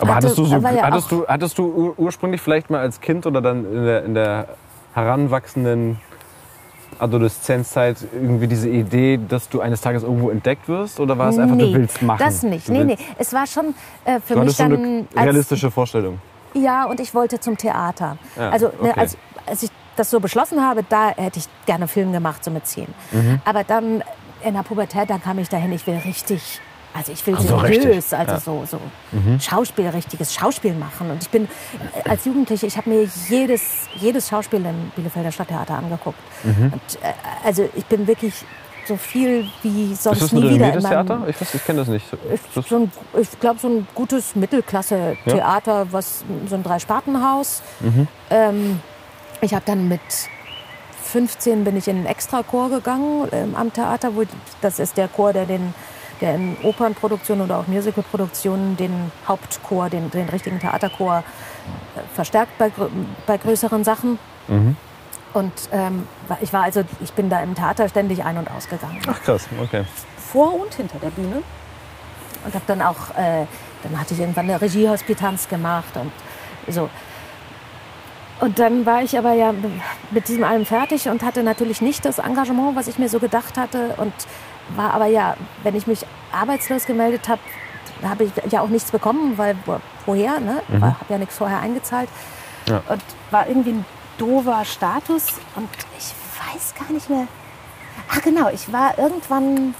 Speaker 2: Aber
Speaker 3: hatte-
Speaker 2: hattest du, so,
Speaker 3: ja
Speaker 2: hattest, du, hattest du ur ursprünglich vielleicht mal als Kind oder dann in der, in der heranwachsenden Adoleszenzzeit irgendwie diese Idee, dass du eines Tages irgendwo entdeckt wirst? Oder war es einfach,
Speaker 3: nee,
Speaker 2: du willst machen?
Speaker 3: Das nicht.
Speaker 2: Du
Speaker 3: Nee, nee. Es war schon äh, für
Speaker 2: Du
Speaker 3: mich dann.
Speaker 2: eine
Speaker 3: als-
Speaker 2: realistische Vorstellung.
Speaker 3: Ja, und ich wollte zum Theater.
Speaker 2: Ja,
Speaker 3: also, ne,
Speaker 2: okay.
Speaker 3: als, als ich das so beschlossen habe, da hätte ich gerne Film gemacht, so mit zehn.
Speaker 2: Mhm.
Speaker 3: Aber dann in der Pubertät, dann kam ich dahin, ich will richtig, also ich will
Speaker 2: Ach so,
Speaker 3: seriös,
Speaker 2: richtig.
Speaker 3: also
Speaker 2: Ja.
Speaker 3: so, so Schauspiel, richtiges Schauspiel machen. Und ich bin äh, als Jugendliche, ich habe mir jedes, jedes Schauspiel im Bielefelder Stadttheater angeguckt.
Speaker 2: Mhm.
Speaker 3: Und, äh, also ich bin wirklich so viel wie sonst
Speaker 2: Ist das ein
Speaker 3: nie wieder meinem
Speaker 2: Theater? Ich, weiß- ich kenne das nicht.
Speaker 3: ich, so ein, ich glaube, so ein gutes Mittelklasse-Theater, was so ein Dreispartenhaus. Ähm, ich habe dann mit 15 bin ich in einen Extrachor gegangen ähm, am Theater. Wo, das ist der Chor, der, den, der in Opernproduktionen oder auch Musicalproduktionen den Hauptchor, den, den richtigen Theaterchor äh, verstärkt bei, bei größeren Sachen. Und ähm, ich war also, ich bin da im Theater ständig ein- und ausgegangen
Speaker 2: Ach krass, okay.
Speaker 3: vor und hinter der Bühne. Und habe dann auch, äh, dann hatte ich irgendwann eine Regiehospitanz gemacht und so. Und dann war ich aber ja mit diesem allem fertig und hatte natürlich nicht das Engagement, was ich mir so gedacht hatte. Und war aber ja, wenn ich mich arbeitslos gemeldet habe, habe ich ja auch nichts bekommen, weil wo- woher, ne? Habe ja nichts vorher eingezahlt.
Speaker 2: Ja.
Speaker 3: Und war irgendwie ein doofer Status. Und ich weiß gar nicht mehr. Ach genau, ich war irgendwann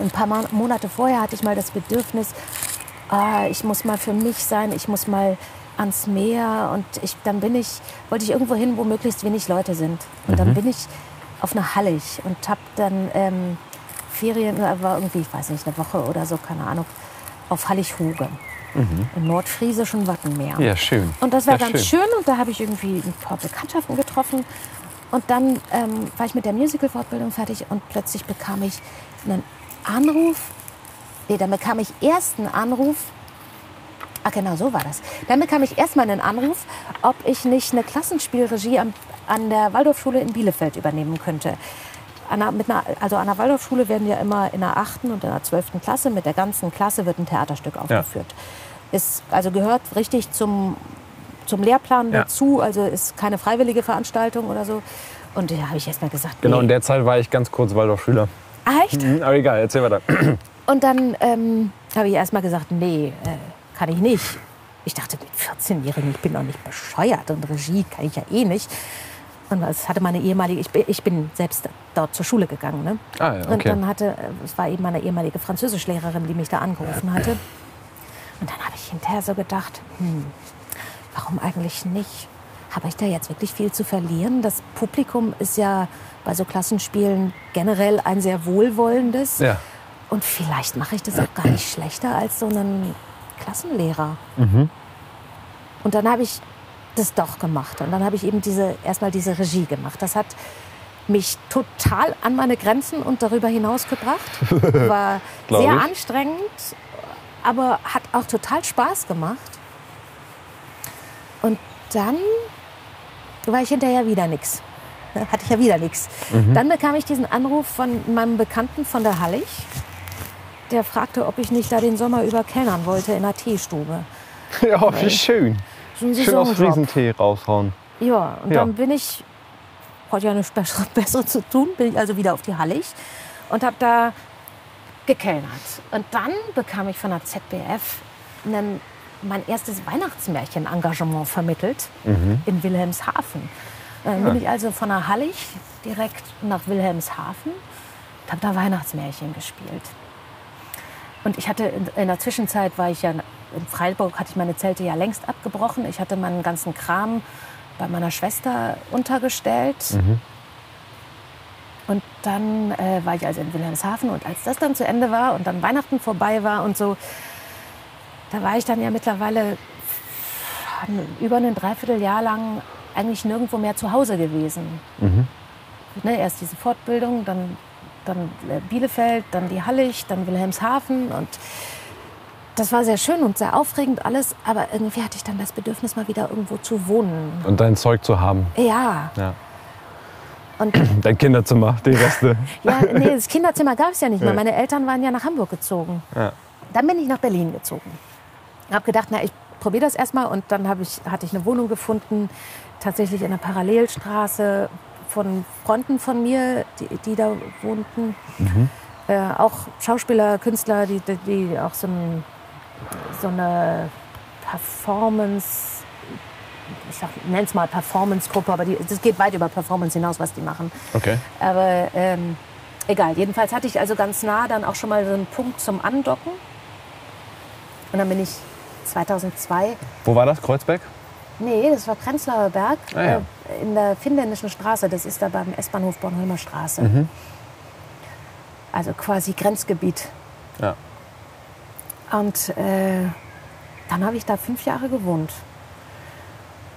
Speaker 3: ein paar Monate vorher hatte ich mal das Bedürfnis, ah, ich muss mal für mich sein, ich muss mal ans Meer und ich, dann bin ich, wollte ich irgendwo hin, wo möglichst wenig Leute sind. Und dann bin ich auf eine Hallig und habe dann ähm, Ferien, war irgendwie, ich weiß nicht, eine Woche oder so, keine Ahnung, auf Hallig-Huge im nordfriesischen Wattenmeer.
Speaker 2: Ja, schön.
Speaker 3: Und das war
Speaker 2: Ja,
Speaker 3: ganz schön. und da habe ich irgendwie ein paar Bekanntschaften getroffen. Und dann ähm, war ich mit der Musical-Fortbildung fertig und plötzlich bekam ich einen Anruf. Nee, dann bekam ich erst einen Anruf. Ach genau, so war das. Dann bekam ich erstmal einen Anruf, ob ich nicht eine Klassenspielregie am, an der Waldorfschule in Bielefeld übernehmen könnte. An der, mit einer, also an der Waldorfschule werden ja immer in der 8. und in der 12. Klasse mit der ganzen Klasse wird ein Theaterstück aufgeführt. Ist, also gehört richtig zum, zum Lehrplan
Speaker 2: Ja.
Speaker 3: dazu, also ist keine freiwillige Veranstaltung oder so. Und da habe ich erst mal gesagt,
Speaker 2: Genau,
Speaker 3: nee.
Speaker 2: in der Zeit war ich ganz kurz Waldorfschüler.
Speaker 3: Ah, echt?
Speaker 2: Mhm, aber egal, erzähl weiter. (clears throat)
Speaker 3: Und dann ähm, habe ich erst mal gesagt, nee, äh, kann ich nicht. Ich dachte, mit 14-Jährigen, ich bin doch nicht bescheuert und Regie kann ich ja eh nicht. Und das hatte meine ehemalige, ich bin, ich bin selbst dort zur Schule gegangen. Ne?
Speaker 2: Ah, ja,
Speaker 3: Und
Speaker 2: okay.
Speaker 3: dann hatte, es war eben meine ehemalige Französischlehrerin, die mich da angerufen hatte. Und dann habe ich hinterher so gedacht, hm, warum eigentlich nicht? Habe ich da jetzt wirklich viel zu verlieren? Das Publikum ist ja bei so Klassenspielen generell ein sehr wohlwollendes.
Speaker 2: Ja.
Speaker 3: Und vielleicht mache ich das auch gar nicht schlechter als so einen Klassenlehrer. Und dann habe ich das doch gemacht. Und dann habe ich eben diese, erstmal diese Regie gemacht. Das hat mich total an meine Grenzen und darüber hinaus gebracht. (laughs) War sehr
Speaker 2: ich.
Speaker 3: anstrengend, aber hat auch total Spaß gemacht. Und dann war ich hinterher wieder nichts. (laughs) Hatte ich ja wieder nichts. Dann bekam ich diesen Anruf von meinem Bekannten von der Hallig. Der fragte, ob ich nicht da den Sommer über kellnern wollte in einer Teestube. (laughs)
Speaker 2: Ja, wie schön.
Speaker 3: So
Speaker 2: Schön aus. Friesentee raushauen.
Speaker 3: Ja, und
Speaker 2: Ja.
Speaker 3: dann bin ich, hatte ja nichts (laughs) Besseres, Besseres zu tun, bin ich also wieder auf die Hallig und habe da gekellnert. Und dann bekam ich von der ZBF einen, mein erstes Weihnachtsmärchen-Engagement vermittelt in Wilhelmshaven. Dann bin ich also von der Hallig direkt nach Wilhelmshaven und habe da Weihnachtsmärchen gespielt. Und ich hatte in, in der Zwischenzeit war ich ja in Freiburg hatte ich meine Zelte ja längst abgebrochen. Ich hatte meinen ganzen Kram bei meiner Schwester untergestellt. Und dann äh, war ich also in Wilhelmshaven und als das dann zu Ende war und dann Weihnachten vorbei war und so, da war ich dann ja mittlerweile über ein Dreivierteljahr lang eigentlich nirgendwo mehr zu Hause gewesen. Ne, erst diese Fortbildung, dann, dann äh, Bielefeld, dann die Hallig, dann Wilhelmshaven und das war sehr schön und sehr aufregend alles, aber irgendwie hatte ich dann das Bedürfnis, mal wieder irgendwo zu wohnen.
Speaker 2: Und dein Zeug zu haben.
Speaker 3: Ja,
Speaker 2: Ja.
Speaker 3: und (clears throat)
Speaker 2: Dein Kinderzimmer, die Reste. (laughs)
Speaker 3: ja, nee, das Kinderzimmer gab es ja nicht mehr. Meine Eltern waren ja nach Hamburg gezogen.
Speaker 2: Ja.
Speaker 3: Dann bin ich nach Berlin gezogen. Hab gedacht, na, ich probiere das erstmal und dann ich, hatte ich eine Wohnung gefunden, tatsächlich in einer Parallelstraße von Freunden von mir, die, die da wohnten. Äh, auch Schauspieler, Künstler, die, die, die auch so, ein, so eine Performance, ich nenne es mal Performance-Gruppe, aber die, das geht weit über Performance hinaus, was die machen.
Speaker 2: Okay.
Speaker 3: Aber ähm, egal, jedenfalls hatte ich also ganz nah dann auch schon mal so einen Punkt zum Andocken. Und dann bin ich 2002,
Speaker 2: Wo war das? Kreuzberg?
Speaker 3: nee, das war Prenzlauer Berg,
Speaker 2: Ah, ja.
Speaker 3: äh, in der finnländischen Straße, das ist da beim S-Bahnhof Bornholmer Straße.
Speaker 2: Mhm.
Speaker 3: Also quasi Grenzgebiet.
Speaker 2: Ja.
Speaker 3: Und äh, dann habe ich da fünf Jahre gewohnt.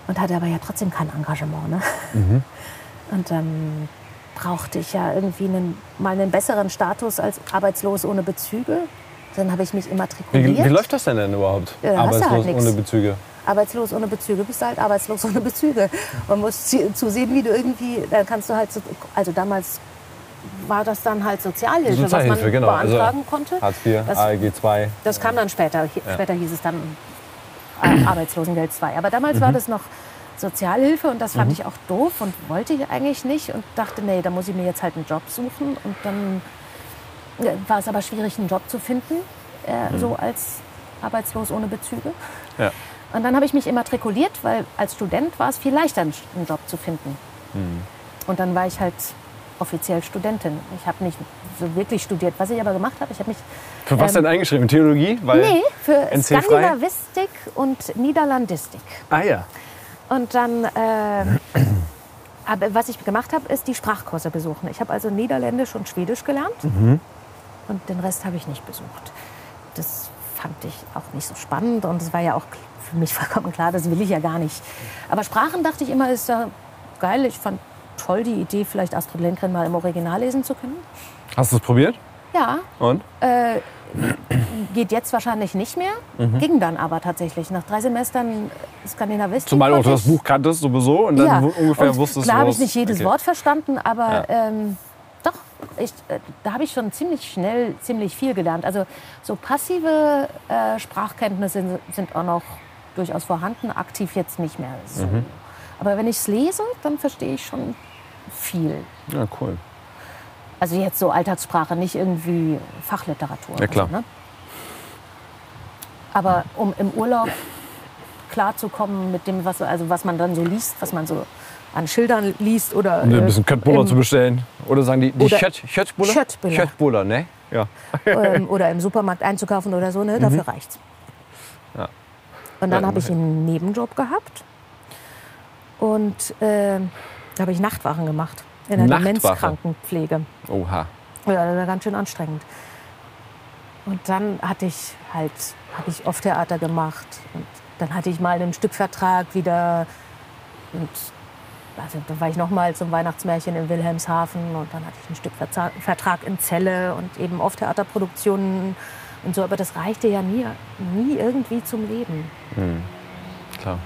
Speaker 3: Und hatte aber ja trotzdem kein Engagement. Ne?
Speaker 2: Mhm. (laughs)
Speaker 3: Und dann brauchte ich ja irgendwie einen, mal einen besseren Status als arbeitslos ohne Bezüge. Dann habe ich mich
Speaker 2: Wie,
Speaker 3: immatrikuliert.
Speaker 2: wie läuft das denn denn überhaupt?
Speaker 3: Ja, hast du
Speaker 2: Arbeitslos
Speaker 3: halt
Speaker 2: ohne Bezüge.
Speaker 3: Arbeitslos ohne Bezüge bist du halt arbeitslos (laughs) ohne Bezüge. Man muss zusehen, wie du irgendwie, dann kannst du halt, so, also damals war das dann halt Sozialhilfe,
Speaker 2: Sozialhilfe,
Speaker 3: was man
Speaker 2: genau. Also
Speaker 3: beantragen konnte.
Speaker 2: Hartz IV,
Speaker 3: Das-
Speaker 2: ALG II.
Speaker 3: Das kam dann später. Hi- Später hieß es dann äh, Arbeitslosengeld 2. Aber damals war das noch Sozialhilfe und das fand ich auch doof und wollte ich eigentlich nicht und dachte, nee, da muss ich mir jetzt halt einen Job suchen. Und dann war es aber schwierig, einen Job zu finden, äh, so als arbeitslos ohne Bezüge.
Speaker 2: Ja.
Speaker 3: Und dann habe ich mich immatrikuliert, weil als Student war es viel leichter, einen einen Job zu finden. Und dann war ich halt offiziell Studentin. Ich habe nicht so wirklich studiert. Was ich aber gemacht habe, ich habe mich
Speaker 2: Für was
Speaker 3: Ähm,
Speaker 2: denn eingeschrieben? Theologie? Weil
Speaker 3: Nee, für? Skandinavistik und Niederlandistik.
Speaker 2: Ah ja.
Speaker 3: Und dann, äh, aber was ich gemacht habe, ist die Sprachkurse besuchen. Ich habe also Niederländisch und Schwedisch gelernt und den Rest habe ich nicht besucht. Das fand ich auch nicht so spannend und es war ja auch für mich (laughs) vollkommen klar, das will ich ja gar nicht. Aber Sprachen dachte ich immer, ist ja geil. Ich fand toll die Idee, vielleicht Astrid Lindgren mal im Original lesen zu können.
Speaker 2: Hast du es probiert?
Speaker 3: Ja,
Speaker 2: Und?
Speaker 3: äh, geht jetzt wahrscheinlich nicht mehr, ging dann aber tatsächlich. Nach drei Semestern Skandinavistik.
Speaker 2: Zumal du das Buch kanntest sowieso und dann
Speaker 3: ja.
Speaker 2: ungefähr
Speaker 3: und
Speaker 2: wusstest
Speaker 3: Klar habe
Speaker 2: woraus-
Speaker 3: ich nicht jedes
Speaker 2: okay.
Speaker 3: Wort verstanden, aber ähm, doch, ich, äh, da habe ich schon ziemlich schnell ziemlich viel gelernt. Also so passive äh, Sprachkenntnisse sind, sind auch noch durchaus vorhanden, aktiv jetzt nicht mehr so.
Speaker 2: Mhm.
Speaker 3: Aber wenn ich es lese, dann verstehe ich schon viel.
Speaker 2: Ja, cool.
Speaker 3: Also jetzt so Alltagssprache, nicht irgendwie Fachliteratur.
Speaker 2: Ja, klar.
Speaker 3: Also, ne? Aber um im Urlaub klarzukommen mit dem, was, also was man dann so liest, was man so an Schildern liest oder
Speaker 2: Um dir ein
Speaker 3: äh,
Speaker 2: bisschen Köttbullar
Speaker 3: im-
Speaker 2: zu bestellen. Oder sagen die, die
Speaker 3: Oder-
Speaker 2: Schött- Schöttbuller?
Speaker 3: Schöttbuller.
Speaker 2: Schöttbuller, ne? Ja.
Speaker 3: ähm, oder im Supermarkt einzukaufen oder so, ne? dafür reicht's.
Speaker 2: Mhm. Ja.
Speaker 3: Und dann
Speaker 2: Ja,
Speaker 3: habe ich einen Nebenjob gehabt und ähm, da habe ich Nachtwachen gemacht in der
Speaker 2: Nachtwache?
Speaker 3: Demenzkrankenpflege.
Speaker 2: Oha.
Speaker 3: Ja, das war ganz schön anstrengend. Und dann hatte ich halt, habe ich oft Theater gemacht und dann hatte ich mal einen Stückvertrag wieder und also da war ich noch mal zum Weihnachtsmärchen in Wilhelmshaven und dann hatte ich einen Stückvertrag in Celle und eben oft Theaterproduktionen und so, aber das reichte ja nie, nie irgendwie zum Leben.
Speaker 2: Klar.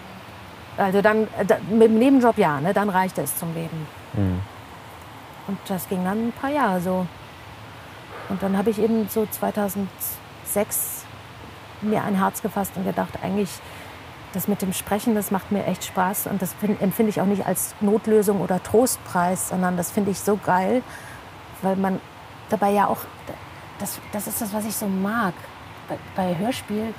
Speaker 3: Also dann äh, mit dem Nebenjob ja, ne, dann reichte es zum Leben. Und das ging dann ein paar Jahre so. Und dann habe ich eben so 2006 mir ein Herz gefasst und gedacht, eigentlich das mit dem Sprechen, das macht mir echt Spaß und das find- empfinde ich auch nicht als Notlösung oder Trostpreis, sondern das finde ich so geil, weil man dabei ja auch, das, das ist das, was ich so mag. Bei, bei Hörspiel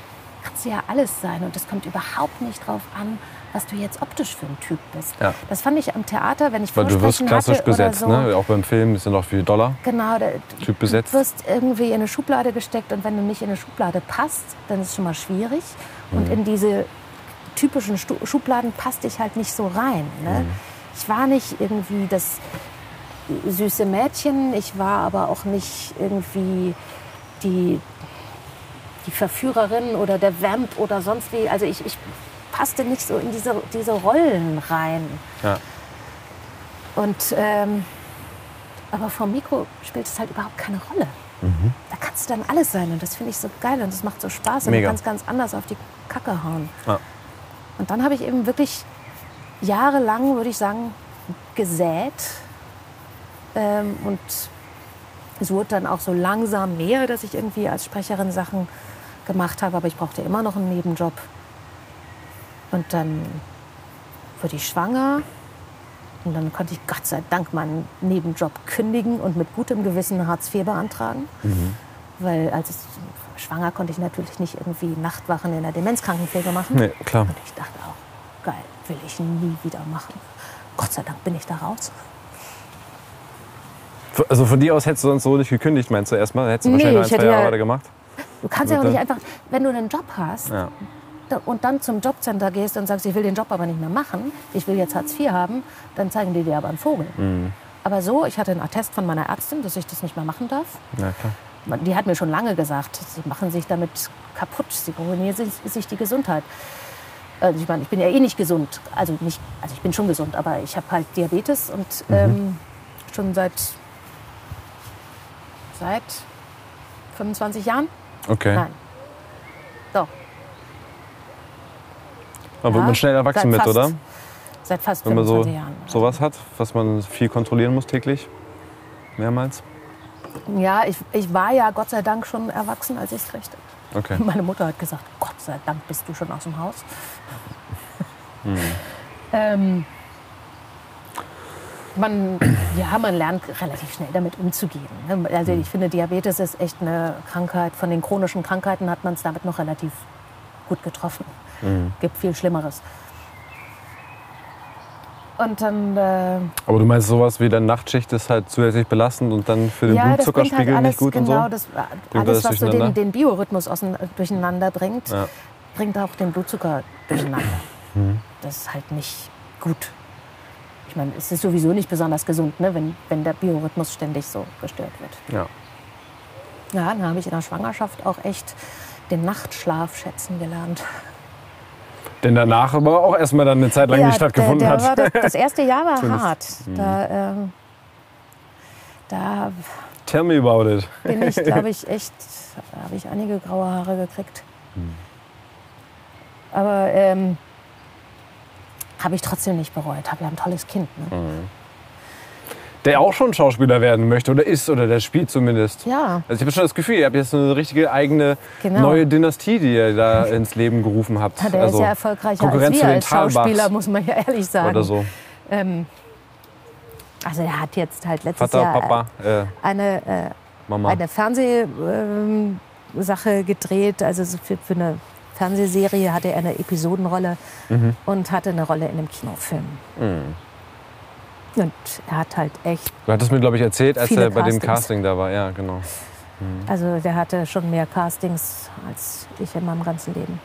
Speaker 3: kannst du ja alles sein. Und es kommt überhaupt nicht drauf an, was du jetzt optisch für ein Typ bist.
Speaker 2: Ja.
Speaker 3: Das fand ich am Theater, wenn ich
Speaker 2: Weil du wirst klassisch besetzt,
Speaker 3: so.
Speaker 2: ne? Auch beim Film ist ja noch viel Dollar.
Speaker 3: Genau, da,
Speaker 2: Typ besetzt.
Speaker 3: du wirst irgendwie in eine Schublade gesteckt und wenn du nicht in eine Schublade passt, dann ist es schon mal schwierig.
Speaker 2: Mhm.
Speaker 3: Und in diese typischen Stu Schubladen passte ich halt nicht so rein. Ne?
Speaker 2: Mhm.
Speaker 3: Ich war nicht irgendwie das süße Mädchen, ich war aber auch nicht irgendwie die, die Verführerin oder der Vamp oder sonst wie. Also ich, ich passte nicht so in diese, diese Rollen rein.
Speaker 2: Ja.
Speaker 3: Und ähm, aber vom Mikro spielt es halt überhaupt keine Rolle. Da kannst du dann alles sein und das finde ich so geil und das macht so Spaß und
Speaker 2: Mega.
Speaker 3: du kannst ganz anders auf die Kacke hauen.
Speaker 2: Ja.
Speaker 3: Und dann habe ich eben wirklich jahrelang, würde ich sagen, gesät ähm, und es wurde dann auch so langsam mehr, dass ich irgendwie als Sprecherin Sachen gemacht habe, aber ich brauchte immer noch einen Nebenjob. Und dann wurde ich schwanger und dann konnte ich Gott sei Dank meinen Nebenjob kündigen und mit gutem Gewissen Hartz IV beantragen. Weil als ich schwanger konnte ich natürlich nicht irgendwie Nachtwachen in der Demenzkrankenpflege machen.
Speaker 2: Nee, klar.
Speaker 3: Und ich dachte auch, geil, will ich nie wieder machen. Gott sei Dank bin ich da raus.
Speaker 2: Also von dir aus hättest du sonst so nicht gekündigt, meinst du erstmal? Hättest du
Speaker 3: Nee,
Speaker 2: wahrscheinlich noch ein, zwei Jahre
Speaker 3: ja-
Speaker 2: weiter gemacht?
Speaker 3: Du kannst ja auch
Speaker 2: Bitte?
Speaker 3: nicht einfach, wenn du einen Job hast
Speaker 2: Ja.
Speaker 3: Und dann zum Jobcenter gehst und sagst, ich will den Job aber nicht mehr machen, ich will jetzt Hartz IV haben, dann zeigen die dir aber einen Vogel.
Speaker 2: Mhm.
Speaker 3: Aber so, ich hatte einen Attest von meiner Ärztin, dass ich das nicht mehr machen darf.
Speaker 2: Ja, klar.
Speaker 3: Die hat mir schon lange gesagt, sie machen sich damit kaputt, sie ruinieren sich, sich die Gesundheit. Also ich meine, ich bin ja eh nicht gesund. Also, nicht, also ich bin schon gesund, aber ich habe halt Diabetes und ähm, schon seit, seit 25 Jahren.
Speaker 2: Okay.
Speaker 3: Nein.
Speaker 2: Da wird
Speaker 3: Ja,
Speaker 2: man schnell erwachsen mit,
Speaker 3: fast
Speaker 2: oder?
Speaker 3: seit fast
Speaker 2: Wenn man so
Speaker 3: 25 Jahren.
Speaker 2: sowas hat, was man viel kontrollieren muss täglich. Mehrmals.
Speaker 3: Ja, ich, ich war ja Gott sei Dank schon erwachsen, als ich es kriegte.
Speaker 2: Okay. (laughs)
Speaker 3: Meine Mutter hat gesagt, Gott sei Dank bist du schon aus dem Haus.
Speaker 2: Hm.
Speaker 3: ähm, man, ja, man lernt relativ schnell damit umzugehen. ne? Also
Speaker 2: Hm.
Speaker 3: ich finde, Diabetes ist echt eine Krankheit. Von den chronischen Krankheiten hat man es damit noch relativ gut getroffen.
Speaker 2: Hm.
Speaker 3: Gibt viel Schlimmeres. Und dann äh,
Speaker 2: Aber du meinst, sowas wie deine Nachtschicht ist halt zusätzlich belastend und dann für den
Speaker 3: ja, das
Speaker 2: Blutzuckerspiegel
Speaker 3: halt
Speaker 2: nicht gut
Speaker 3: genau,
Speaker 2: und so?
Speaker 3: Das,
Speaker 2: Bringt
Speaker 3: alles,
Speaker 2: das
Speaker 3: was so den, den Biorhythmus ausein- durcheinander bringt,
Speaker 2: Ja.
Speaker 3: bringt auch den Blutzucker durcheinander.
Speaker 2: Mhm.
Speaker 3: Das ist halt nicht gut. Ich meine, es ist sowieso nicht besonders gesund, ne, wenn, wenn der Biorhythmus ständig so gestört wird.
Speaker 2: Ja.
Speaker 3: Ja, dann habe ich in der Schwangerschaft auch echt den Nachtschlaf schätzen gelernt.
Speaker 2: Denn danach aber auch erstmal dann eine Zeit lang nicht stattgefunden
Speaker 3: der, der
Speaker 2: hat.
Speaker 3: War das, das (laughs) erste Jahr war hart. Da, ähm, da
Speaker 2: Tell me about it.
Speaker 3: bin ich, glaube ich, (laughs) echt, da habe ich einige graue Haare gekriegt. Aber ähm, habe ich trotzdem nicht bereut. Habe ja ein tolles Kind. Ne?
Speaker 2: Der auch schon Schauspieler werden möchte oder ist oder der spielt zumindest.
Speaker 3: Ja,
Speaker 2: Also ich habe schon das Gefühl, ihr habt jetzt eine richtige eigene
Speaker 3: Genau.
Speaker 2: neue Dynastie, die ihr da ins Leben gerufen habt.
Speaker 3: der
Speaker 2: also
Speaker 3: ist ja erfolgreicher
Speaker 2: Konkurrenz
Speaker 3: als wir als Schauspieler, muss man ja ehrlich sagen.
Speaker 2: oder so.
Speaker 3: Ähm, also er hat jetzt halt letztes
Speaker 2: Vater,
Speaker 3: Jahr
Speaker 2: Papa, äh,
Speaker 3: eine, äh, eine Fernsehsache gedreht, also so für, für eine Fernsehserie hatte er eine Episodenrolle
Speaker 2: Mhm.
Speaker 3: und hatte eine Rolle in einem Kinofilm. Und er hat halt echt,
Speaker 2: Du hattest mir, glaube ich, erzählt, als er bei dem. Casting da war. Ja, genau.
Speaker 3: also der hatte schon mehr Castings als ich in meinem ganzen Leben.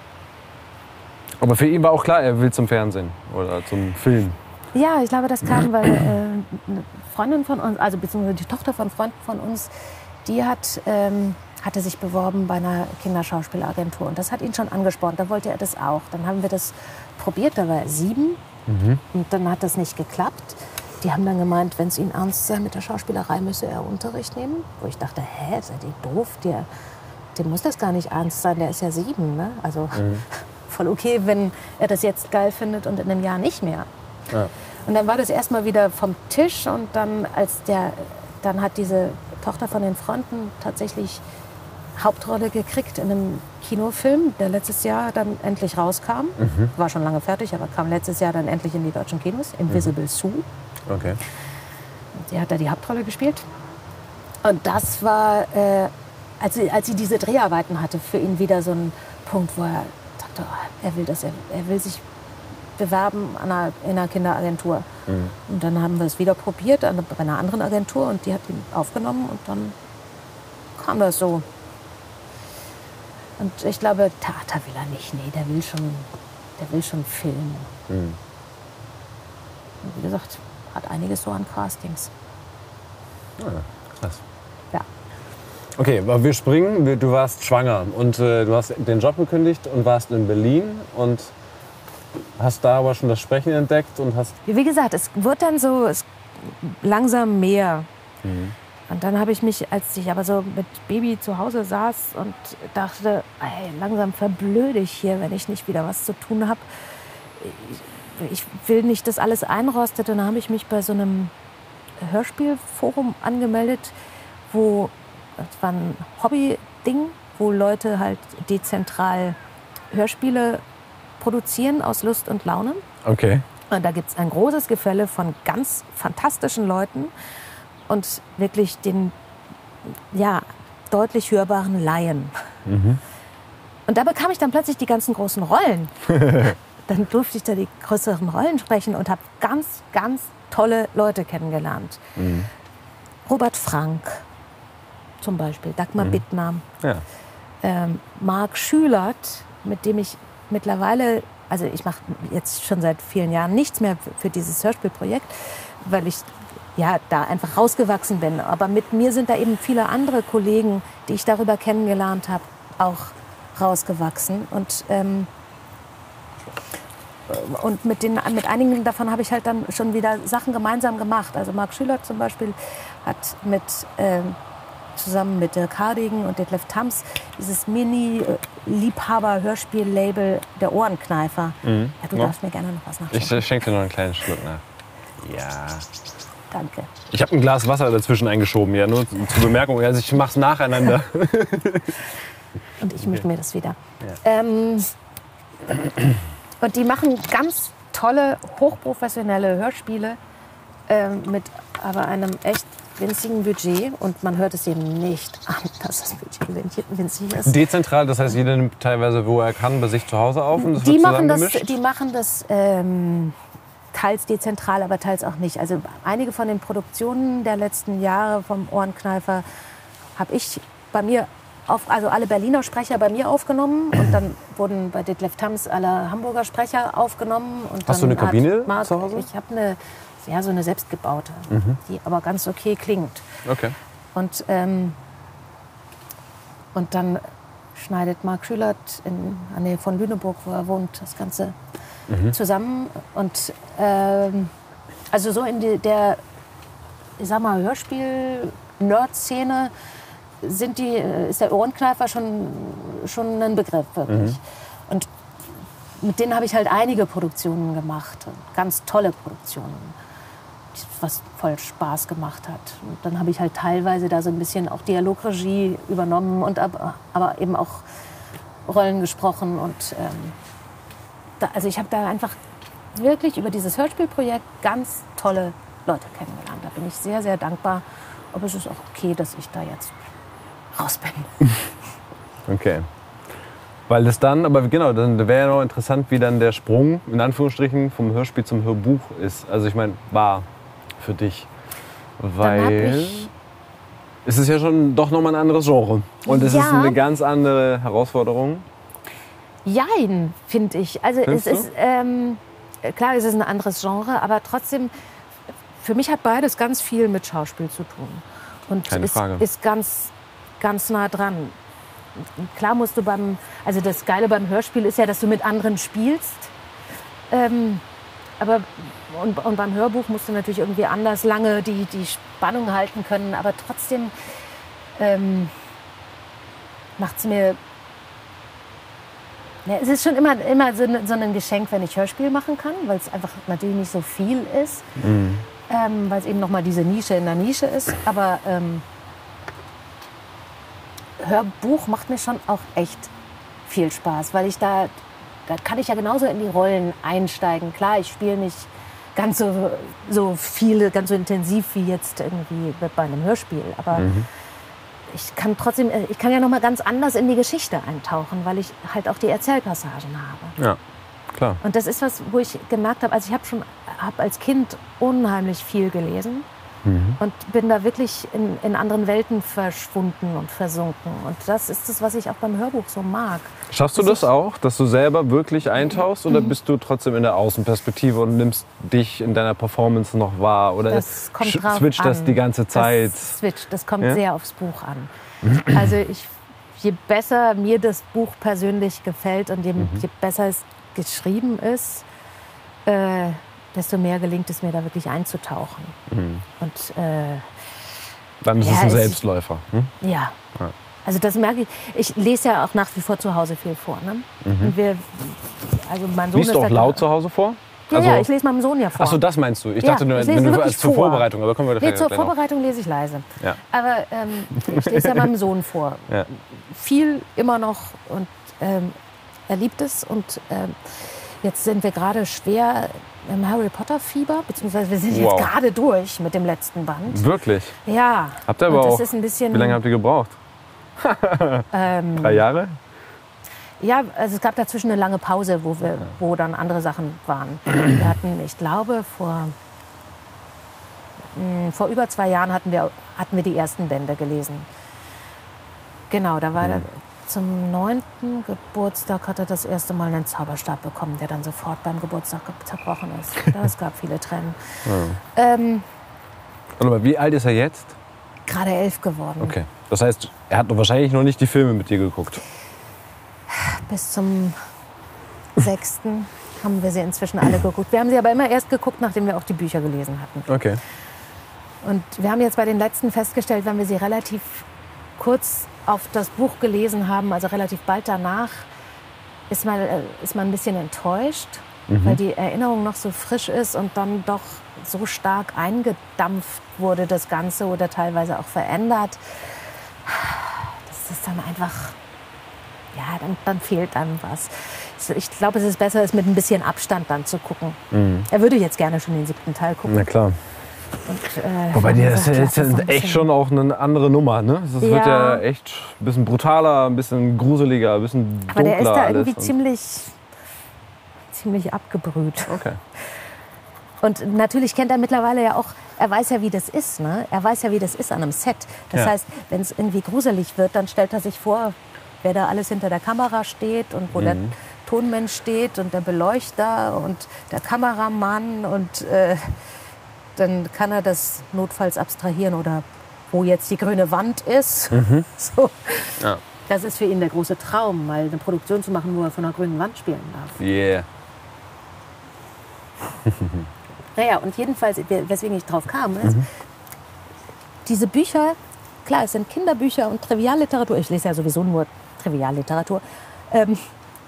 Speaker 2: Aber für ihn war auch klar, er will zum Fernsehen oder zum Film.
Speaker 3: Ja, ich glaube, das kam, weil äh, eine Freundin von uns, also beziehungsweise die Tochter von Freunden von uns, die hat, ähm, hatte sich beworben bei einer Kinderschauspielagentur. Und das hat ihn schon angespornt. Da wollte er das auch. Dann haben wir das probiert, da war er sieben. Und dann hat das nicht geklappt. Die haben dann gemeint, wenn es ihm ernst sei mit der Schauspielerei, müsse er Unterricht nehmen. Wo ich dachte, hä, seid ihr doof? Der, dem muss das gar nicht ernst sein, der ist ja sieben. Ne? Also (laughs) voll okay, wenn er das jetzt geil findet und in einem Jahr nicht mehr.
Speaker 2: Ja.
Speaker 3: Und dann war das erstmal wieder vom Tisch und dann als der dann hat diese Tochter von den Fronten tatsächlich Hauptrolle gekriegt in einem Kinofilm, der letztes Jahr dann endlich rauskam. War schon lange fertig, aber kam letztes Jahr dann endlich in die deutschen Kinos. Invisible Sue.
Speaker 2: Okay.
Speaker 3: Die hat da die Hauptrolle gespielt. Und das war, äh, als, sie, als sie diese Dreharbeiten hatte, für ihn wieder so ein Punkt, wo er sagte, oh, er will das, er, er will sich bewerben an einer, in einer Kinderagentur.
Speaker 2: Mhm.
Speaker 3: Und dann haben wir es wieder probiert an, bei einer anderen Agentur und die hat ihn aufgenommen und dann kam das so. Und ich glaube, Theater will er nicht. Nee, der will schon, der will schon filmen.
Speaker 2: Mhm.
Speaker 3: Wie gesagt, hat einiges so an Castings.
Speaker 2: Ah, krass.
Speaker 3: Ja.
Speaker 2: Okay, aber wir springen. Du warst schwanger und äh, du hast den Job gekündigt und warst in Berlin und hast da aber schon das Sprechen entdeckt und hast.
Speaker 3: Wie gesagt, es wird dann so es, langsam mehr. Und dann habe ich mich, als ich aber so mit Baby zu Hause saß und dachte, ey, langsam verblöde ich hier, wenn ich nicht wieder was zu tun habe. Ich, will nicht, dass alles einrostet. Und dann habe ich mich bei so einem Hörspielforum angemeldet, wo das war ein Hobby-Ding, wo Leute halt dezentral Hörspiele produzieren aus Lust und Laune.
Speaker 2: Okay.
Speaker 3: Und da gibt es ein großes Gefälle von ganz fantastischen Leuten und wirklich den ja, deutlich hörbaren Laien. Und da bekam ich dann plötzlich die ganzen großen Rollen. (laughs) dann durfte ich da die größeren Rollen sprechen und habe ganz, ganz tolle Leute kennengelernt. Robert Frank zum Beispiel, Dagmar Bittner,
Speaker 2: Ja.
Speaker 3: ähm, Marc Schülert, mit dem ich mittlerweile, also ich mache jetzt schon seit vielen Jahren nichts mehr für, für dieses Hörspielprojekt, weil ich ja da einfach rausgewachsen bin. Aber mit mir sind da eben viele andere Kollegen, die ich darüber kennengelernt habe, auch rausgewachsen. Und ähm, und mit, den, mit einigen davon habe ich halt dann schon wieder Sachen gemeinsam gemacht. Also Marc Schülert zum Beispiel hat mit, ähm, zusammen mit Dirk Hardigen und Detlef Tams dieses Mini-Liebhaber-Hörspiel-Label der Ohrenkneifer. Ja, du
Speaker 2: Ja.
Speaker 3: darfst mir gerne noch was
Speaker 2: Ich
Speaker 3: nachschenken.
Speaker 2: schenke dir noch einen kleinen Schluck nach. Ja.
Speaker 3: Danke.
Speaker 2: Ich habe ein Glas Wasser dazwischen eingeschoben, ja, nur zur Bemerkung. Also ich mache es nacheinander. (laughs)
Speaker 3: Und ich mische mir das wieder. Ähm, und die machen ganz tolle, hochprofessionelle Hörspiele ähm, mit aber einem echt winzigen Budget. Und man hört es eben nicht (laughs) an, dass das Budget winzig- ist.
Speaker 2: Dezentral, das heißt, jeder nimmt teilweise, wo er kann, bei sich zu Hause auf und das
Speaker 3: Die
Speaker 2: wird
Speaker 3: machen das, die machen das ähm, teils dezentral, aber teils auch nicht. Also einige von den Produktionen der letzten Jahre vom Ohrenkneifer habe ich bei mir auf, also alle Berliner Sprecher bei mir aufgenommen und dann wurden bei Detlef Tams alle Hamburger Sprecher aufgenommen. Und
Speaker 2: Hast du
Speaker 3: dann
Speaker 2: eine Kabine
Speaker 3: hat Marc,
Speaker 2: zu Hause? Mhm.
Speaker 3: Ich habe eine, ja, so eine selbstgebaute, die aber ganz okay klingt.
Speaker 2: Okay.
Speaker 3: Und, ähm, und dann schneidet Marc Schülert in der Nähe von Lüneburg, wo er wohnt, das Ganze zusammen. Und ähm, also so in die, der, ich sag mal, Hörspiel-Nerd-Szene sind die, äh, ist der Ohrenkneifer schon, schon ein Begriff, wirklich. Und mit denen habe ich halt einige Produktionen gemacht, ganz tolle Produktionen was voll Spaß gemacht hat. Und dann habe ich halt teilweise da so ein bisschen auch Dialogregie übernommen und aber, aber eben auch Rollen gesprochen. Und ähm, da, also ich habe da einfach wirklich über dieses Hörspielprojekt ganz tolle Leute kennengelernt. Da bin ich sehr, sehr dankbar. Aber es ist auch okay, dass ich da jetzt raus bin.
Speaker 2: Okay. Weil das dann, aber genau, dann wäre ja noch interessant, wie dann der Sprung, in Anführungsstrichen, vom Hörspiel zum Hörbuch ist. Also ich meine, war für dich. Weil es ist ja schon doch nochmal ein anderes Genre. Und es ist
Speaker 3: Ja.
Speaker 2: eine ganz andere Herausforderung.
Speaker 3: Jein, finde ich. Also es
Speaker 2: Findest du?
Speaker 3: ist, ähm, klar, es ist ein anderes Genre, aber trotzdem, für mich hat beides ganz viel mit Schauspiel zu tun. Und
Speaker 2: Keine
Speaker 3: ist,
Speaker 2: Frage.
Speaker 3: ist ganz, ganz nah dran. Klar musst du beim, also das Geile beim Hörspiel ist ja, dass du mit anderen spielst. Ähm, aber und, und beim Hörbuch musst du natürlich irgendwie anders lange die, die Spannung halten können. Aber trotzdem ähm, macht es mir ja, es ist schon immer, immer so, so ein Geschenk, wenn ich Hörspiel machen kann, weil es einfach natürlich nicht so viel ist. Ähm, weil es eben nochmal diese Nische in der Nische ist. Aber ähm, Hörbuch macht mir schon auch echt viel Spaß, weil ich da, da kann ich ja genauso in die Rollen einsteigen. Klar, ich spiele nicht ganz so, so viele, ganz so intensiv wie jetzt irgendwie bei einem Hörspiel. Aber ich kann trotzdem, äh, ich kann ja noch mal ganz anders in die Geschichte eintauchen, weil ich halt auch die Erzählpassagen habe.
Speaker 2: Ja, klar.
Speaker 3: Und das ist was, wo ich gemerkt habe, also ich habe schon hab als Kind unheimlich viel gelesen und bin da wirklich in, in anderen Welten verschwunden und versunken. Und das ist das, was ich auch beim Hörbuch so mag.
Speaker 2: Schaffst du
Speaker 3: Dass
Speaker 2: das auch, dass du selber wirklich eintauchst oder bist du trotzdem in der Außenperspektive und nimmst dich in deiner Performance noch wahr oder
Speaker 3: Das kommt drauf
Speaker 2: switcht das
Speaker 3: an.
Speaker 2: die ganze Zeit?
Speaker 3: Das switcht, das kommt
Speaker 2: Ja?
Speaker 3: sehr aufs Buch an. Also ich, je besser mir das Buch persönlich gefällt und je,
Speaker 2: Mhm.
Speaker 3: je besser es geschrieben ist, äh, desto mehr gelingt es mir da wirklich einzutauchen.
Speaker 2: Mhm.
Speaker 3: Und äh,
Speaker 2: Dann ist
Speaker 3: Ja,
Speaker 2: es ein Selbstläufer. Hm?
Speaker 3: ja.
Speaker 2: Ja.
Speaker 3: Also das merke ich. Ich lese ja auch nach wie vor zu Hause viel vor. Ne? Und wir, also mein Sohn
Speaker 2: Liest
Speaker 3: ist
Speaker 2: du auch laut zu Hause vor?
Speaker 3: Ja, ja, ich lese meinem Sohn ja vor.
Speaker 2: Achso, das meinst du? Ich dachte nur,
Speaker 3: ich
Speaker 2: wenn du, als zur
Speaker 3: vor.
Speaker 2: Vorbereitung, aber kommen wir
Speaker 3: Nee, zur
Speaker 2: noch.
Speaker 3: Vorbereitung lese ich leise.
Speaker 2: Ja.
Speaker 3: Aber ähm, ich lese ja meinem Sohn vor.
Speaker 2: Ja.
Speaker 3: Viel immer noch und ähm, er liebt es. Und ähm, jetzt sind wir gerade schwer im Harry Potter Fieber, beziehungsweise wir sind
Speaker 2: Wow.
Speaker 3: jetzt gerade durch mit dem letzten Band.
Speaker 2: Wirklich?
Speaker 3: Ja.
Speaker 2: Habt ihr aber auch.
Speaker 3: ist ein bisschen.
Speaker 2: Wie lange habt ihr gebraucht?
Speaker 3: ähm, (laughs)
Speaker 2: Drei Jahre?
Speaker 3: Ja, also es gab dazwischen eine lange Pause, wo, wir, wo dann andere Sachen waren. (clears throat) Wir hatten, ich glaube, vor, mh, vor über zwei Jahren hatten wir, hatten wir die ersten Bände gelesen. Genau, da war zum neunten Geburtstag hat er das erste Mal einen Zauberstab bekommen, der dann sofort beim Geburtstag ge- zerbrochen ist. (laughs) Es gab viele Tränen. Ähm,
Speaker 2: Und aber wie alt ist er jetzt?
Speaker 3: Gerade elf geworden.
Speaker 2: Okay. Das heißt, er hat wahrscheinlich noch nicht die Filme mit dir geguckt.
Speaker 3: Bis zum sechsten haben wir sie inzwischen alle geguckt. Wir haben sie aber immer erst geguckt, nachdem wir auch die Bücher gelesen hatten.
Speaker 2: Okay.
Speaker 3: Und wir haben jetzt bei den letzten festgestellt, wenn wir sie relativ kurz auf das Buch gelesen haben, also relativ bald danach, ist man, äh, ist man ein bisschen enttäuscht, weil die Erinnerung noch so frisch ist und dann doch so stark eingedampft wurde, das Ganze, oder teilweise auch verändert. Das ist dann einfach, ja, dann, dann fehlt dann was. Ich glaube, es ist besser, es mit ein bisschen Abstand dann zu gucken. Er würde jetzt gerne schon den siebten Teil gucken.
Speaker 2: Na klar.
Speaker 3: Und, äh,
Speaker 2: Wobei
Speaker 3: haben
Speaker 2: ist, ja- ja echt schon auch eine andere Nummer. Ne? Das wird
Speaker 3: Ja.
Speaker 2: ja echt ein bisschen brutaler, ein bisschen gruseliger, ein bisschen dunkler.
Speaker 3: Aber der ist da irgendwie ziemlich, ziemlich abgebrüht.
Speaker 2: Okay. (laughs)
Speaker 3: Und natürlich kennt er mittlerweile ja auch, er weiß ja, wie das ist. Ne? Er weiß ja, wie das ist an einem Set. Das
Speaker 2: Ja.
Speaker 3: heißt, wenn es irgendwie gruselig wird, dann stellt er sich vor, wer da alles hinter der Kamera steht und wo der
Speaker 2: Mhm.
Speaker 3: Tonmensch steht und der Beleuchter und der Kameramann. Und äh, dann kann er das notfalls abstrahieren oder wo jetzt die grüne Wand ist. (laughs) So.
Speaker 2: Mhm. Ja.
Speaker 3: Das ist für ihn der große Traum, mal eine Produktion zu machen, wo er von einer grünen Wand spielen darf.
Speaker 2: Yeah. (laughs)
Speaker 3: Naja, und jedenfalls, weswegen ich drauf kam, ist, diese Bücher, klar, es sind Kinderbücher und Trivialliteratur. Ich lese ja sowieso nur Trivialliteratur. Ähm,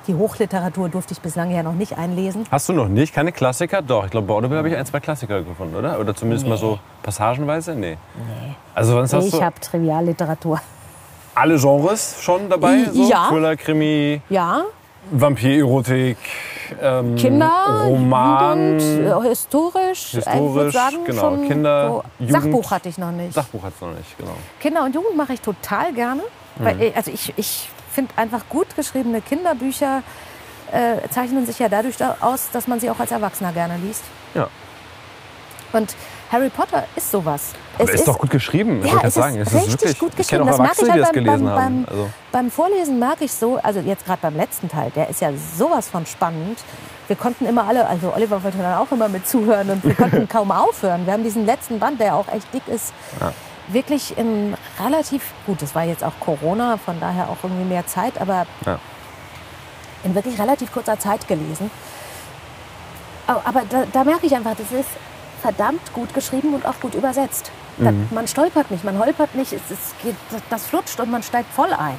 Speaker 3: die Hochliteratur durfte ich bislang ja noch nicht einlesen.
Speaker 2: Hast du noch nicht? Keine Klassiker? Doch, ich glaube, bei Audible habe ich ein, zwei Klassiker gefunden, oder? Oder zumindest mal so passagenweise? Nee.
Speaker 3: Nee.
Speaker 2: Also sonst hast
Speaker 3: ich
Speaker 2: du
Speaker 3: habe Trivialliteratur.
Speaker 2: alle Genres schon dabei? So?
Speaker 3: ja.
Speaker 2: Thriller, Krimi,
Speaker 3: Ja,
Speaker 2: Vampir-Erotik, ähm,
Speaker 3: Kinder,
Speaker 2: Roman.
Speaker 3: Jugend, äh, historisch, ich würde
Speaker 2: Historisch,
Speaker 3: sagen,
Speaker 2: genau. Kinder,
Speaker 3: so.
Speaker 2: Jugend.
Speaker 3: Sachbuch hatte ich noch nicht.
Speaker 2: Sachbuch hat es noch nicht, genau.
Speaker 3: Kinder und Jugend mache ich total gerne.
Speaker 2: Mhm.
Speaker 3: Weil, äh, also ich, ich finde einfach gut geschriebene Kinderbücher äh, zeichnen sich ja dadurch da- aus, dass man sie auch als Erwachsener gerne liest.
Speaker 2: Ja.
Speaker 3: Und Harry Potter ist sowas.
Speaker 2: Aber ist, doch gut geschrieben, ich
Speaker 3: ja, es
Speaker 2: gerade sagen.
Speaker 3: ist
Speaker 2: Es ist
Speaker 3: richtig
Speaker 2: wirklich,
Speaker 3: gut
Speaker 2: ich
Speaker 3: geschrieben. Das merke ich halt beim, beim, beim,
Speaker 2: Also,
Speaker 3: beim Vorlesen merke ich so, also jetzt gerade beim letzten Teil, der ist ja sowas von spannend. Wir konnten immer alle, also Oliver wollte dann auch immer mit zuhören und wir konnten (laughs) kaum aufhören. Wir haben diesen letzten Band, der auch echt dick ist, wirklich in relativ, gut, es war jetzt auch Corona, von daher auch irgendwie mehr Zeit, aber
Speaker 2: Ja.
Speaker 3: in wirklich relativ kurzer Zeit gelesen. Aber, da, da merke ich einfach, das ist verdammt gut geschrieben und auch gut übersetzt. Da,
Speaker 2: Mhm.
Speaker 3: man stolpert nicht, man holpert nicht, es, es geht, das flutscht und man steigt voll ein.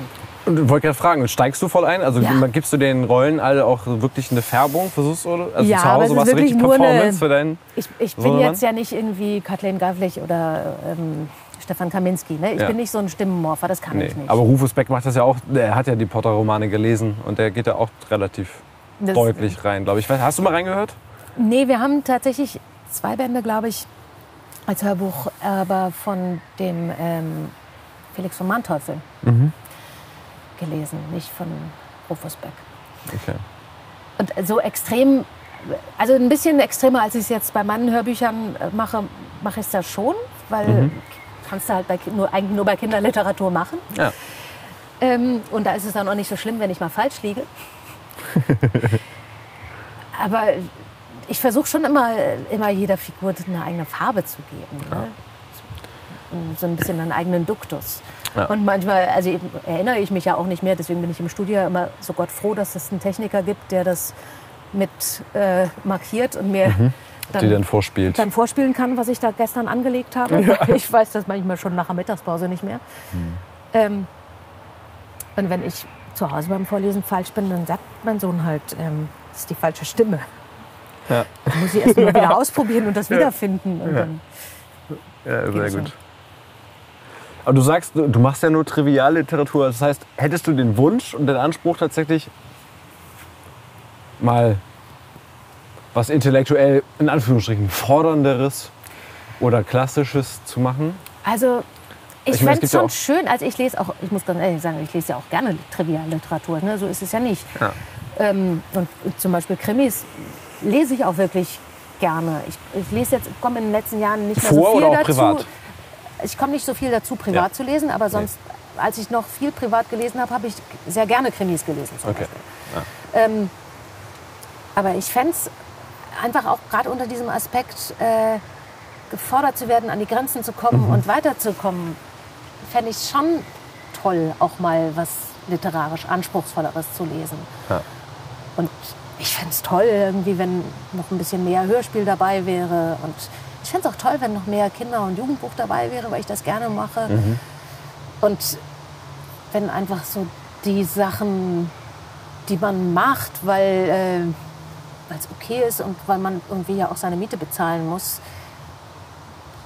Speaker 2: und ich wollte gerade fragen, steigst du voll ein? Also
Speaker 3: Ja.
Speaker 2: gibst du den Rollen alle auch wirklich eine Färbung? Versuchst du, also
Speaker 3: Ja,
Speaker 2: zu Hause
Speaker 3: es ist
Speaker 2: machst du
Speaker 3: wirklich
Speaker 2: richtig
Speaker 3: nur eine-
Speaker 2: Performance für deinen...
Speaker 3: Ich, ich bin jetzt ja nicht irgendwie Kathleen Gavlich oder ähm, Stefan Kaminski. Ne? Ich
Speaker 2: Ja.
Speaker 3: bin nicht so ein Stimmenmorpher, das kann
Speaker 2: Nee.
Speaker 3: ich nicht.
Speaker 2: Aber Rufus Beck macht das ja auch, der hat ja die Potter-Romane gelesen und der geht ja auch relativ
Speaker 3: Das-
Speaker 2: deutlich rein, glaube ich. Hast du mal reingehört?
Speaker 3: Nee, wir haben tatsächlich zwei Bände, glaube ich, als Hörbuch, aber von dem ähm, Felix von Manteuffel gelesen, nicht von Rufus Beck.
Speaker 2: Okay.
Speaker 3: Und so extrem, also ein bisschen extremer, als ich es jetzt bei meinen Hörbüchern äh, mache, mache ich es da schon, weil kannst du halt bei, nur, eigentlich nur bei Kinderliteratur machen.
Speaker 2: Ja.
Speaker 3: Ähm, und da ist es dann auch nicht so schlimm, wenn ich mal falsch liege. (laughs) Aber ich versuche schon immer, immer jeder Figur eine eigene Farbe zu geben. Ne? So ein bisschen einen eigenen Duktus.
Speaker 2: Ja.
Speaker 3: Und manchmal, also eben erinnere ich mich ja auch nicht mehr, deswegen bin ich im Studio immer so Gott froh, dass es einen Techniker gibt, der das mit äh, markiert und mir
Speaker 2: Die dann vorspielt.
Speaker 3: dann vorspielen kann, was ich da gestern angelegt habe. Weil (laughs) Ich weiß das manchmal schon nach der Mittagspause nicht mehr. Ähm, und wenn ich zu Hause beim Vorlesen falsch bin, dann sagt mein Sohn halt, ähm, das ist die falsche Stimme.
Speaker 2: Ja.
Speaker 3: Dann muss ich erst mal wieder (laughs) ausprobieren und das wiederfinden. Und dann,
Speaker 2: Ja, sehr gut. Aber du sagst, du du machst ja nur Trivialliteratur. Das heißt, hättest du den Wunsch und den Anspruch tatsächlich mal was intellektuell in Anführungsstrichen fordernderes oder klassisches zu machen?
Speaker 3: also ich
Speaker 2: Ich
Speaker 3: fände es
Speaker 2: ja
Speaker 3: schon
Speaker 2: auch-
Speaker 3: schön, also ich lese auch, ich muss ganz ehrlich sagen, ich lese ja auch gerne Trivialliteratur, ne? so ist es ja nicht.
Speaker 2: Ja.
Speaker 3: Ähm, und zum Beispiel Krimis lese ich auch wirklich gerne. Ich, ich lese jetzt, komme in den letzten Jahren nicht mehr
Speaker 2: Vor
Speaker 3: so viel dazu.
Speaker 2: privat?
Speaker 3: Ich komme nicht so viel dazu, privat
Speaker 2: Ja.
Speaker 3: zu lesen, aber sonst, als ich noch viel privat gelesen habe, habe ich sehr gerne Krimis gelesen.
Speaker 2: Okay.
Speaker 3: Ähm, aber ich fände es einfach auch gerade unter diesem Aspekt, äh, gefordert zu werden, an die Grenzen zu kommen
Speaker 2: Mhm.
Speaker 3: und weiterzukommen, fände ich schon toll, auch mal was literarisch Anspruchsvolleres zu lesen.
Speaker 2: Ja.
Speaker 3: Und ich fände es toll, irgendwie, wenn noch ein bisschen mehr Hörspiel dabei wäre. Und ich fände es auch toll, wenn noch mehr Kinder- und Jugendbuch dabei wäre, weil ich das gerne mache. Und wenn einfach so die Sachen, die man macht, weil äh, weil es okay ist und weil man irgendwie ja auch seine Miete bezahlen muss,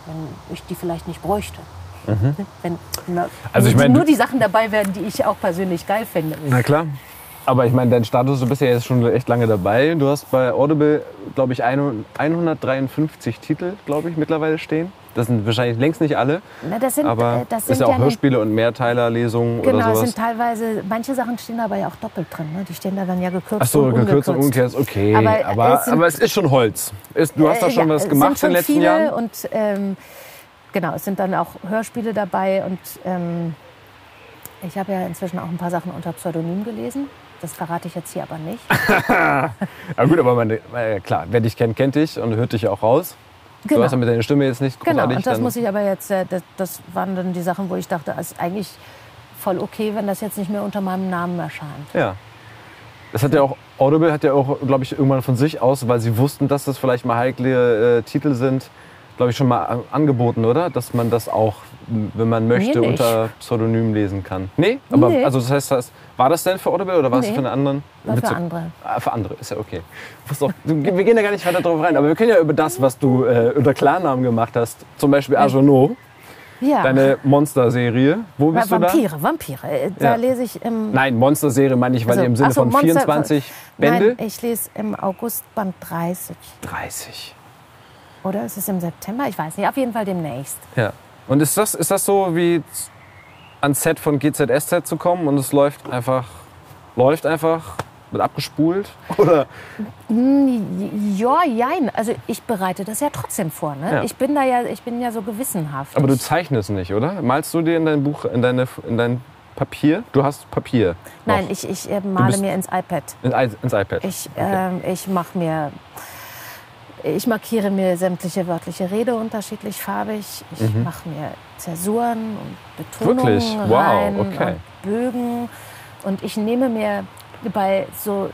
Speaker 3: wenn ich die vielleicht nicht bräuchte. Wenn na,
Speaker 2: Also ich
Speaker 3: nur-
Speaker 2: mein,
Speaker 3: nur die Sachen dabei wären, die ich auch persönlich geil finde.
Speaker 2: Na klar. Aber ich meine, dein Status, du bist ja jetzt schon echt lange dabei. Du hast bei Audible, glaube ich, ein- 153 Titel, glaube ich, mittlerweile stehen. Das sind wahrscheinlich längst nicht alle,
Speaker 3: Na, das sind,
Speaker 2: aber
Speaker 3: äh, das
Speaker 2: ist
Speaker 3: sind
Speaker 2: ja auch
Speaker 3: ja
Speaker 2: Hörspiele und Mehrteilerlesungen
Speaker 3: Genau,
Speaker 2: oder
Speaker 3: es
Speaker 2: sowas.
Speaker 3: sind teilweise, manche Sachen stehen aber ja auch doppelt drin. Ne? Die stehen da dann ja gekürzt
Speaker 2: Ach so,
Speaker 3: und
Speaker 2: gekürzt und
Speaker 3: ungekürzt.
Speaker 2: umgekehrt, okay.
Speaker 3: Aber,
Speaker 2: Aber, aber,
Speaker 3: es sind-
Speaker 2: es ist schon Holz. Ist, du hast da
Speaker 3: Äh,
Speaker 2: schon
Speaker 3: ja,
Speaker 2: was
Speaker 3: es
Speaker 2: gemacht
Speaker 3: sind schon
Speaker 2: in den letzten
Speaker 3: viele
Speaker 2: Jahren.
Speaker 3: Und ähm, genau, es sind dann auch Hörspiele dabei und ähm, ich habe ja inzwischen auch ein paar Sachen unter Pseudonym gelesen. Das verrate ich jetzt hier aber nicht. (laughs)
Speaker 2: Ja gut, aber meine, äh, klar, wer dich kennt, kennt dich und hört dich auch raus. Du
Speaker 3: Genau.
Speaker 2: hast ja mit deiner Stimme jetzt nicht
Speaker 3: Genau,
Speaker 2: großartig...
Speaker 3: und das
Speaker 2: dann-
Speaker 3: muss ich aber jetzt, äh, das, das waren dann die Sachen, wo ich dachte, es ist eigentlich voll okay, wenn das jetzt nicht mehr unter meinem Namen erscheint.
Speaker 2: Ja. Das hat ja auch, Audible hat ja auch, glaube ich, irgendwann von sich aus, weil sie wussten, dass das vielleicht mal heikle äh, Titel sind, glaube ich, schon mal an- angeboten, oder? Dass man das auch, wenn man möchte,
Speaker 3: nicht.
Speaker 2: unter Pseudonym lesen kann. Nee? Aber
Speaker 3: Nee.
Speaker 2: also das heißt, das, war das denn für Audible oder war es
Speaker 3: Nee.
Speaker 2: für einen anderen?
Speaker 3: War für andere.
Speaker 2: Ah, für andere, ist ja okay. Auch, du, wir gehen ja gar nicht weiter drauf rein, aber wir können ja über das, was du äh, unter Klarnamen gemacht hast, zum Beispiel Arjono,
Speaker 3: Ja,
Speaker 2: deine Monster-Serie. Wo bist du da?
Speaker 3: Vampire, Vampire. Äh, Da
Speaker 2: Ja.
Speaker 3: lese ich im
Speaker 2: Nein, Monster-Serie meine ich, weil
Speaker 3: Also,
Speaker 2: ihr im Sinne
Speaker 3: so,
Speaker 2: von
Speaker 3: Monster-
Speaker 2: 24 Bände.
Speaker 3: Nein, ich lese im August Band 30.
Speaker 2: 30.
Speaker 3: Oder ist es im September? Ich weiß nicht. Auf jeden Fall demnächst.
Speaker 2: Ja. Und ist das, ist das so wie z- ans Set von GZSZ zu kommen und es läuft einfach, läuft einfach, wird abgespult? Oder?
Speaker 3: Hm, Ja, jein. Also ich bereite das ja trotzdem vor. Ne?
Speaker 2: Ja.
Speaker 3: Ich bin da ja, ich bin ja so gewissenhaft.
Speaker 2: Aber du
Speaker 3: Ich-
Speaker 2: zeichnest nicht, oder? Malst du dir in dein Buch, in, deine, in dein Papier? Du hast Papier. noch.
Speaker 3: Nein, ich, ich äh, male mir ins iPad.
Speaker 2: In, ins iPad.
Speaker 3: Ich, ähm, ich mache mir, ich markiere mir sämtliche wörtliche Rede unterschiedlich farbig. Ich mache mir Zäsuren und Betonungen
Speaker 2: Mhm. Wirklich? Wow,
Speaker 3: rein
Speaker 2: okay.
Speaker 3: und Bögen. Und ich nehme mir bei so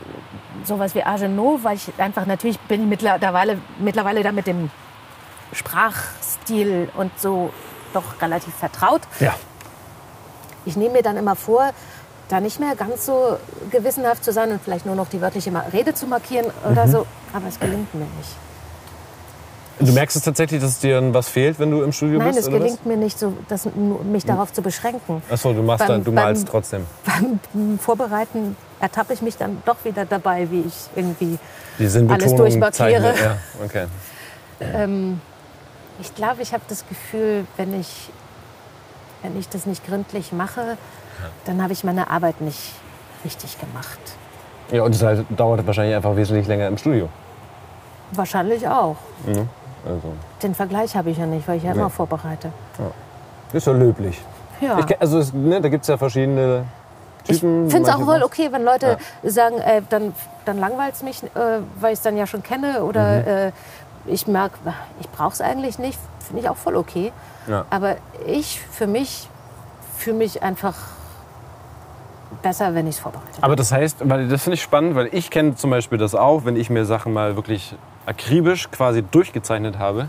Speaker 3: sowas wie Agenot, weil ich einfach natürlich bin ich mittlerweile mittlerweile da mit dem Sprachstil und so doch relativ vertraut.
Speaker 2: ja.
Speaker 3: Ich nehme mir dann immer vor, da nicht mehr ganz so gewissenhaft zu sein und vielleicht nur noch die wörtliche Rede zu markieren
Speaker 2: Mhm.
Speaker 3: oder so. Aber es gelingt mir nicht.
Speaker 2: Du merkst es tatsächlich, dass dir was fehlt, wenn du im Studio
Speaker 3: Nein,
Speaker 2: bist?
Speaker 3: es gelingt mir nicht, so, das, mich darauf zu beschränken.
Speaker 2: Achso, du machst
Speaker 3: Beim-
Speaker 2: dann, du
Speaker 3: beim-
Speaker 2: malst trotzdem. (laughs)
Speaker 3: Beim Vorbereiten ertappe ich mich dann doch wieder dabei, wie ich irgendwie. Alles durchmarkiere.
Speaker 2: Ja, okay. (laughs)
Speaker 3: Ähm, ich glaube, ich habe das Gefühl, wenn ich wenn ich das nicht gründlich mache, dann habe ich meine Arbeit nicht richtig gemacht.
Speaker 2: Ja, und es halt, dauert wahrscheinlich einfach wesentlich länger im Studio.
Speaker 3: Wahrscheinlich auch.
Speaker 2: Also,
Speaker 3: Den Vergleich habe ich ja nicht, weil ich ja
Speaker 2: Nee.
Speaker 3: immer vorbereite.
Speaker 2: ist ja löblich.
Speaker 3: Ja.
Speaker 2: Ich, also es, ne, da gibt es ja verschiedene
Speaker 3: Ich
Speaker 2: Typen.
Speaker 3: finde es auch voll okay, wenn Leute sagen, äh, dann, dann langweilt es mich, äh, weil ich es dann ja schon kenne oder
Speaker 2: Mhm.
Speaker 3: äh, ich merke, ich brauche es eigentlich nicht. Finde ich auch voll okay.
Speaker 2: Ja.
Speaker 3: Aber ich für mich fühle mich einfach besser, wenn ich es vorbereite.
Speaker 2: Aber das heißt, weil das finde ich spannend, weil ich kenne zum Beispiel das auch, wenn ich mir Sachen mal wirklich akribisch quasi durchgezeichnet habe,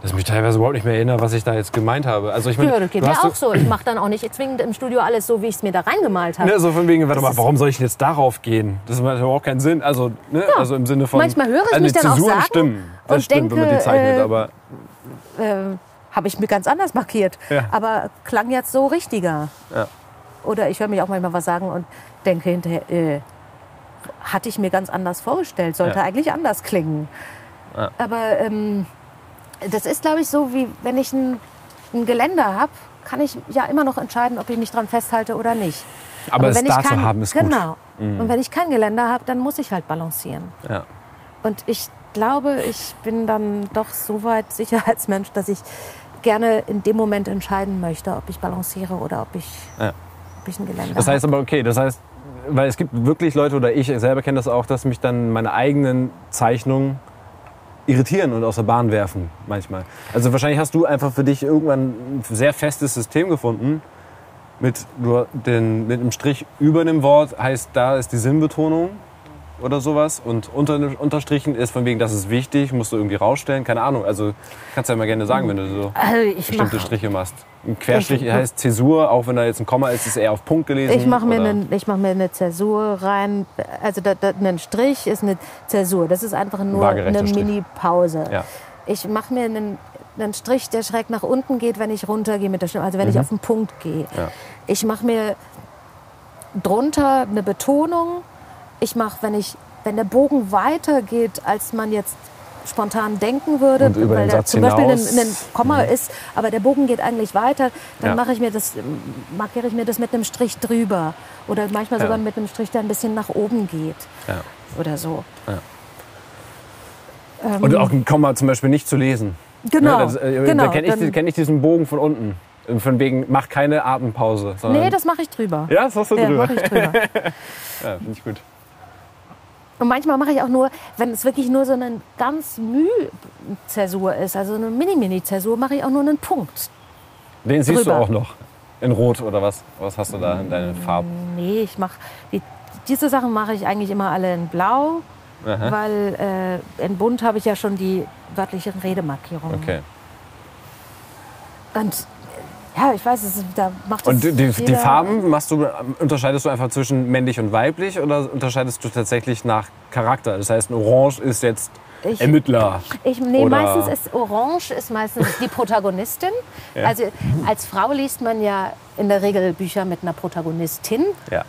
Speaker 2: dass ich mich teilweise überhaupt nicht mehr erinnere, was ich da jetzt gemeint habe. Also ich meine,
Speaker 3: ja, das geht mir auch so. Ich mache dann auch nicht zwingend im Studio alles so, wie ich es mir da reingemalt habe.
Speaker 2: Ne, so von wegen, warte mal, warum soll ich denn jetzt darauf gehen? Das macht überhaupt keinen Sinn. Also, ne, also im Sinne von.
Speaker 3: Manchmal höre ich
Speaker 2: also
Speaker 3: mich dann auch
Speaker 2: Zäsuren
Speaker 3: sagen
Speaker 2: stimmen. Das
Speaker 3: und
Speaker 2: stimmt, wenn man die
Speaker 3: denke,
Speaker 2: zeichnet,
Speaker 3: äh,
Speaker 2: aber.
Speaker 3: äh, habe ich mir ganz anders markiert.
Speaker 2: Ja.
Speaker 3: Aber klang jetzt so richtiger.
Speaker 2: Ja.
Speaker 3: Oder ich höre mich auch manchmal was sagen und denke hinterher, äh, hatte ich mir ganz anders vorgestellt, sollte
Speaker 2: Ja.
Speaker 3: eigentlich anders klingen.
Speaker 2: Ja.
Speaker 3: Aber ähm, das ist, glaube ich, so, wie wenn ich ein, ein Geländer habe, kann ich ja immer noch entscheiden, ob ich mich dran festhalte oder nicht.
Speaker 2: Aber, es
Speaker 3: wenn
Speaker 2: da
Speaker 3: ich
Speaker 2: zu
Speaker 3: kein,
Speaker 2: haben ist gut. Mhm.
Speaker 3: Genau. Und wenn ich kein Geländer habe, dann muss ich halt balancieren.
Speaker 2: Ja.
Speaker 3: Und ich glaube, ich bin dann doch so weit (laughs) Sicherheitsmensch, dass ich gerne in dem Moment entscheiden möchte, ob ich balanciere oder ob ich,
Speaker 2: Ja.
Speaker 3: ob ich ein Geländer
Speaker 2: Das heißt aber, okay, das heißt, weil es gibt wirklich Leute, oder ich selber kenne das auch, dass mich dann meine eigenen Zeichnungen irritieren und aus der Bahn werfen manchmal. Also wahrscheinlich hast du einfach für dich irgendwann ein sehr festes System gefunden. Mit, den, mit einem Strich über dem Wort heißt, da ist die Sinnbetonung oder sowas. Und unter, unterstrichen ist von wegen, das ist wichtig, musst du irgendwie rausstellen. Keine Ahnung. Also kannst du ja mal gerne sagen, wenn du so
Speaker 3: Also
Speaker 2: bestimmte
Speaker 3: mache
Speaker 2: Striche machst. Ein Querstrich
Speaker 3: Ich-
Speaker 2: heißt Zäsur, auch wenn da jetzt ein Komma ist, ist eher auf Punkt gelesen.
Speaker 3: ich mach mir, ich mach mir eine Zäsur rein. Also da, da, ein Strich ist eine Zäsur. Das ist einfach nur eine. Mini-Pause.
Speaker 2: Ja.
Speaker 3: Ich mache mir einen, einen Strich, der schräg nach unten geht, wenn ich runtergehe mit der Stimme, also wenn ich auf den Punkt gehe.
Speaker 2: Ja.
Speaker 3: Ich mache mir drunter eine Betonung. Ich mache, wenn, ich, wenn der Bogen weiter geht, als man jetzt spontan denken würde,
Speaker 2: Und über
Speaker 3: weil
Speaker 2: den Satz
Speaker 3: zum Beispiel ein, ein Komma ist, aber der Bogen geht eigentlich weiter, dann
Speaker 2: Ja.
Speaker 3: mache ich mir das, markiere ich mir das mit einem Strich drüber oder manchmal
Speaker 2: Ja.
Speaker 3: sogar mit einem Strich, der ein bisschen nach oben geht
Speaker 2: Ja.
Speaker 3: oder so.
Speaker 2: Und auch ein Komma zum Beispiel nicht zu lesen.
Speaker 3: Genau,
Speaker 2: Ne, das, äh,
Speaker 3: genau.
Speaker 2: Da kenne ich, kenn ich diesen Bogen von unten. Von wegen, mach keine Atempause.
Speaker 3: Nee, das mache ich drüber.
Speaker 2: ja, das hast du
Speaker 3: Ja,
Speaker 2: drüber.
Speaker 3: mache ich drüber. (laughs)
Speaker 2: Ja, finde ich gut.
Speaker 3: Und manchmal mache ich auch nur, wenn es wirklich nur so eine ganz Müh-Zäsur ist, also eine Mini-Mini-Zäsur, mache ich auch nur einen Punkt.
Speaker 2: Den siehst
Speaker 3: Drüber.
Speaker 2: du auch noch. In Rot oder was? Was hast du da in deinen Farben?
Speaker 3: Nee, ich mache die, diese Sachen mache ich eigentlich immer alle in Blau,
Speaker 2: Aha.
Speaker 3: weil äh, in Bunt habe ich ja schon die wörtlichen Redemarkierungen.
Speaker 2: Okay.
Speaker 3: Und ja, ich weiß, ist, da macht es
Speaker 2: Und die, die, Farben machst du, unterscheidest du einfach zwischen männlich und weiblich oder unterscheidest du tatsächlich nach Charakter? Das heißt, ein Orange ist jetzt
Speaker 3: Ich-
Speaker 2: Ermittler.
Speaker 3: Ich, nee,
Speaker 2: Oder-
Speaker 3: meistens ist Orange ist meistens die Protagonistin. (laughs)
Speaker 2: Ja.
Speaker 3: Also als Frau liest man ja in der Regel Bücher mit einer Protagonistin.
Speaker 2: Ja.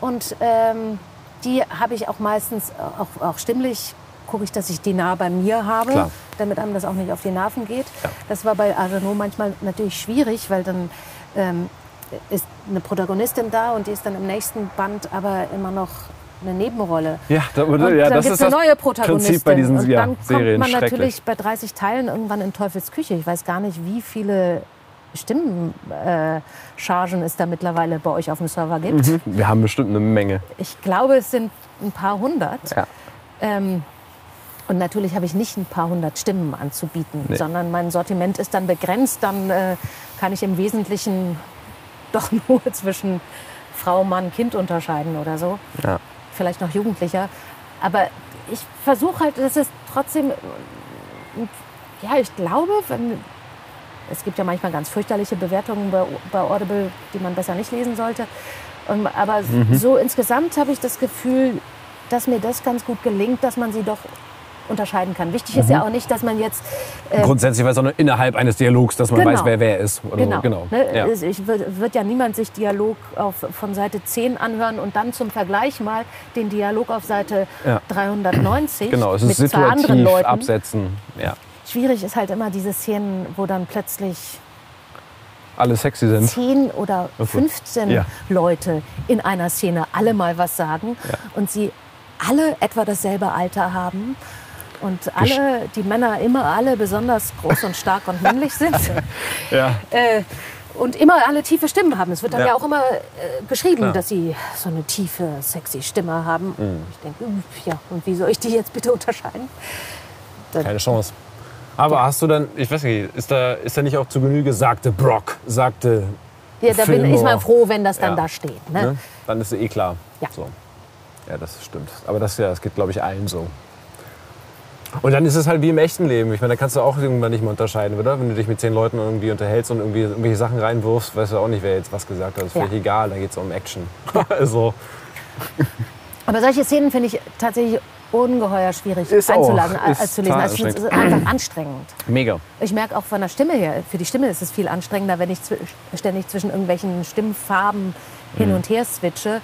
Speaker 3: Und ähm, die habe ich auch meistens, auch, auch stimmlich, gucke ich, dass ich die nah bei mir habe,
Speaker 2: Klar.
Speaker 3: Damit einem das auch nicht auf die Nerven geht.
Speaker 2: Ja.
Speaker 3: Das war bei Arnaud manchmal natürlich schwierig, weil dann ähm, ist eine Protagonistin da und die ist dann im nächsten Band aber immer noch eine Nebenrolle.
Speaker 2: Ja, da,
Speaker 3: Und
Speaker 2: ja
Speaker 3: dann
Speaker 2: das
Speaker 3: gibt
Speaker 2: ist
Speaker 3: es eine
Speaker 2: das
Speaker 3: neue Protagonistin.
Speaker 2: Prinzip bei diesen
Speaker 3: und
Speaker 2: ja,
Speaker 3: dann kommt
Speaker 2: Serien.
Speaker 3: man natürlich bei 30 Teilen irgendwann in Teufels Küche. Ich weiß gar nicht, wie viele Stimmenchargen äh, es da mittlerweile bei euch auf dem Server gibt.
Speaker 2: Mhm. Wir haben bestimmt eine Menge.
Speaker 3: Ich glaube, es sind ein paar hundert.
Speaker 2: Ja.
Speaker 3: Ähm, und natürlich habe ich nicht ein paar hundert Stimmen anzubieten,
Speaker 2: Nee.
Speaker 3: sondern mein Sortiment ist dann begrenzt. Dann äh, kann ich im Wesentlichen (laughs) doch nur zwischen Frau, Mann, Kind unterscheiden oder so.
Speaker 2: Ja.
Speaker 3: Vielleicht noch Jugendlicher. Aber ich versuche halt, dass es trotzdem, ja, ich glaube, wenn, es gibt ja manchmal ganz fürchterliche Bewertungen bei, bei Audible, die man besser nicht lesen sollte. Ähm, aber
Speaker 2: Mhm.
Speaker 3: so insgesamt habe ich das Gefühl, dass mir das ganz gut gelingt, dass man sie doch unterscheiden kann. Wichtig ist
Speaker 2: Mhm.
Speaker 3: ja auch nicht, dass man jetzt äh,
Speaker 2: Grundsätzlich, weil sondern innerhalb eines Dialogs, dass man
Speaker 3: Genau.
Speaker 2: weiß, wer wer ist.
Speaker 3: Genau.
Speaker 2: So. genau.
Speaker 3: Ne?
Speaker 2: Ja.
Speaker 3: Ich wird, ja niemand sich Dialog auf, von Seite 10 anhören und dann zum Vergleich mal den Dialog auf Seite
Speaker 2: Ja.
Speaker 3: 390
Speaker 2: Genau, es
Speaker 3: mit
Speaker 2: ist
Speaker 3: zwei anderen Leuten.
Speaker 2: absetzen. Ja.
Speaker 3: Schwierig ist halt immer diese Szenen, wo dann plötzlich
Speaker 2: Alle sexy sind.
Speaker 3: 10 oder 15
Speaker 2: Ja.
Speaker 3: Leute in einer Szene alle mal was sagen
Speaker 2: Ja.
Speaker 3: und sie alle etwa dasselbe Alter haben und alle, die Männer immer alle besonders groß und stark und männlich sind (laughs)
Speaker 2: Ja.
Speaker 3: äh, und immer alle tiefe Stimmen haben. Es wird dann
Speaker 2: Ja.
Speaker 3: ja, auch immer äh, beschrieben,
Speaker 2: Klar.
Speaker 3: dass sie so eine tiefe, sexy Stimme haben.
Speaker 2: Mhm.
Speaker 3: Ich denke, ja, und wie soll ich die jetzt bitte unterscheiden?
Speaker 2: Keine Chance. Aber hast du dann, ich weiß nicht, ist da, ist da nicht auch zu Genüge, sagte Brock, sagte,
Speaker 3: Ja, da bin, ist man froh, wenn das dann
Speaker 2: Ja.
Speaker 3: da steht. Ne?
Speaker 2: ne? dann ist eh klar.
Speaker 3: Ja.
Speaker 2: So. Ja, das stimmt. Aber das, ja, das geht, glaube ich, allen so. Und dann ist es halt wie im echten Leben. Ich meine, da kannst du auch irgendwann nicht mehr unterscheiden, oder? Wenn du dich mit zehn Leuten irgendwie unterhältst und irgendwie irgendwelche Sachen reinwirfst, weißt du auch nicht, wer jetzt was gesagt hat. Das ist
Speaker 3: Ja.
Speaker 2: völlig egal, da geht es um Action. (laughs) also,
Speaker 3: Aber solche Szenen finde ich tatsächlich ungeheuer schwierig
Speaker 2: Ist auch.
Speaker 3: einzuladen,
Speaker 2: Ist
Speaker 3: als zu lesen. Also ich finde es einfach anstrengend.
Speaker 2: mega.
Speaker 3: Ich merke auch von der Stimme her, für die Stimme ist es viel anstrengender, wenn ich zwi- ständig zwischen irgendwelchen Stimmfarben hin
Speaker 2: Mhm.
Speaker 3: und her switche.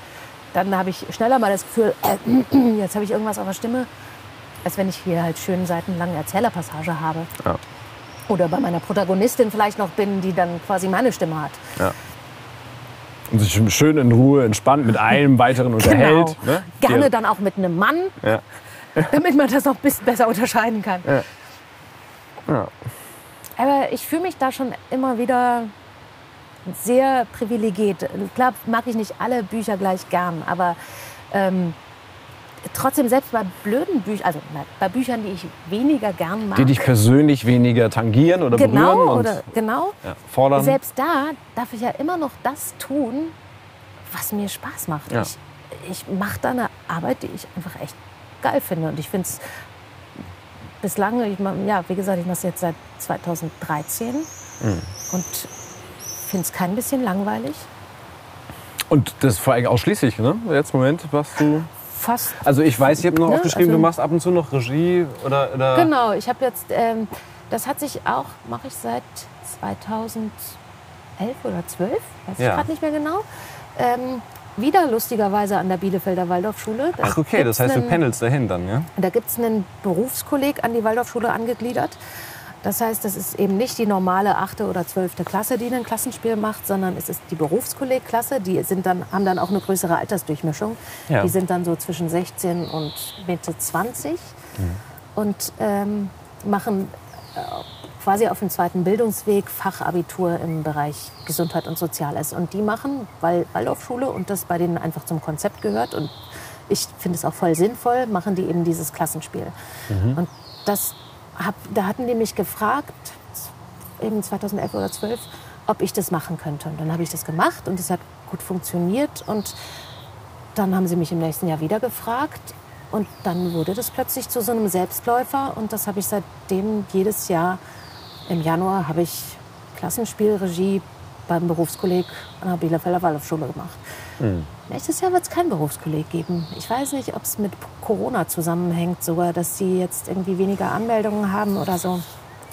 Speaker 3: Dann habe ich schneller mal das Gefühl, äh, (clears throat) jetzt habe ich irgendwas auf der Stimme, als wenn ich hier halt schön seitenlange Erzählerpassage habe.
Speaker 2: Ja.
Speaker 3: Oder bei meiner Protagonistin vielleicht noch bin, die dann quasi meine Stimme hat.
Speaker 2: Und sich schön in Ruhe, entspannt mit einem weiteren (laughs) unterhält.
Speaker 3: Genau.
Speaker 2: Ne?
Speaker 3: Gerne
Speaker 2: Die-
Speaker 3: dann auch mit einem Mann,
Speaker 2: Ja. (laughs)
Speaker 3: damit man das noch ein bisschen besser unterscheiden kann.
Speaker 2: Ja. Ja.
Speaker 3: Aber ich fühle mich da schon immer wieder sehr privilegiert. Klar mag ich nicht alle Bücher gleich gern, aber ähm, trotzdem selbst bei blöden Büchern, also bei Büchern, die ich weniger gern mag,
Speaker 2: Die dich persönlich weniger tangieren oder berühren
Speaker 3: genau
Speaker 2: und
Speaker 3: oder genau,
Speaker 2: ja, fordern.
Speaker 3: selbst da darf ich ja immer noch das tun, was mir Spaß macht.
Speaker 2: Ja.
Speaker 3: Ich, ich mache da eine Arbeit, die ich einfach echt geil finde und ich finde es bislang, ich ja, wie gesagt, ich mache es jetzt seit 2013
Speaker 2: Mhm.
Speaker 3: und finde es kein bisschen langweilig.
Speaker 2: Und das vor allem ausschließlich, ne? Jetzt Moment, was du.
Speaker 3: Fast.
Speaker 2: Also ich weiß, ich habe noch
Speaker 3: Ne,
Speaker 2: aufgeschrieben,
Speaker 3: also-
Speaker 2: du machst ab und zu noch Regie oder. oder
Speaker 3: Genau, ich habe jetzt, ähm, das hat sich auch, mache ich seit 2011 oder 12, weiß
Speaker 2: Ja.
Speaker 3: ich gerade nicht mehr genau, ähm, wieder lustigerweise an der Bielefelder Waldorfschule. Da
Speaker 2: Ach okay, das heißt, du
Speaker 3: einen-
Speaker 2: pendelst dahin dann, ja?
Speaker 3: Da gibt es einen Berufskolleg an die Waldorfschule angegliedert. Das heißt, das ist eben nicht die normale 8. oder 12. Klasse, die ein Klassenspiel macht, sondern es ist die Berufskollegklasse. Die sind dann, haben dann auch eine größere Altersdurchmischung.
Speaker 2: Ja.
Speaker 3: Die sind dann so zwischen 16 und Mitte 20 und ähm, machen äh, quasi auf dem zweiten Bildungsweg Fachabitur im Bereich Gesundheit und Soziales. Und die machen, weil Waldorfschule und das bei denen einfach zum Konzept gehört und ich finde es auch voll sinnvoll, machen die eben dieses Klassenspiel. Und das hab, da hatten die mich gefragt, eben 2011 oder 12, ob ich das machen könnte. Und dann habe ich das gemacht und es hat gut funktioniert. Und dann haben sie mich im nächsten Jahr wieder gefragt. Und dann wurde das plötzlich zu so einem Selbstläufer. Und das habe ich seitdem jedes Jahr im Januar habe ich Klassenspielregie beim Berufskolleg an der Bielefelder Waldorfschule gemacht. Nächstes Jahr wird es kein Berufskolleg geben. Ich weiß nicht, ob es mit Corona zusammenhängt, sogar, dass sie jetzt irgendwie weniger Anmeldungen haben oder so.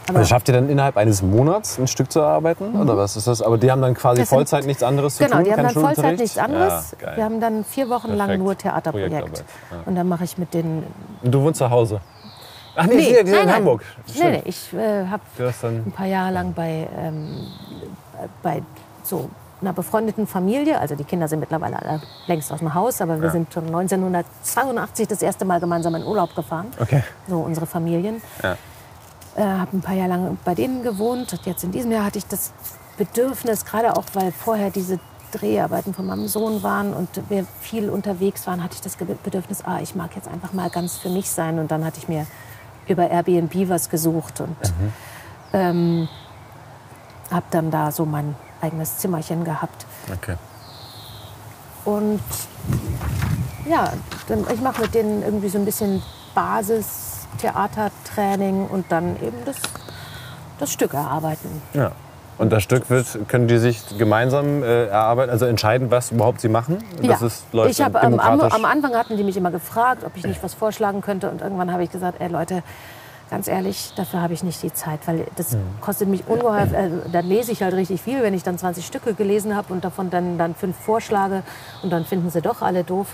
Speaker 3: Aber
Speaker 2: Also schafft ihr dann innerhalb eines Monats ein Stück zu erarbeiten? Oder was ist das? Aber die haben dann quasi
Speaker 3: Mhm. Sind-
Speaker 2: Vollzeit nichts anderes zu
Speaker 3: genau,
Speaker 2: tun?
Speaker 3: die haben dann Vollzeit nichts anderes.
Speaker 2: Ja, geil.
Speaker 3: Wir haben dann vier Wochen lang
Speaker 2: Perfekt.
Speaker 3: nur Theaterprojekt.
Speaker 2: Ja.
Speaker 3: Und dann mache ich mit den.
Speaker 2: Du wohnst zu Hause? Ach nee,
Speaker 3: Nee, nein,
Speaker 2: in
Speaker 3: nein.
Speaker 2: Hamburg.
Speaker 3: Nee,
Speaker 2: Stimmt.
Speaker 3: nee, ich äh, habe ein paar Jahre lang bei, ähm, bei so einer befreundeten Familie, also die Kinder sind mittlerweile alle längst aus dem Haus, aber wir
Speaker 2: Ja.
Speaker 3: sind schon 1982 das erste Mal gemeinsam in Urlaub gefahren,
Speaker 2: Okay.
Speaker 3: so unsere Familien.
Speaker 2: Ja.
Speaker 3: Äh, habe ein paar Jahre lang bei denen gewohnt. Und jetzt in diesem Jahr hatte ich das Bedürfnis, gerade auch weil vorher diese Dreharbeiten von meinem Sohn waren und wir viel unterwegs waren, hatte ich das Bedürfnis, ah, ich mag jetzt einfach mal ganz für mich sein. Und dann hatte ich mir über Airbnb was gesucht und ähm, habe dann da so mein eigenes Zimmerchen gehabt.
Speaker 2: Okay.
Speaker 3: Und ja, dann, ich mache mit denen irgendwie so ein bisschen Basis-Theatertraining und dann eben das, das Stück erarbeiten.
Speaker 2: Ja. Und das Stück wird, können die sich gemeinsam äh, erarbeiten, also entscheiden, was überhaupt sie machen? Das ist, läuft
Speaker 3: ich hab, am, am Anfang hatten die mich immer gefragt, ob ich nicht was vorschlagen könnte. Und irgendwann habe ich gesagt, ey Leute, ganz ehrlich, dafür habe ich nicht die Zeit, weil das
Speaker 2: Mhm.
Speaker 3: kostet mich ungeheuer. Äh, dann lese ich halt richtig viel, wenn ich dann 20 Stücke gelesen habe und davon dann, dann fünf vorschlage und dann finden sie doch alle doof.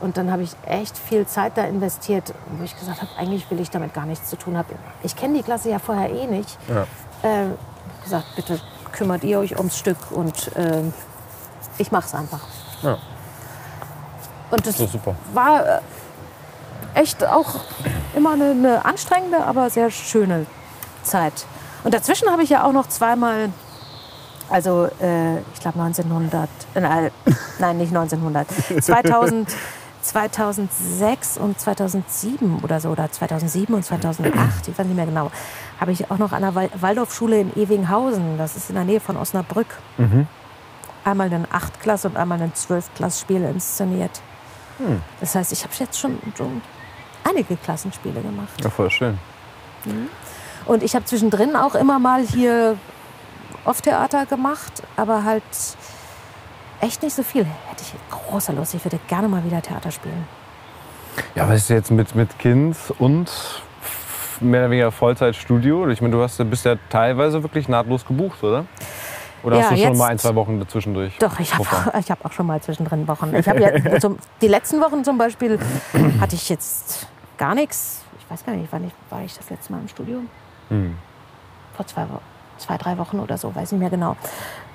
Speaker 3: Und dann habe ich echt viel Zeit da investiert, wo ich gesagt habe, eigentlich will ich damit gar nichts zu tun haben. Ich kenne die Klasse ja vorher eh nicht.
Speaker 2: Ja.
Speaker 3: Äh, gesagt, bitte kümmert ihr euch ums Stück und äh, ich mache es einfach.
Speaker 2: Ja.
Speaker 3: Und das
Speaker 2: Das
Speaker 3: war äh, echt auch immer eine, eine anstrengende, aber sehr schöne Zeit. Und dazwischen habe ich ja auch noch zweimal, also äh, ich glaube 1900, äh, nein, (laughs) nicht 1900, 2000, 2006 und 2007 oder so, oder 2007 und 2008, ich weiß nicht mehr genau, habe ich auch noch an der Wal- Waldorfschule in Evinghausen, das ist in der Nähe von Osnabrück, einmal ein 8-Klass- und einmal ein 12-Klass-Spiel inszeniert. Das heißt, ich habe jetzt schon, schon einige Klassenspiele gemacht.
Speaker 2: Ja, voll schön.
Speaker 3: Und ich habe zwischendrin auch immer mal hier Off-Theater gemacht, aber halt echt nicht so viel. Hätte ich großer Lust. Ich würde gerne mal wieder Theater spielen.
Speaker 2: Ja, was ist jetzt mit, mit Kind und mehr oder weniger Vollzeitstudio? Ich meine, du hast, bist ja teilweise wirklich nahtlos gebucht, oder? Oder
Speaker 3: Ja,
Speaker 2: hast du schon mal ein, zwei Wochen dazwischendurch?
Speaker 3: Doch, ich habe (laughs) ich hab auch schon mal zwischendrin Wochen. Ich habe ja (laughs) zum, die letzten Wochen zum Beispiel hatte ich jetzt gar nichts. Ich weiß gar nicht, wann ich, war ich das letzte Mal im Studio?
Speaker 2: Hm.
Speaker 3: Vor zwei, zwei, drei Wochen oder so, weiß nicht mehr genau.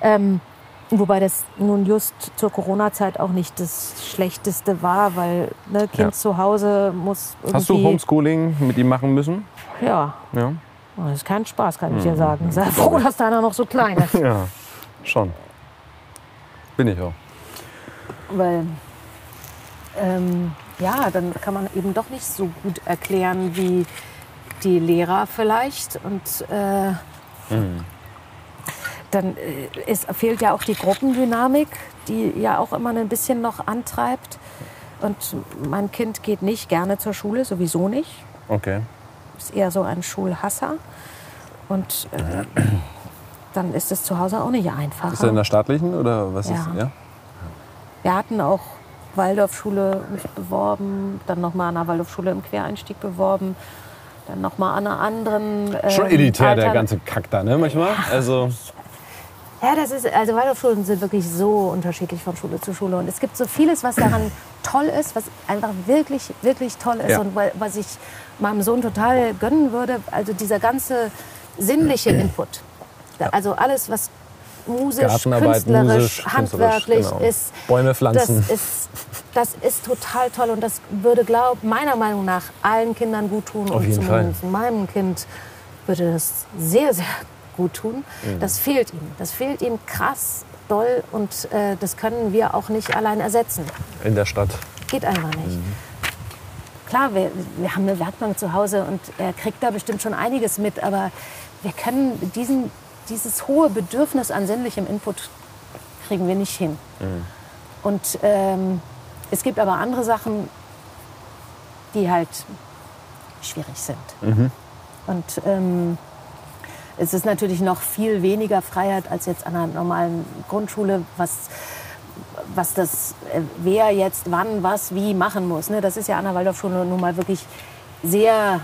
Speaker 3: Ähm, wobei das nun just zur Corona-Zeit auch nicht das Schlechteste war, weil ne, Kind
Speaker 2: Ja.
Speaker 3: zu Hause muss irgendwie...
Speaker 2: Hast du Homeschooling mit ihm machen müssen?
Speaker 3: Ja,
Speaker 2: Ja.
Speaker 3: das ist kein Spaß, kann ich dir sagen. Sei froh, dass deiner noch so klein ist. (laughs)
Speaker 2: Ja, schon. Bin ich auch.
Speaker 3: Weil, ähm, ja, dann kann man eben doch nicht so gut erklären wie die Lehrer vielleicht. Und äh, dann äh, es fehlt ja auch die Gruppendynamik, die ja auch immer ein bisschen noch antreibt. Und mein Kind geht nicht gerne zur Schule, sowieso nicht.
Speaker 2: Okay.
Speaker 3: Ist eher so ein Schulhasser. Und äh, dann ist es zu Hause auch nicht einfacher.
Speaker 2: Ist er in der staatlichen oder was
Speaker 3: Ja.
Speaker 2: ist? Ja.
Speaker 3: Wir hatten auch Waldorfschule mich beworben, dann nochmal an der Waldorfschule im Quereinstieg beworben, dann nochmal an einer anderen. ähm,
Speaker 2: Schon elitär, der
Speaker 3: Altern-
Speaker 2: ganze Kack da, ne, manchmal? Also,
Speaker 3: Ja, das ist, also Waldorfschulen sind wirklich so unterschiedlich von Schule zu Schule. Und es gibt so vieles, was daran (clears throat) toll ist, was einfach wirklich, wirklich toll ist
Speaker 2: Ja.
Speaker 3: und wa- was ich meinem Sohn total gönnen würde. Also dieser ganze sinnliche (clears throat) Input. Da- Also alles, was musisch, künstlerisch,
Speaker 2: musisch,
Speaker 3: handwerklich
Speaker 2: genau.
Speaker 3: ist.
Speaker 2: Bäume pflanzen.
Speaker 3: Das ist, das ist total toll und das würde, glaub, meiner Meinung nach allen Kindern gut tun.
Speaker 2: Auf
Speaker 3: und
Speaker 2: jeden Fall.
Speaker 3: zumindest meinem Kind würde das sehr, sehr gut tun.
Speaker 2: Mhm.
Speaker 3: Das fehlt ihm. Das fehlt ihm krass doll und äh, das können wir auch nicht allein ersetzen.
Speaker 2: in der Stadt.
Speaker 3: Geht einfach nicht.
Speaker 2: Mhm.
Speaker 3: Klar, wir, wir haben eine Werkbank zu Hause und er kriegt da bestimmt schon einiges mit, aber wir können diesen, dieses hohe Bedürfnis an sinnlichem Input kriegen wir nicht hin.
Speaker 2: Mhm.
Speaker 3: Und ähm, es gibt aber andere Sachen, die halt schwierig sind.
Speaker 2: Mhm.
Speaker 3: Und ähm, es ist natürlich noch viel weniger Freiheit als jetzt an einer normalen Grundschule, was, was das, äh, wer jetzt wann, was, wie machen muss. Ne? Das ist ja an der Waldorfschule nun mal wirklich sehr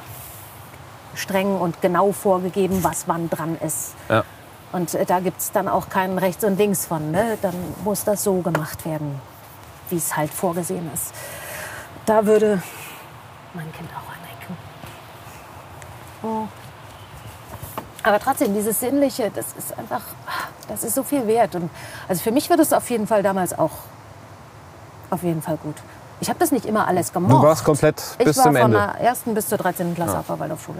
Speaker 3: streng und genau vorgegeben, was wann dran ist.
Speaker 2: Ja.
Speaker 3: Und äh, da gibt es dann auch kein Rechts und Links von. Ne? Dann muss das so gemacht werden, wie es halt vorgesehen ist. Da würde mein Kind auch anecken. Oh. Aber trotzdem, dieses Sinnliche, das ist einfach, das ist so viel wert. Und also für mich wird es auf jeden Fall damals auch auf jeden Fall gut. Ich habe das nicht immer alles gemocht.
Speaker 2: Du warst komplett
Speaker 3: ich
Speaker 2: bis
Speaker 3: war
Speaker 2: zum
Speaker 3: von
Speaker 2: Ende.
Speaker 3: der ersten bis zur 13. Klasse auf der Waldorfschule.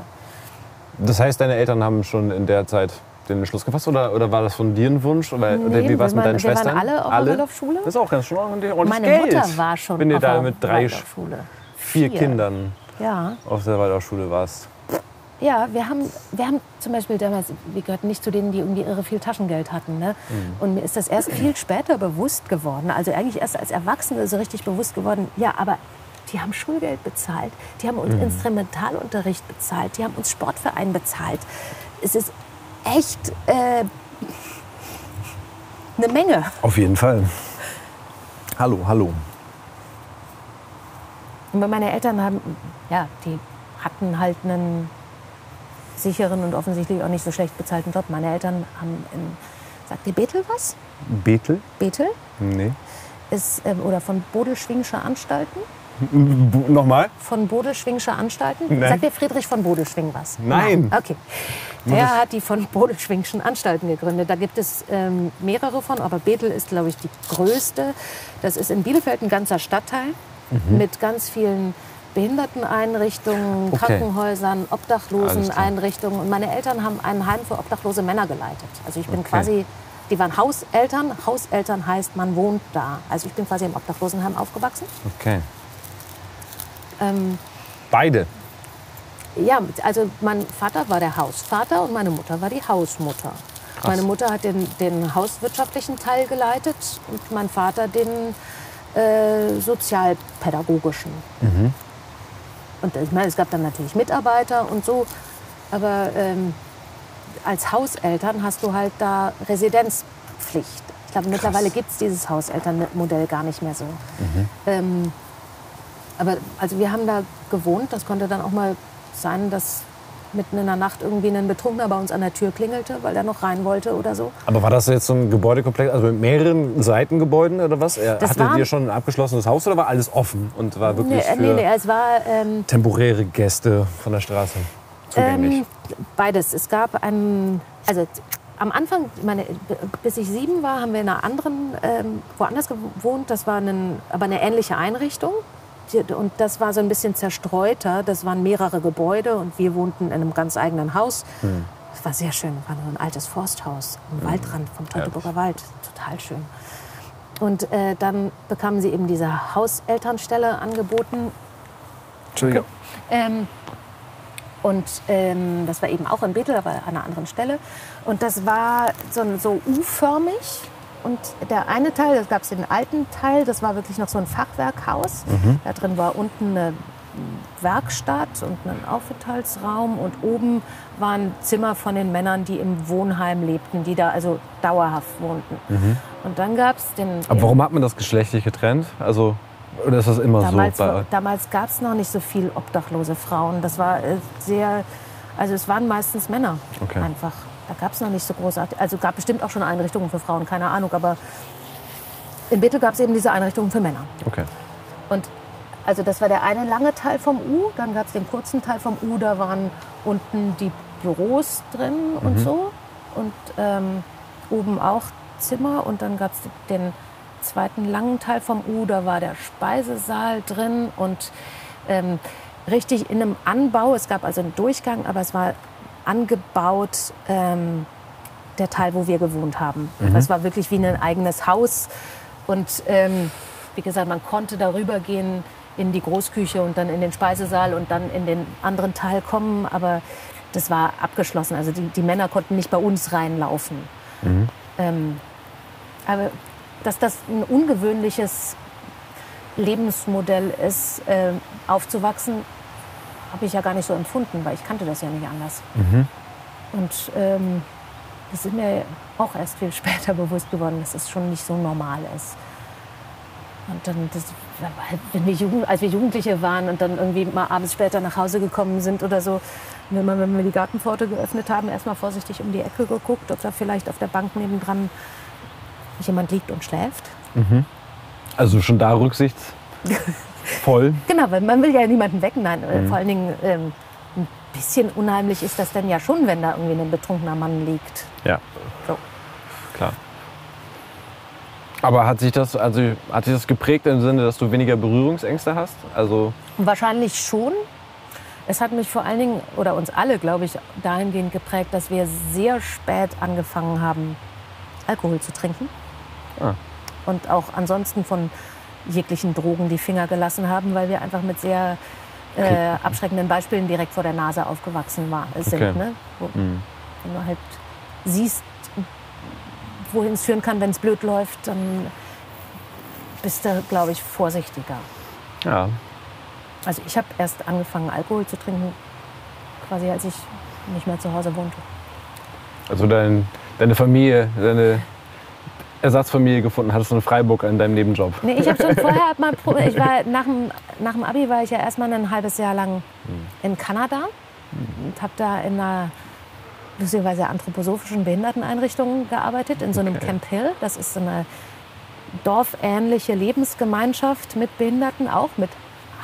Speaker 2: Das heißt, deine Eltern haben schon in der Zeit den Entschluss gefasst oder, oder war das von dir ein Wunsch? Oder, oder
Speaker 3: Nee,
Speaker 2: wie war es
Speaker 3: wir
Speaker 2: mit deinen
Speaker 3: waren- wir waren
Speaker 2: Schwestern?
Speaker 3: alle auf der Waldorfschule.
Speaker 2: Das ist auch ganz schön ordentlich
Speaker 3: Meine
Speaker 2: Geld.
Speaker 3: Mutter war schon
Speaker 2: Wenn ihr
Speaker 3: auf
Speaker 2: da
Speaker 3: der
Speaker 2: mit drei,
Speaker 3: Waldorfschule.
Speaker 2: vier
Speaker 3: Vier.
Speaker 2: Kindern
Speaker 3: Ja.
Speaker 2: auf der Waldorfschule warst.
Speaker 3: Ja, wir haben, wir haben zum Beispiel damals, wir gehörten nicht zu denen, die irgendwie irre viel Taschengeld hatten. Ne?
Speaker 2: Mhm.
Speaker 3: Und mir ist das erst viel später bewusst geworden, also eigentlich erst als Erwachsene so richtig bewusst geworden, ja, aber die haben Schulgeld bezahlt, die haben
Speaker 2: Mhm.
Speaker 3: uns Instrumentalunterricht bezahlt, die haben uns Sportverein bezahlt. Es ist echt äh, eine Menge.
Speaker 2: Auf jeden Fall. Hallo, hallo.
Speaker 3: Und meine Eltern haben, ja, die hatten halt einen sicheren und offensichtlich auch nicht so schlecht bezahlten Job. Meine Eltern haben in, sagt ihr Bethel was?
Speaker 2: Bethel?
Speaker 3: Bethel
Speaker 2: Nee.
Speaker 3: ist, ähm, oder von Bodelschwingsche Anstalten. (laughs)
Speaker 2: Nochmal?
Speaker 3: von Bodelschwingsche Anstalten.
Speaker 2: Nein.
Speaker 3: Sagt der Friedrich von Bodelschwing was?
Speaker 2: Nein.
Speaker 3: Okay. Der hat die von Bodelschwingschen Anstalten gegründet. Da gibt es ähm, mehrere von, aber Bethel ist, glaube ich, die größte. Das ist in Bielefeld ein ganzer Stadtteil mit ganz vielen Behinderteneinrichtungen,
Speaker 2: Okay.
Speaker 3: Krankenhäusern. Obdachloseneinrichtungen. Und meine Eltern haben ein Heim für obdachlose Männer geleitet. Also ich bin
Speaker 2: Okay.
Speaker 3: quasi, die waren Hauseltern. Hauseltern heißt, man wohnt da. Also ich bin quasi im Obdachlosenheim aufgewachsen.
Speaker 2: Okay.
Speaker 3: Ähm,
Speaker 2: Beide.
Speaker 3: Ja, also mein Vater war der Hausvater und meine Mutter war die Hausmutter. Meine Mutter hat den, den hauswirtschaftlichen Teil geleitet und mein Vater den äh, sozialpädagogischen. Und ich meine, es gab dann natürlich Mitarbeiter und so, aber ähm, als Hauseltern hast du halt da Residenzpflicht. Ich glaube, mittlerweile gibt es dieses Hauselternmodell gar nicht mehr so. Ähm, aber also wir haben da gewohnt. Das konnte dann auch mal sein, dass mitten in der Nacht irgendwie ein Betrunkener bei uns an der Tür klingelte, weil er noch rein wollte oder so.
Speaker 2: Aber war das jetzt so ein Gebäudekomplex, also mit mehreren Seitengebäuden oder was? Er-
Speaker 3: Das war-
Speaker 2: ihr schon ein abgeschlossenes Haus oder war alles offen und war wirklich
Speaker 3: Nee, äh,
Speaker 2: für
Speaker 3: nee, nee, es war ähm,
Speaker 2: temporäre Gäste von der Straße zugänglich?
Speaker 3: ähm, beides. Es gab einen, also am Anfang, meine, bis ich sieben war, haben wir in einer anderen, ähm, woanders gewohnt. Das war einen, aber eine ähnliche Einrichtung. Und das war so ein bisschen zerstreuter. Das waren mehrere Gebäude und wir wohnten in einem ganz eigenen Haus. Das war sehr schön. War so ein altes Forsthaus am Waldrand vom Teutoburger Wald. Total schön. Und äh, dann bekamen sie eben diese Hauselternstelle angeboten.
Speaker 2: Entschuldigung.
Speaker 3: Ähm, und ähm, das war eben auch in Bethel, aber an einer anderen Stelle. Und das war so, so U-förmig. Und der eine Teil, das gab es den alten Teil, das war wirklich noch so ein Fachwerkhaus. Da drin war unten eine Werkstatt und ein Aufenthaltsraum. Und oben waren Zimmer von den Männern, die im Wohnheim lebten, die da also dauerhaft wohnten. Und dann gab es den...
Speaker 2: Aber warum hat man das geschlechtlich getrennt? Also, oder ist das immer
Speaker 3: Damals,
Speaker 2: so?
Speaker 3: war- damals gab es noch nicht so viel obdachlose Frauen. Das war äh, sehr, also es waren meistens Männer
Speaker 2: Okay.
Speaker 3: einfach. Da gab es noch nicht so großartig, also gab bestimmt auch schon Einrichtungen für Frauen, keine Ahnung, aber in Bethel gab es eben diese Einrichtungen für Männer.
Speaker 2: Okay.
Speaker 3: Und also das war der eine lange Teil vom U, dann gab es den kurzen Teil vom U, da waren unten die Büros drin und so und ähm, oben auch Zimmer und dann gab es den zweiten langen Teil vom U, da war der Speisesaal drin und ähm, richtig in einem Anbau, es gab also einen Durchgang, aber es war angebaut ähm, der Teil, wo wir gewohnt haben. Das war wirklich wie ein eigenes Haus und ähm, wie gesagt, man konnte darüber gehen in die Großküche und dann in den Speisesaal und dann in den anderen Teil kommen, aber das war abgeschlossen. Also die, die Männer konnten nicht bei uns reinlaufen. Ähm, aber dass das ein ungewöhnliches Lebensmodell ist, äh, aufzuwachsen, habe ich ja gar nicht so empfunden, weil ich kannte das ja nicht anders. Und ähm, das ist mir auch erst viel (laughs) später bewusst geworden, dass es schon nicht so normal ist. Und dann, das, wenn wir Jugend, als wir Jugendliche waren und dann irgendwie mal abends später nach Hause gekommen sind oder so, wenn wir, wenn wir die Gartenpforte geöffnet haben, erstmal vorsichtig um die Ecke geguckt, ob da vielleicht auf der Bank nebendran jemand liegt und schläft.
Speaker 2: Also schon da (laughs) rücksichtsvoll.
Speaker 3: Genau, weil man will ja niemanden wecken. Nein,
Speaker 2: Mhm.
Speaker 3: vor allen Dingen ähm, ein bisschen unheimlich ist das dann ja schon, wenn da irgendwie ein betrunkener Mann liegt.
Speaker 2: Ja,
Speaker 3: So.
Speaker 2: klar. Aber hat sich das, also hat sich das geprägt im Sinne, dass du weniger Berührungsängste hast? Also
Speaker 3: Wahrscheinlich schon. Es hat mich vor allen Dingen, oder uns alle, glaube ich, dahingehend geprägt, dass wir sehr spät angefangen haben, Alkohol zu trinken.
Speaker 2: Ah.
Speaker 3: Und auch ansonsten von jeglichen Drogen die Finger gelassen haben, weil wir einfach mit sehr äh, abschreckenden Beispielen direkt vor der Nase aufgewachsen war, sind.
Speaker 2: Okay.
Speaker 3: Ne? Wo,
Speaker 2: Mhm.
Speaker 3: Wenn du halt siehst, wohin es führen kann, wenn es blöd läuft, dann bist du, glaube ich, vorsichtiger.
Speaker 2: ja,
Speaker 3: Also ich habe erst angefangen, Alkohol zu trinken, quasi als ich nicht mehr zu Hause wohnte.
Speaker 2: also dein, deine Familie, deine Ersatzfamilie gefunden hattest du in Freiburg in deinem Nebenjob.
Speaker 3: Nee, ich habe schon (laughs) vorher mal, ich war nach dem, nach dem Abi war ich ja erstmal ein halbes Jahr lang in Kanada und habe da in einer lustigerweise anthroposophischen Behinderteneinrichtung gearbeitet, in so einem
Speaker 2: Okay.
Speaker 3: Camp Hill. Das ist so eine dorfähnliche Lebensgemeinschaft mit Behinderten, auch mit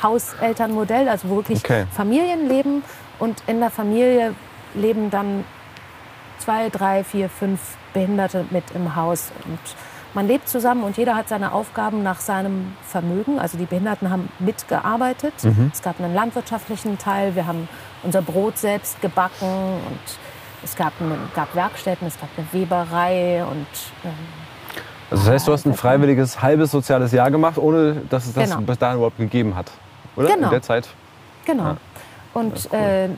Speaker 3: Hauselternmodell, also wirklich
Speaker 2: Okay.
Speaker 3: Familienleben. Und in der Familie leben dann zwei, drei, vier, fünf Behinderte mit im Haus. Und man lebt zusammen und jeder hat seine Aufgaben nach seinem Vermögen. Also die Behinderten haben mitgearbeitet. Es gab einen landwirtschaftlichen Teil. Wir haben unser Brot selbst gebacken und es gab, eine, gab Werkstätten, es gab eine Weberei und ähm,
Speaker 2: Also das heißt, du hast ein freiwilliges halbes soziales Jahr gemacht, ohne dass es das
Speaker 3: Genau.
Speaker 2: bis dahin überhaupt gegeben hat. Oder?
Speaker 3: Genau.
Speaker 2: In der Zeit?
Speaker 3: Genau.
Speaker 2: Ja.
Speaker 3: Und äh,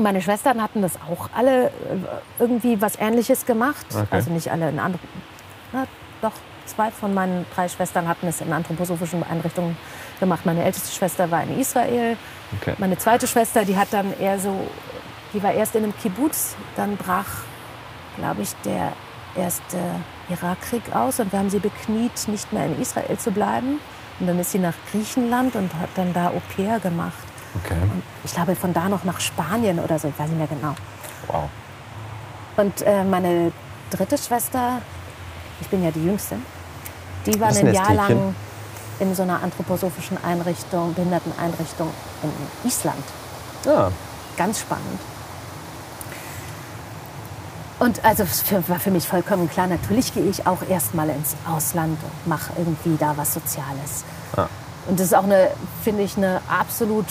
Speaker 3: meine Schwestern hatten das auch alle äh, irgendwie was Ähnliches gemacht.
Speaker 2: Okay.
Speaker 3: Also nicht alle in anderen. Doch, zwei von meinen drei Schwestern hatten es in anthroposophischen Einrichtungen gemacht. Meine älteste Schwester war in Israel.
Speaker 2: Okay.
Speaker 3: Meine zweite Schwester, die hat dann eher so, die war erst in einem Kibbutz, dann brach, glaube ich, der erste Irakkrieg aus und wir haben sie bekniet, nicht mehr in Israel zu bleiben. Und dann ist sie nach Griechenland und hat dann da Au pair gemacht.
Speaker 2: Okay.
Speaker 3: Und ich glaube, von da noch nach Spanien oder so, ich weiß nicht mehr genau.
Speaker 2: Wow.
Speaker 3: Und äh, meine dritte Schwester, ich bin ja die Jüngste, die war ein Jahr lang in so einer anthroposophischen Einrichtung, Behinderteneinrichtung in Island.
Speaker 2: Ja.
Speaker 3: Ganz spannend. Und also es für, war für mich vollkommen klar, natürlich gehe ich auch erstmal ins Ausland und mache irgendwie da was Soziales.
Speaker 2: Ja.
Speaker 3: Und das ist auch eine, finde ich, eine absolut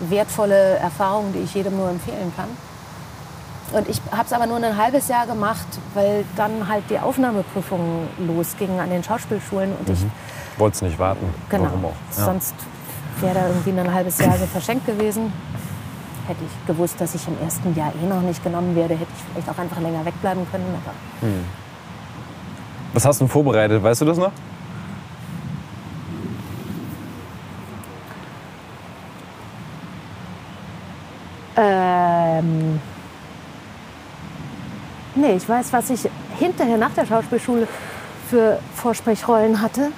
Speaker 3: wertvolle Erfahrung, die ich jedem nur empfehlen kann. Und ich habe es aber nur ein halbes Jahr gemacht, weil dann halt die Aufnahmeprüfungen losgingen an den Schauspielschulen und ich
Speaker 2: Wolltest nicht warten.
Speaker 3: Genau.
Speaker 2: Warum auch? Ja.
Speaker 3: Sonst wäre da irgendwie ein halbes Jahr so verschenkt gewesen. Hätte ich gewusst, dass ich im ersten Jahr eh noch nicht genommen werde, hätte ich vielleicht auch einfach länger wegbleiben können. Aber
Speaker 2: Was hast du denn vorbereitet? Weißt du das noch?
Speaker 3: Ähm, nee, ich weiß, was ich hinterher nach der Schauspielschule für Vorsprechrollen hatte.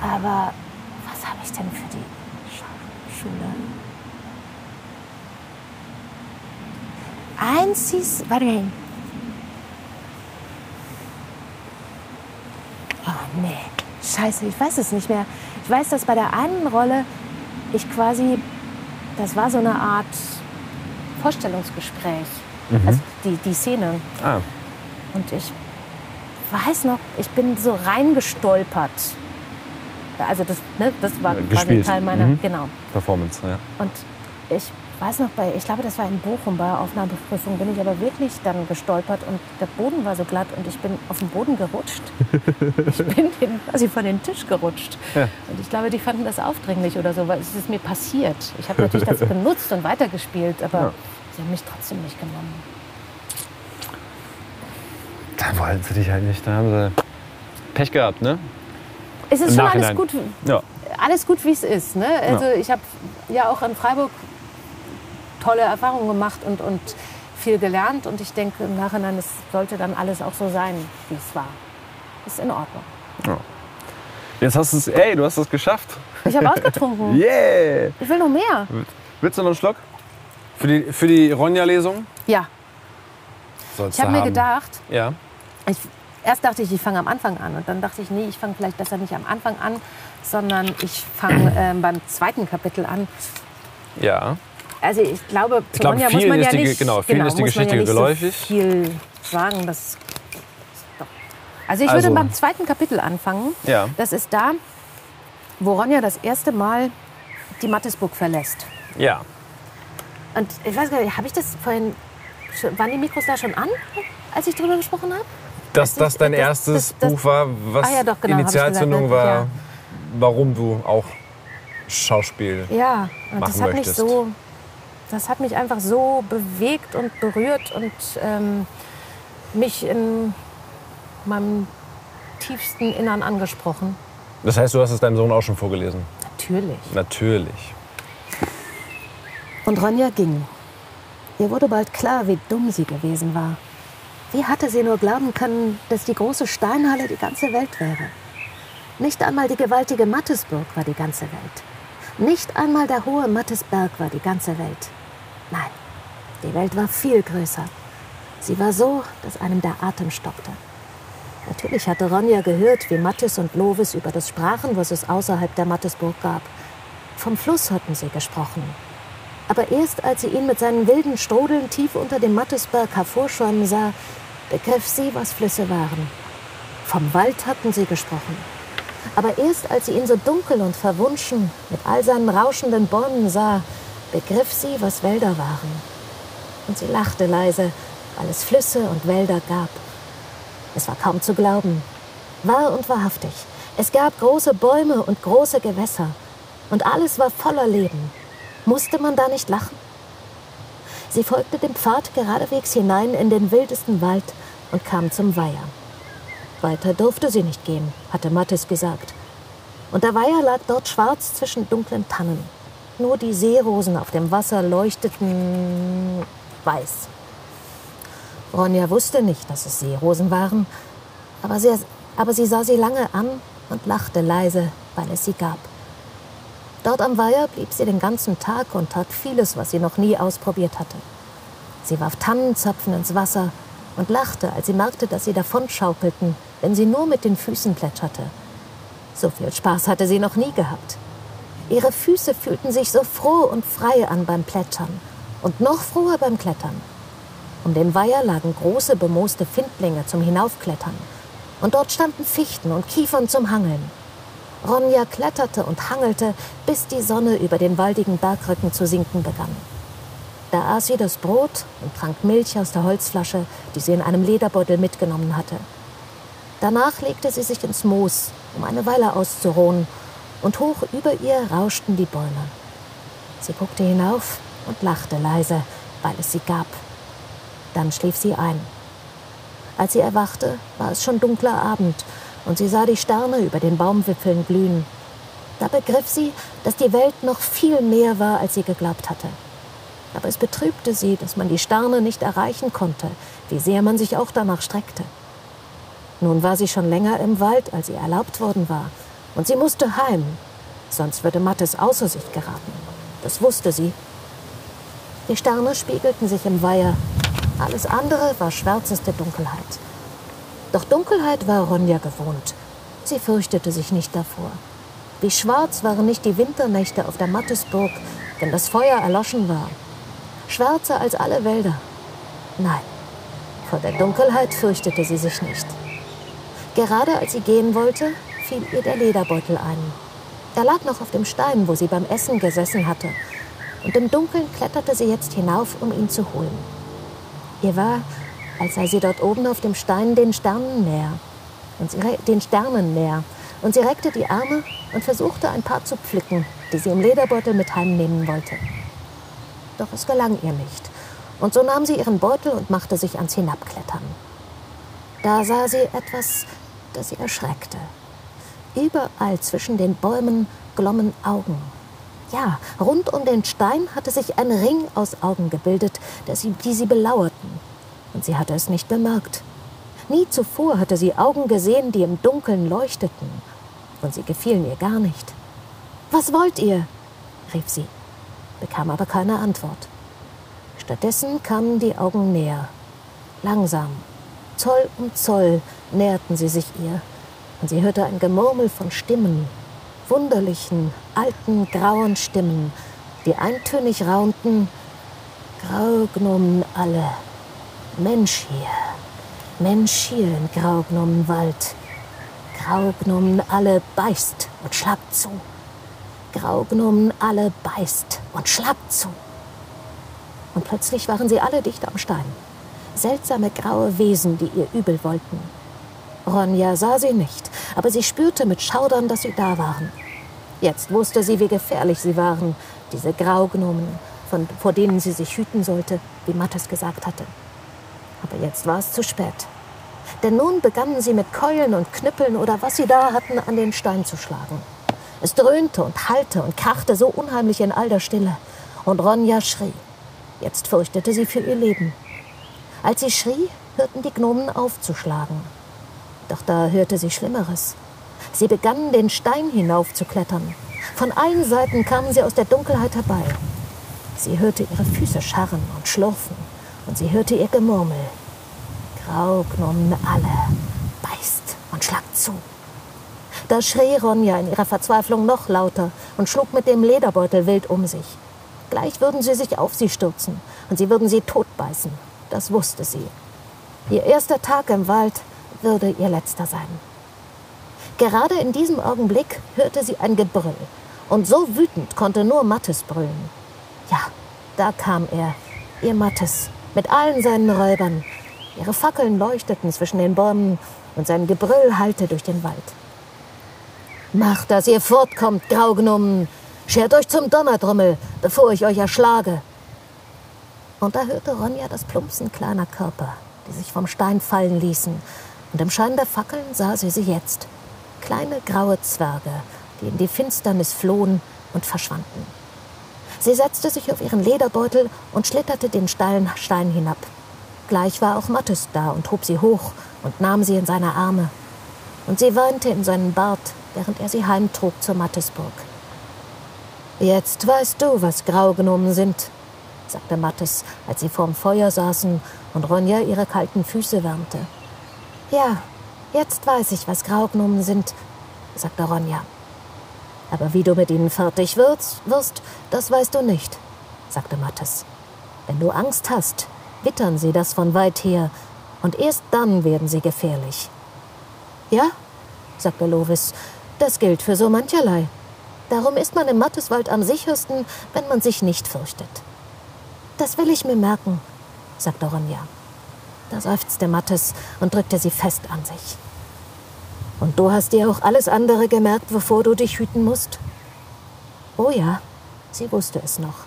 Speaker 3: Aber was habe ich denn für die Schauspielschule? Eins hieß, warte mal. Oh nee, scheiße, ich weiß es nicht mehr. Ich weiß, dass bei der einen Rolle ich quasi, das war so eine Art Vorstellungsgespräch. Also die, die Szene.
Speaker 2: Ah,
Speaker 3: Und ich weiß noch, ich bin so reingestolpert. Also das, ne, das war quasi. Teil meiner,
Speaker 2: Mhm.
Speaker 3: genau.
Speaker 2: Performance, ja.
Speaker 3: Und ich weiß noch, bei, ich glaube, das war in Bochum bei der Aufnahmeprüfung, bin ich aber wirklich dann gestolpert und der Boden war so glatt und ich bin auf den Boden gerutscht. (laughs) ich bin den, quasi von den Tisch gerutscht.
Speaker 2: Ja.
Speaker 3: Und ich glaube, die fanden das aufdringlich oder so, weil es ist mir passiert. Ich habe natürlich das (laughs) benutzt und weitergespielt, aber
Speaker 2: Ja.
Speaker 3: sie haben mich trotzdem nicht genommen.
Speaker 2: Da wollten sie dich halt nicht. Da haben sie Pech gehabt, ne?
Speaker 3: Es ist
Speaker 2: Im
Speaker 3: schon alles
Speaker 2: Nachhinein.
Speaker 3: gut,
Speaker 2: Ja.
Speaker 3: alles gut, wie es ist. Ne? Also ich habe ja auch in Freiburg tolle Erfahrungen gemacht und, und viel gelernt. Und ich denke im Nachhinein, es sollte dann alles auch so sein, wie es war. Ist in Ordnung.
Speaker 2: Jetzt hast du es, ey, du hast es geschafft.
Speaker 3: Ich habe ausgetrunken. (laughs)
Speaker 2: Yeah!
Speaker 3: Ich will noch mehr.
Speaker 2: Willst du noch einen Schluck? Für die, für die Ronja-Lesung?
Speaker 3: Ja,
Speaker 2: Sollst
Speaker 3: ich habe mir gedacht,
Speaker 2: Ja.
Speaker 3: ich, erst dachte ich, ich fange am Anfang an. Und dann dachte ich, nee, ich fange vielleicht besser nicht am Anfang an, sondern ich fange ähm, beim zweiten Kapitel an.
Speaker 2: Ja.
Speaker 3: Also ich glaube,
Speaker 2: Ich glaube,
Speaker 3: Ronja muss man
Speaker 2: ist
Speaker 3: ja
Speaker 2: die
Speaker 3: nicht,
Speaker 2: genau, vielen ist die Geschichte
Speaker 3: ja
Speaker 2: geläufig.
Speaker 3: So viel sagen, das doch. Also ich
Speaker 2: Also-
Speaker 3: würde beim zweiten Kapitel anfangen.
Speaker 2: Ja.
Speaker 3: Das ist da, wo Ronja das erste Mal die Mattesburg verlässt.
Speaker 2: Ja.
Speaker 3: Und ich weiß gar nicht, habe ich das vorhin, waren die Mikros da schon an, als ich darüber gesprochen habe?
Speaker 2: Dass das dein
Speaker 3: das-
Speaker 2: erstes
Speaker 3: das-
Speaker 2: Buch war, was
Speaker 3: Ah ja, doch, genau,
Speaker 2: Initialzündung
Speaker 3: gesagt, ne?
Speaker 2: war,
Speaker 3: Ja.
Speaker 2: warum du auch Schauspiel.
Speaker 3: Ja, und das
Speaker 2: machen
Speaker 3: hat
Speaker 2: möchtest.
Speaker 3: mich so, das hat mich einfach so bewegt und berührt und ähm, mich in meinem tiefsten Innern angesprochen.
Speaker 2: Das heißt, du hast es deinem Sohn auch schon vorgelesen?
Speaker 3: Natürlich.
Speaker 2: Natürlich.
Speaker 3: Und Ronja ging. Ihr wurde bald klar, wie dumm sie gewesen war. Wie hatte sie nur glauben können, dass die große Steinhalle die ganze Welt wäre? Nicht einmal die gewaltige Mattesburg war die ganze Welt. Nicht einmal der hohe Mattesberg war die ganze Welt. Nein, die Welt war viel größer. Sie war so, dass einem der Atem stockte. Natürlich hatte Ronja gehört, wie Mattes und Lovis über das sprachen, was es außerhalb der Mattesburg gab. Vom Fluss hatten sie gesprochen. Aber erst als sie ihn mit seinen wilden Strudeln tief unter dem Mattesberg hervorschäumen sah, begriff sie, was Flüsse waren. Vom Wald hatten sie gesprochen. Aber erst als sie ihn so dunkel und verwunschen mit all seinen rauschenden Bäumen sah, begriff sie, was Wälder waren. Und sie lachte leise, weil es Flüsse und Wälder gab. Es war kaum zu glauben. Wahr und wahrhaftig. Es gab große Bäume und große Gewässer. Und alles war voller Leben. Musste man da nicht lachen? Sie folgte dem Pfad geradewegs hinein in den wildesten Wald und kam zum Weiher. Weiter durfte sie nicht gehen, hatte Mattes gesagt. Und der Weiher lag dort schwarz zwischen dunklen Tannen. Nur die Seerosen auf dem Wasser leuchteten weiß. Ronja wusste nicht, dass es Seerosen waren, aber sie, aber sie sah sie lange an und lachte leise, weil es sie gab. Dort am Weiher blieb sie den ganzen Tag und tat vieles, was sie noch nie ausprobiert hatte. Sie warf Tannenzapfen ins Wasser und lachte, als sie merkte, dass sie davonschaukelten, wenn sie nur mit den Füßen plätscherte. So viel Spaß hatte sie noch nie gehabt. Ihre Füße fühlten sich so froh und frei an beim Plätschern und noch froher beim Klettern. Um den Weiher lagen große bemooste Findlinge zum Hinaufklettern. Und dort standen Fichten und Kiefern zum Hangeln. Ronja kletterte und hangelte, bis die Sonne über den waldigen Bergrücken zu sinken begann. Da aß sie das Brot und trank Milch aus der Holzflasche, die sie in einem Lederbeutel mitgenommen hatte. Danach legte sie sich ins Moos, um eine Weile auszuruhen, und hoch über ihr rauschten die Bäume. Sie guckte hinauf und lachte leise, weil es sie gab. Dann schlief sie ein. Als sie erwachte, war es schon dunkler Abend und sie sah die Sterne über den Baumwipfeln glühen. Da begriff sie, dass die Welt noch viel mehr war, als sie geglaubt hatte. Aber es betrübte sie, dass man die Sterne nicht erreichen konnte, wie sehr man sich auch danach streckte. Nun war sie schon länger im Wald, als ihr erlaubt worden war, und sie musste heim, sonst würde Mattes außer sich geraten. Das wusste sie. Die Sterne spiegelten sich im Weiher. Alles andere war schwärzeste Dunkelheit. Doch Dunkelheit war Ronja gewohnt. Sie fürchtete sich nicht davor. Wie schwarz waren nicht die Winternächte auf der Mattesburg, wenn das Feuer erloschen war. Schwärzer als alle Wälder. Nein, vor der Dunkelheit fürchtete sie sich nicht. Gerade als sie gehen wollte, fiel ihr der Lederbeutel ein. Er lag noch auf dem Stein, wo sie beim Essen gesessen hatte. Und im Dunkeln kletterte sie jetzt hinauf, um ihn zu holen. Ihr war, als sei sie dort oben auf dem Stein den Sternen näher. Und sie, den Sternen näher. Und sie reckte die Arme und versuchte ein paar zu pflücken, die sie im Lederbeutel mit heimnehmen wollte. Doch es gelang ihr nicht. Und so nahm sie ihren Beutel und machte sich ans Hinabklettern. Da sah sie etwas, das sie erschreckte. Überall zwischen den Bäumen glommen Augen. Ja, rund um den Stein hatte sich ein Ring aus Augen gebildet, die sie belauerten und sie hatte es nicht bemerkt. Nie zuvor hatte sie Augen gesehen, die im Dunkeln leuchteten, und sie gefielen ihr gar nicht. Was wollt ihr? rief sie, bekam aber keine Antwort. Stattdessen kamen die Augen näher. Langsam, Zoll um Zoll näherten sie sich ihr, und sie hörte ein Gemurmel von Stimmen, wunderlichen, alten, grauen Stimmen, die eintönig raunten, Graugnomen alle, Mensch hier, Mensch hier im Graugnomenwald. Graugnomen alle beißt und schlagt zu. Graugnomen alle beißt und schlagt zu. Und plötzlich waren sie alle dicht am Stein. Seltsame graue Wesen, die ihr übel wollten. Ronja sah sie nicht, aber sie spürte mit Schaudern, dass sie da waren. Jetzt wusste sie, wie gefährlich sie waren, diese Graugnomen, von, vor denen sie sich hüten sollte, wie Mattes gesagt hatte. Aber jetzt war es zu spät. Denn nun begannen sie mit Keulen und Knüppeln oder was sie da hatten, an den Stein zu schlagen. Es dröhnte und hallte und krachte so unheimlich in all der Stille. Und Ronja schrie. Jetzt fürchtete sie für ihr Leben. Als sie schrie, hörten die Gnomen aufzuschlagen. Doch da hörte sie Schlimmeres. Sie begannen, den Stein hinaufzuklettern. Von allen Seiten kamen sie aus der Dunkelheit herbei. Sie hörte ihre Füße scharren und schlurfen und sie hörte ihr Gemurmel. Graugnomen alle, beißt und schlagt zu. Da schrie Ronja in ihrer Verzweiflung noch lauter und schlug mit dem Lederbeutel wild um sich. Gleich würden sie sich auf sie stürzen und sie würden sie totbeißen. Das wusste sie. Ihr erster Tag im Wald würde ihr letzter sein. Gerade in diesem Augenblick hörte sie ein Gebrüll. Und so wütend konnte nur Mattes brüllen. Ja, da kam er, ihr Mattes, mit allen seinen Räubern. Ihre Fackeln leuchteten zwischen den Bäumen und sein Gebrüll hallte durch den Wald. Macht, dass ihr fortkommt, Graugnommen! Schert euch zum Donnerdrummel, bevor ich euch erschlage! Und da hörte Ronja das Plumpsen kleiner Körper, die sich vom Stein fallen ließen, und im Schein der Fackeln sah sie sie jetzt. Kleine graue Zwerge, die in die Finsternis flohen und verschwanden. Sie setzte sich auf ihren Lederbeutel und schlitterte den steilen Stein hinab. Gleich war auch Mattes da und hob sie hoch und nahm sie in seine Arme. Und sie weinte in seinen Bart, während er sie heimtrug zur Mattesburg. Jetzt weißt du, was Graugnomen sind, sagte Mattes, als sie vorm Feuer saßen und Ronja ihre kalten Füße wärmte. Ja, jetzt weiß ich, was Graugnomen sind, sagte Ronja. Aber wie du mit ihnen fertig wirst, wirst, das weißt du nicht, sagte Mattes. Wenn du Angst hast, wittern sie das von weit her, und erst dann werden sie gefährlich. Ja, sagte Lovis, das gilt für so mancherlei. Darum ist man im Matteswald am sichersten, wenn man sich nicht fürchtet. Das will ich mir merken, sagte Ronja. Da seufzte Mattes und drückte sie fest an sich. Und du hast dir auch alles andere gemerkt, wovor du dich hüten musst? Oh ja, sie wusste es noch.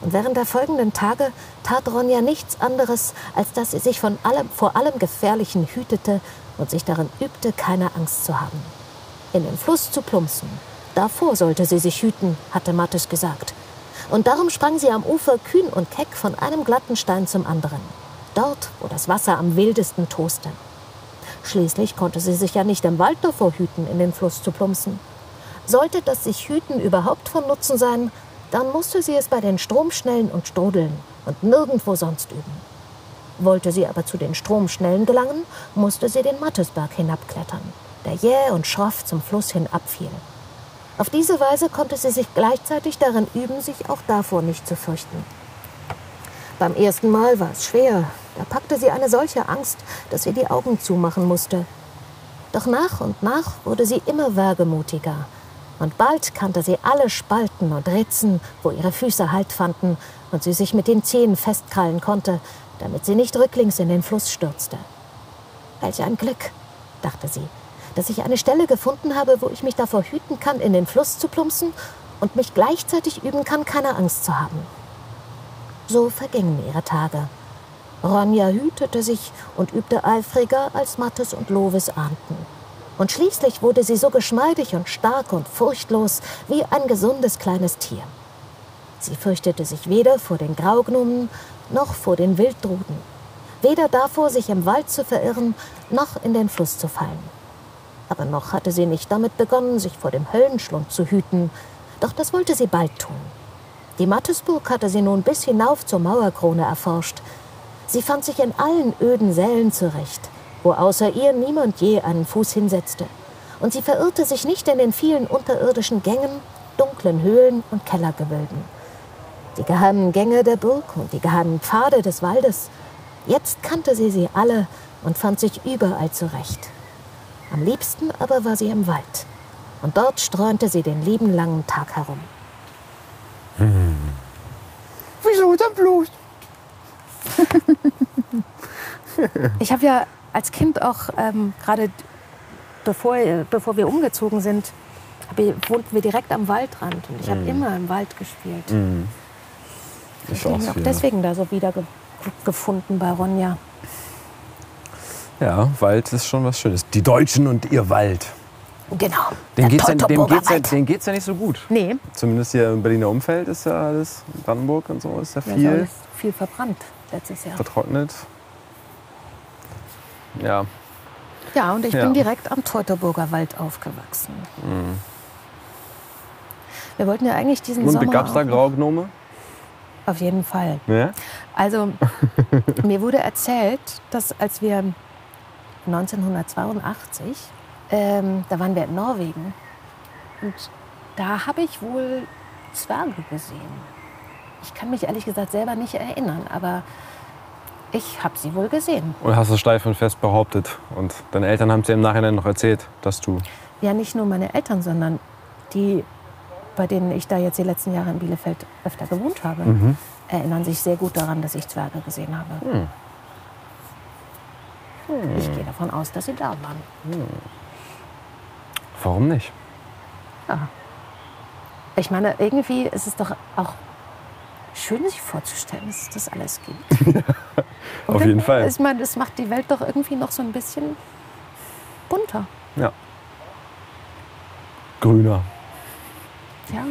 Speaker 3: Und während der folgenden Tage tat Ronja nichts anderes, als dass sie sich von allem, vor allem Gefährlichen hütete und sich darin übte, keine Angst zu haben. In den Fluss zu plumpsen. Davor sollte sie sich hüten, hatte Mattes gesagt. Und darum sprang sie am Ufer kühn und keck von einem glatten Stein zum anderen. Dort, wo das Wasser am wildesten toste. Schließlich konnte sie sich ja nicht im Wald davor hüten, in den Fluss zu plumpsen. Sollte das sich Hüten überhaupt von Nutzen sein, dann musste sie es bei den Stromschnellen und Strudeln und nirgendwo sonst üben. Wollte sie aber zu den Stromschnellen gelangen, musste sie den Mattesberg hinabklettern, der jäh und schroff zum Fluss hin abfiel. Auf diese Weise konnte sie sich gleichzeitig darin üben, sich auch davor nicht zu fürchten. Beim ersten Mal war es schwer, da packte sie eine solche Angst, dass sie die Augen zumachen musste. Doch nach und nach wurde sie immer wagemutiger. Und bald kannte sie alle Spalten und Ritzen, wo ihre Füße Halt fanden und sie sich mit den Zehen festkrallen konnte, damit sie nicht rücklings in den Fluss stürzte. Welch ein Glück, dachte sie, dass ich eine Stelle gefunden habe, wo ich mich davor hüten kann, in den Fluss zu plumpsen und mich gleichzeitig üben kann, keine Angst zu haben. So vergingen ihre Tage. Ronja hütete sich und übte eifriger, als Mattes und Lovis ahnten. Und schließlich wurde sie so geschmeidig und stark und furchtlos wie ein gesundes kleines Tier. Sie fürchtete sich weder vor den Graugnomen noch vor den Wilddruden, weder davor, sich im Wald zu verirren, noch in den Fluss zu fallen. Aber noch hatte sie nicht damit begonnen, sich vor dem Höllenschlund zu hüten, doch das wollte sie bald tun. Die Mattesburg hatte sie nun bis hinauf zur Mauerkrone erforscht, Sie fand sich in allen öden Sälen zurecht, wo außer ihr niemand je einen Fuß hinsetzte. Und sie verirrte sich nicht in den vielen unterirdischen Gängen, dunklen Höhlen und Kellergewölben. Die geheimen Gänge der Burg und die geheimen Pfade des Waldes. Jetzt kannte sie sie alle und fand sich überall zurecht. Am liebsten aber war sie im Wald. Und dort streunte sie den lieben langen Tag herum.
Speaker 5: Hm. Wieso denn bloß? (laughs)
Speaker 6: ich habe ja als Kind auch ähm, gerade bevor, bevor wir umgezogen sind, wohnten wir direkt am Waldrand und ich habe mm. immer im Wald gespielt. Mm. Ich habe mich auch deswegen da so wieder ge gefunden bei Ronja.
Speaker 2: Ja, Wald ist schon was Schönes. Die Deutschen und ihr Wald.
Speaker 6: Genau.
Speaker 2: Den geht's ja, dem geht es ja, ja, nicht so gut.
Speaker 6: Nee.
Speaker 2: Zumindest hier im Berliner Umfeld ist ja alles, Brandenburg und so ist ja viel. Ja,
Speaker 6: viel verbrannt letztes Jahr.
Speaker 2: Vertrocknet. Ja.
Speaker 6: Ja, und ich ja. bin direkt am Teutoburger Wald aufgewachsen. Mhm. Wir wollten ja eigentlich diesen
Speaker 2: und
Speaker 6: Sommer.
Speaker 2: Und gab es da Graugnome?
Speaker 6: Auf jeden Fall.
Speaker 2: Ja?
Speaker 6: Also, (laughs) mir wurde erzählt, dass als wir 1982
Speaker 3: Ähm, da waren wir in Norwegen. Und da habe ich wohl Zwerge gesehen. Ich kann mich ehrlich gesagt selber nicht erinnern, aber ich habe sie wohl gesehen.
Speaker 2: Und hast es steif und fest behauptet. Und deine Eltern haben es dir im Nachhinein noch erzählt, dass du.
Speaker 3: Ja, nicht nur meine Eltern, sondern die, bei denen ich da jetzt die letzten Jahre in Bielefeld öfter gewohnt habe,
Speaker 2: Mhm.
Speaker 3: erinnern sich sehr gut daran, dass ich Zwerge gesehen habe.
Speaker 2: Hm.
Speaker 3: Ich gehe davon aus, dass sie da waren.
Speaker 2: Warum nicht?
Speaker 3: Ich meine, irgendwie ist es doch auch schön, sich vorzustellen, dass es das alles gibt. (laughs)
Speaker 2: Auf jeden Fall.
Speaker 3: Ich meine, das macht die Welt doch irgendwie noch so ein bisschen bunter.
Speaker 2: Ja. Grüner.
Speaker 3: Ja.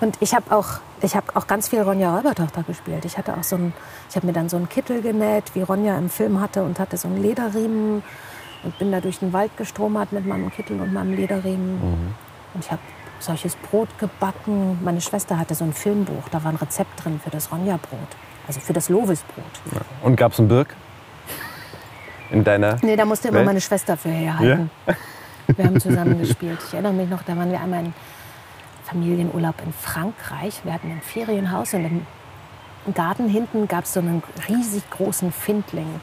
Speaker 3: Und ich habe auch, ich habe auch ganz viel Ronja Räubertochter gespielt. Ich hatte auch so ein, ich habe mir dann so einen Kittel genäht, wie Ronja im Film hatte, und hatte so einen Lederriemen und bin da durch den Wald gestromert mit meinem Kittel und meinem Lederriemen. Und ich habe solches Brot gebacken. Meine Schwester hatte so ein Filmbuch, da war ein Rezept drin für das Ronja-Brot, also für das Lovis-Brot.
Speaker 2: Und gab es einen Birk? In deiner.
Speaker 3: Nee, da musste immer
Speaker 2: Welt?
Speaker 3: meine Schwester für herhalten. Wir haben zusammen (laughs) gespielt. Ich erinnere mich noch, da waren wir einmal in Familienurlaub in Frankreich. Wir hatten ein Ferienhaus und im Garten hinten gab es so einen riesig großen Findling.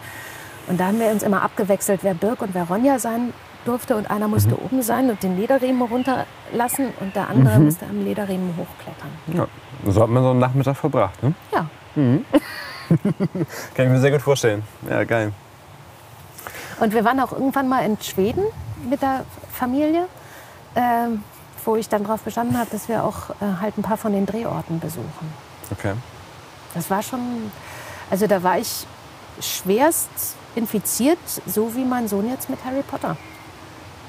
Speaker 3: Und da haben wir uns immer abgewechselt, wer Birk und wer Ronja sein durfte. Und einer musste oben sein und den Lederriemen runterlassen und der andere musste am Lederriemen hochklettern.
Speaker 2: Ja. So hat man so einen Nachmittag verbracht. Ne?
Speaker 3: Ja, (laughs)
Speaker 2: Kann ich mir sehr gut vorstellen. Ja, geil.
Speaker 3: Und wir waren auch irgendwann mal in Schweden mit der Familie, ähm, wo ich dann darauf bestanden habe, dass wir auch äh, halt ein paar von den Drehorten besuchen.
Speaker 2: Okay.
Speaker 3: Das war schon, also da war ich schwerst infiziert, so wie mein Sohn jetzt mit Harry Potter.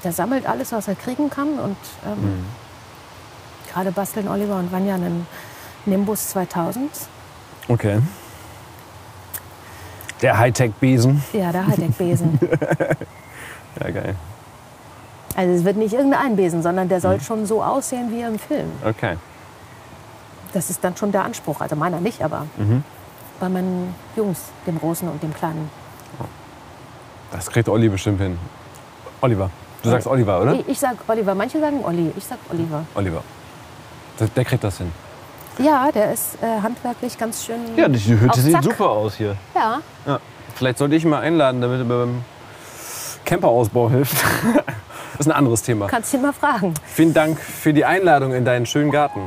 Speaker 3: Der sammelt alles, was er kriegen kann und ähm, gerade basteln Oliver und Vanya einen Nimbus 2000.
Speaker 2: Okay. Der Hightech-Besen.
Speaker 3: Ja, der Hightech-Besen. (laughs)
Speaker 2: Ja, geil.
Speaker 3: also es wird nicht irgendein Besen, sondern der soll schon so aussehen wie im Film.
Speaker 2: Okay.
Speaker 3: Das ist dann schon der Anspruch. Also meiner nicht, aber bei meinen Jungs, dem Großen und dem Kleinen.
Speaker 2: Das kriegt Olli bestimmt hin. Oliver. Du sagst Oliver, oder?
Speaker 3: Ich, ich sag Oliver, manche sagen Olli, ich sag Oliver.
Speaker 2: Oliver. Das, der kriegt das hin.
Speaker 3: Ja, der ist äh, handwerklich ganz schön.
Speaker 2: Ja, die Hütte
Speaker 3: auf
Speaker 2: sieht
Speaker 3: Zack.
Speaker 2: super aus hier.
Speaker 3: Ja,
Speaker 2: Ja. Vielleicht sollte ich ihn mal einladen, damit er beim Camperausbau hilft. (laughs) das ist ein anderes Thema.
Speaker 3: kannst ihn mal fragen.
Speaker 2: Vielen Dank für die Einladung in deinen schönen Garten.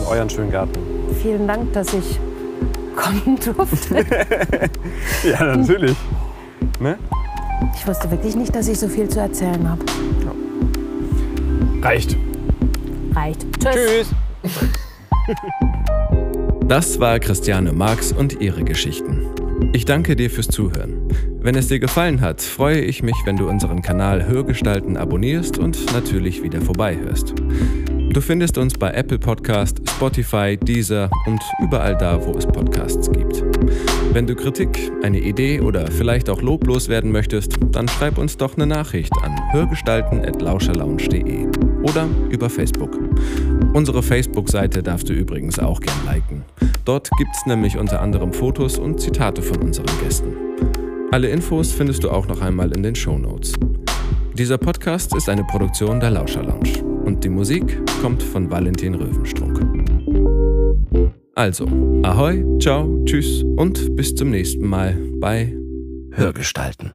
Speaker 2: In euren schönen Garten.
Speaker 3: Vielen Dank, dass ich kommen durfte. (laughs)
Speaker 2: Ja, natürlich. Ne?
Speaker 3: Ich wusste wirklich nicht, dass ich so viel zu erzählen habe.
Speaker 2: Reicht.
Speaker 3: Reicht. Tschüss.
Speaker 2: Tschüss.
Speaker 1: Das war Christiane Marx und ihre Geschichten. Ich danke dir fürs Zuhören. Wenn es dir gefallen hat, freue ich mich, wenn du unseren Kanal Hörgestalten abonnierst und natürlich wieder vorbeihörst. Du findest uns bei Apple Podcast, Spotify, Deezer und überall da, wo es Podcasts gibt. Wenn du Kritik, eine Idee oder vielleicht auch loblos werden möchtest, dann schreib uns doch eine Nachricht an hörgestalten.lauscherlounge.de oder über Facebook. Unsere Facebook-Seite darfst du übrigens auch gern liken. Dort gibt's nämlich unter anderem Fotos und Zitate von unseren Gästen. Alle Infos findest du auch noch einmal in den Shownotes. Dieser Podcast ist eine Produktion der Lauscher Lounge und die Musik kommt von Valentin Röwenstrunk. Also, ahoi, ciao, tschüss und bis zum nächsten Mal bei Hörgestalten.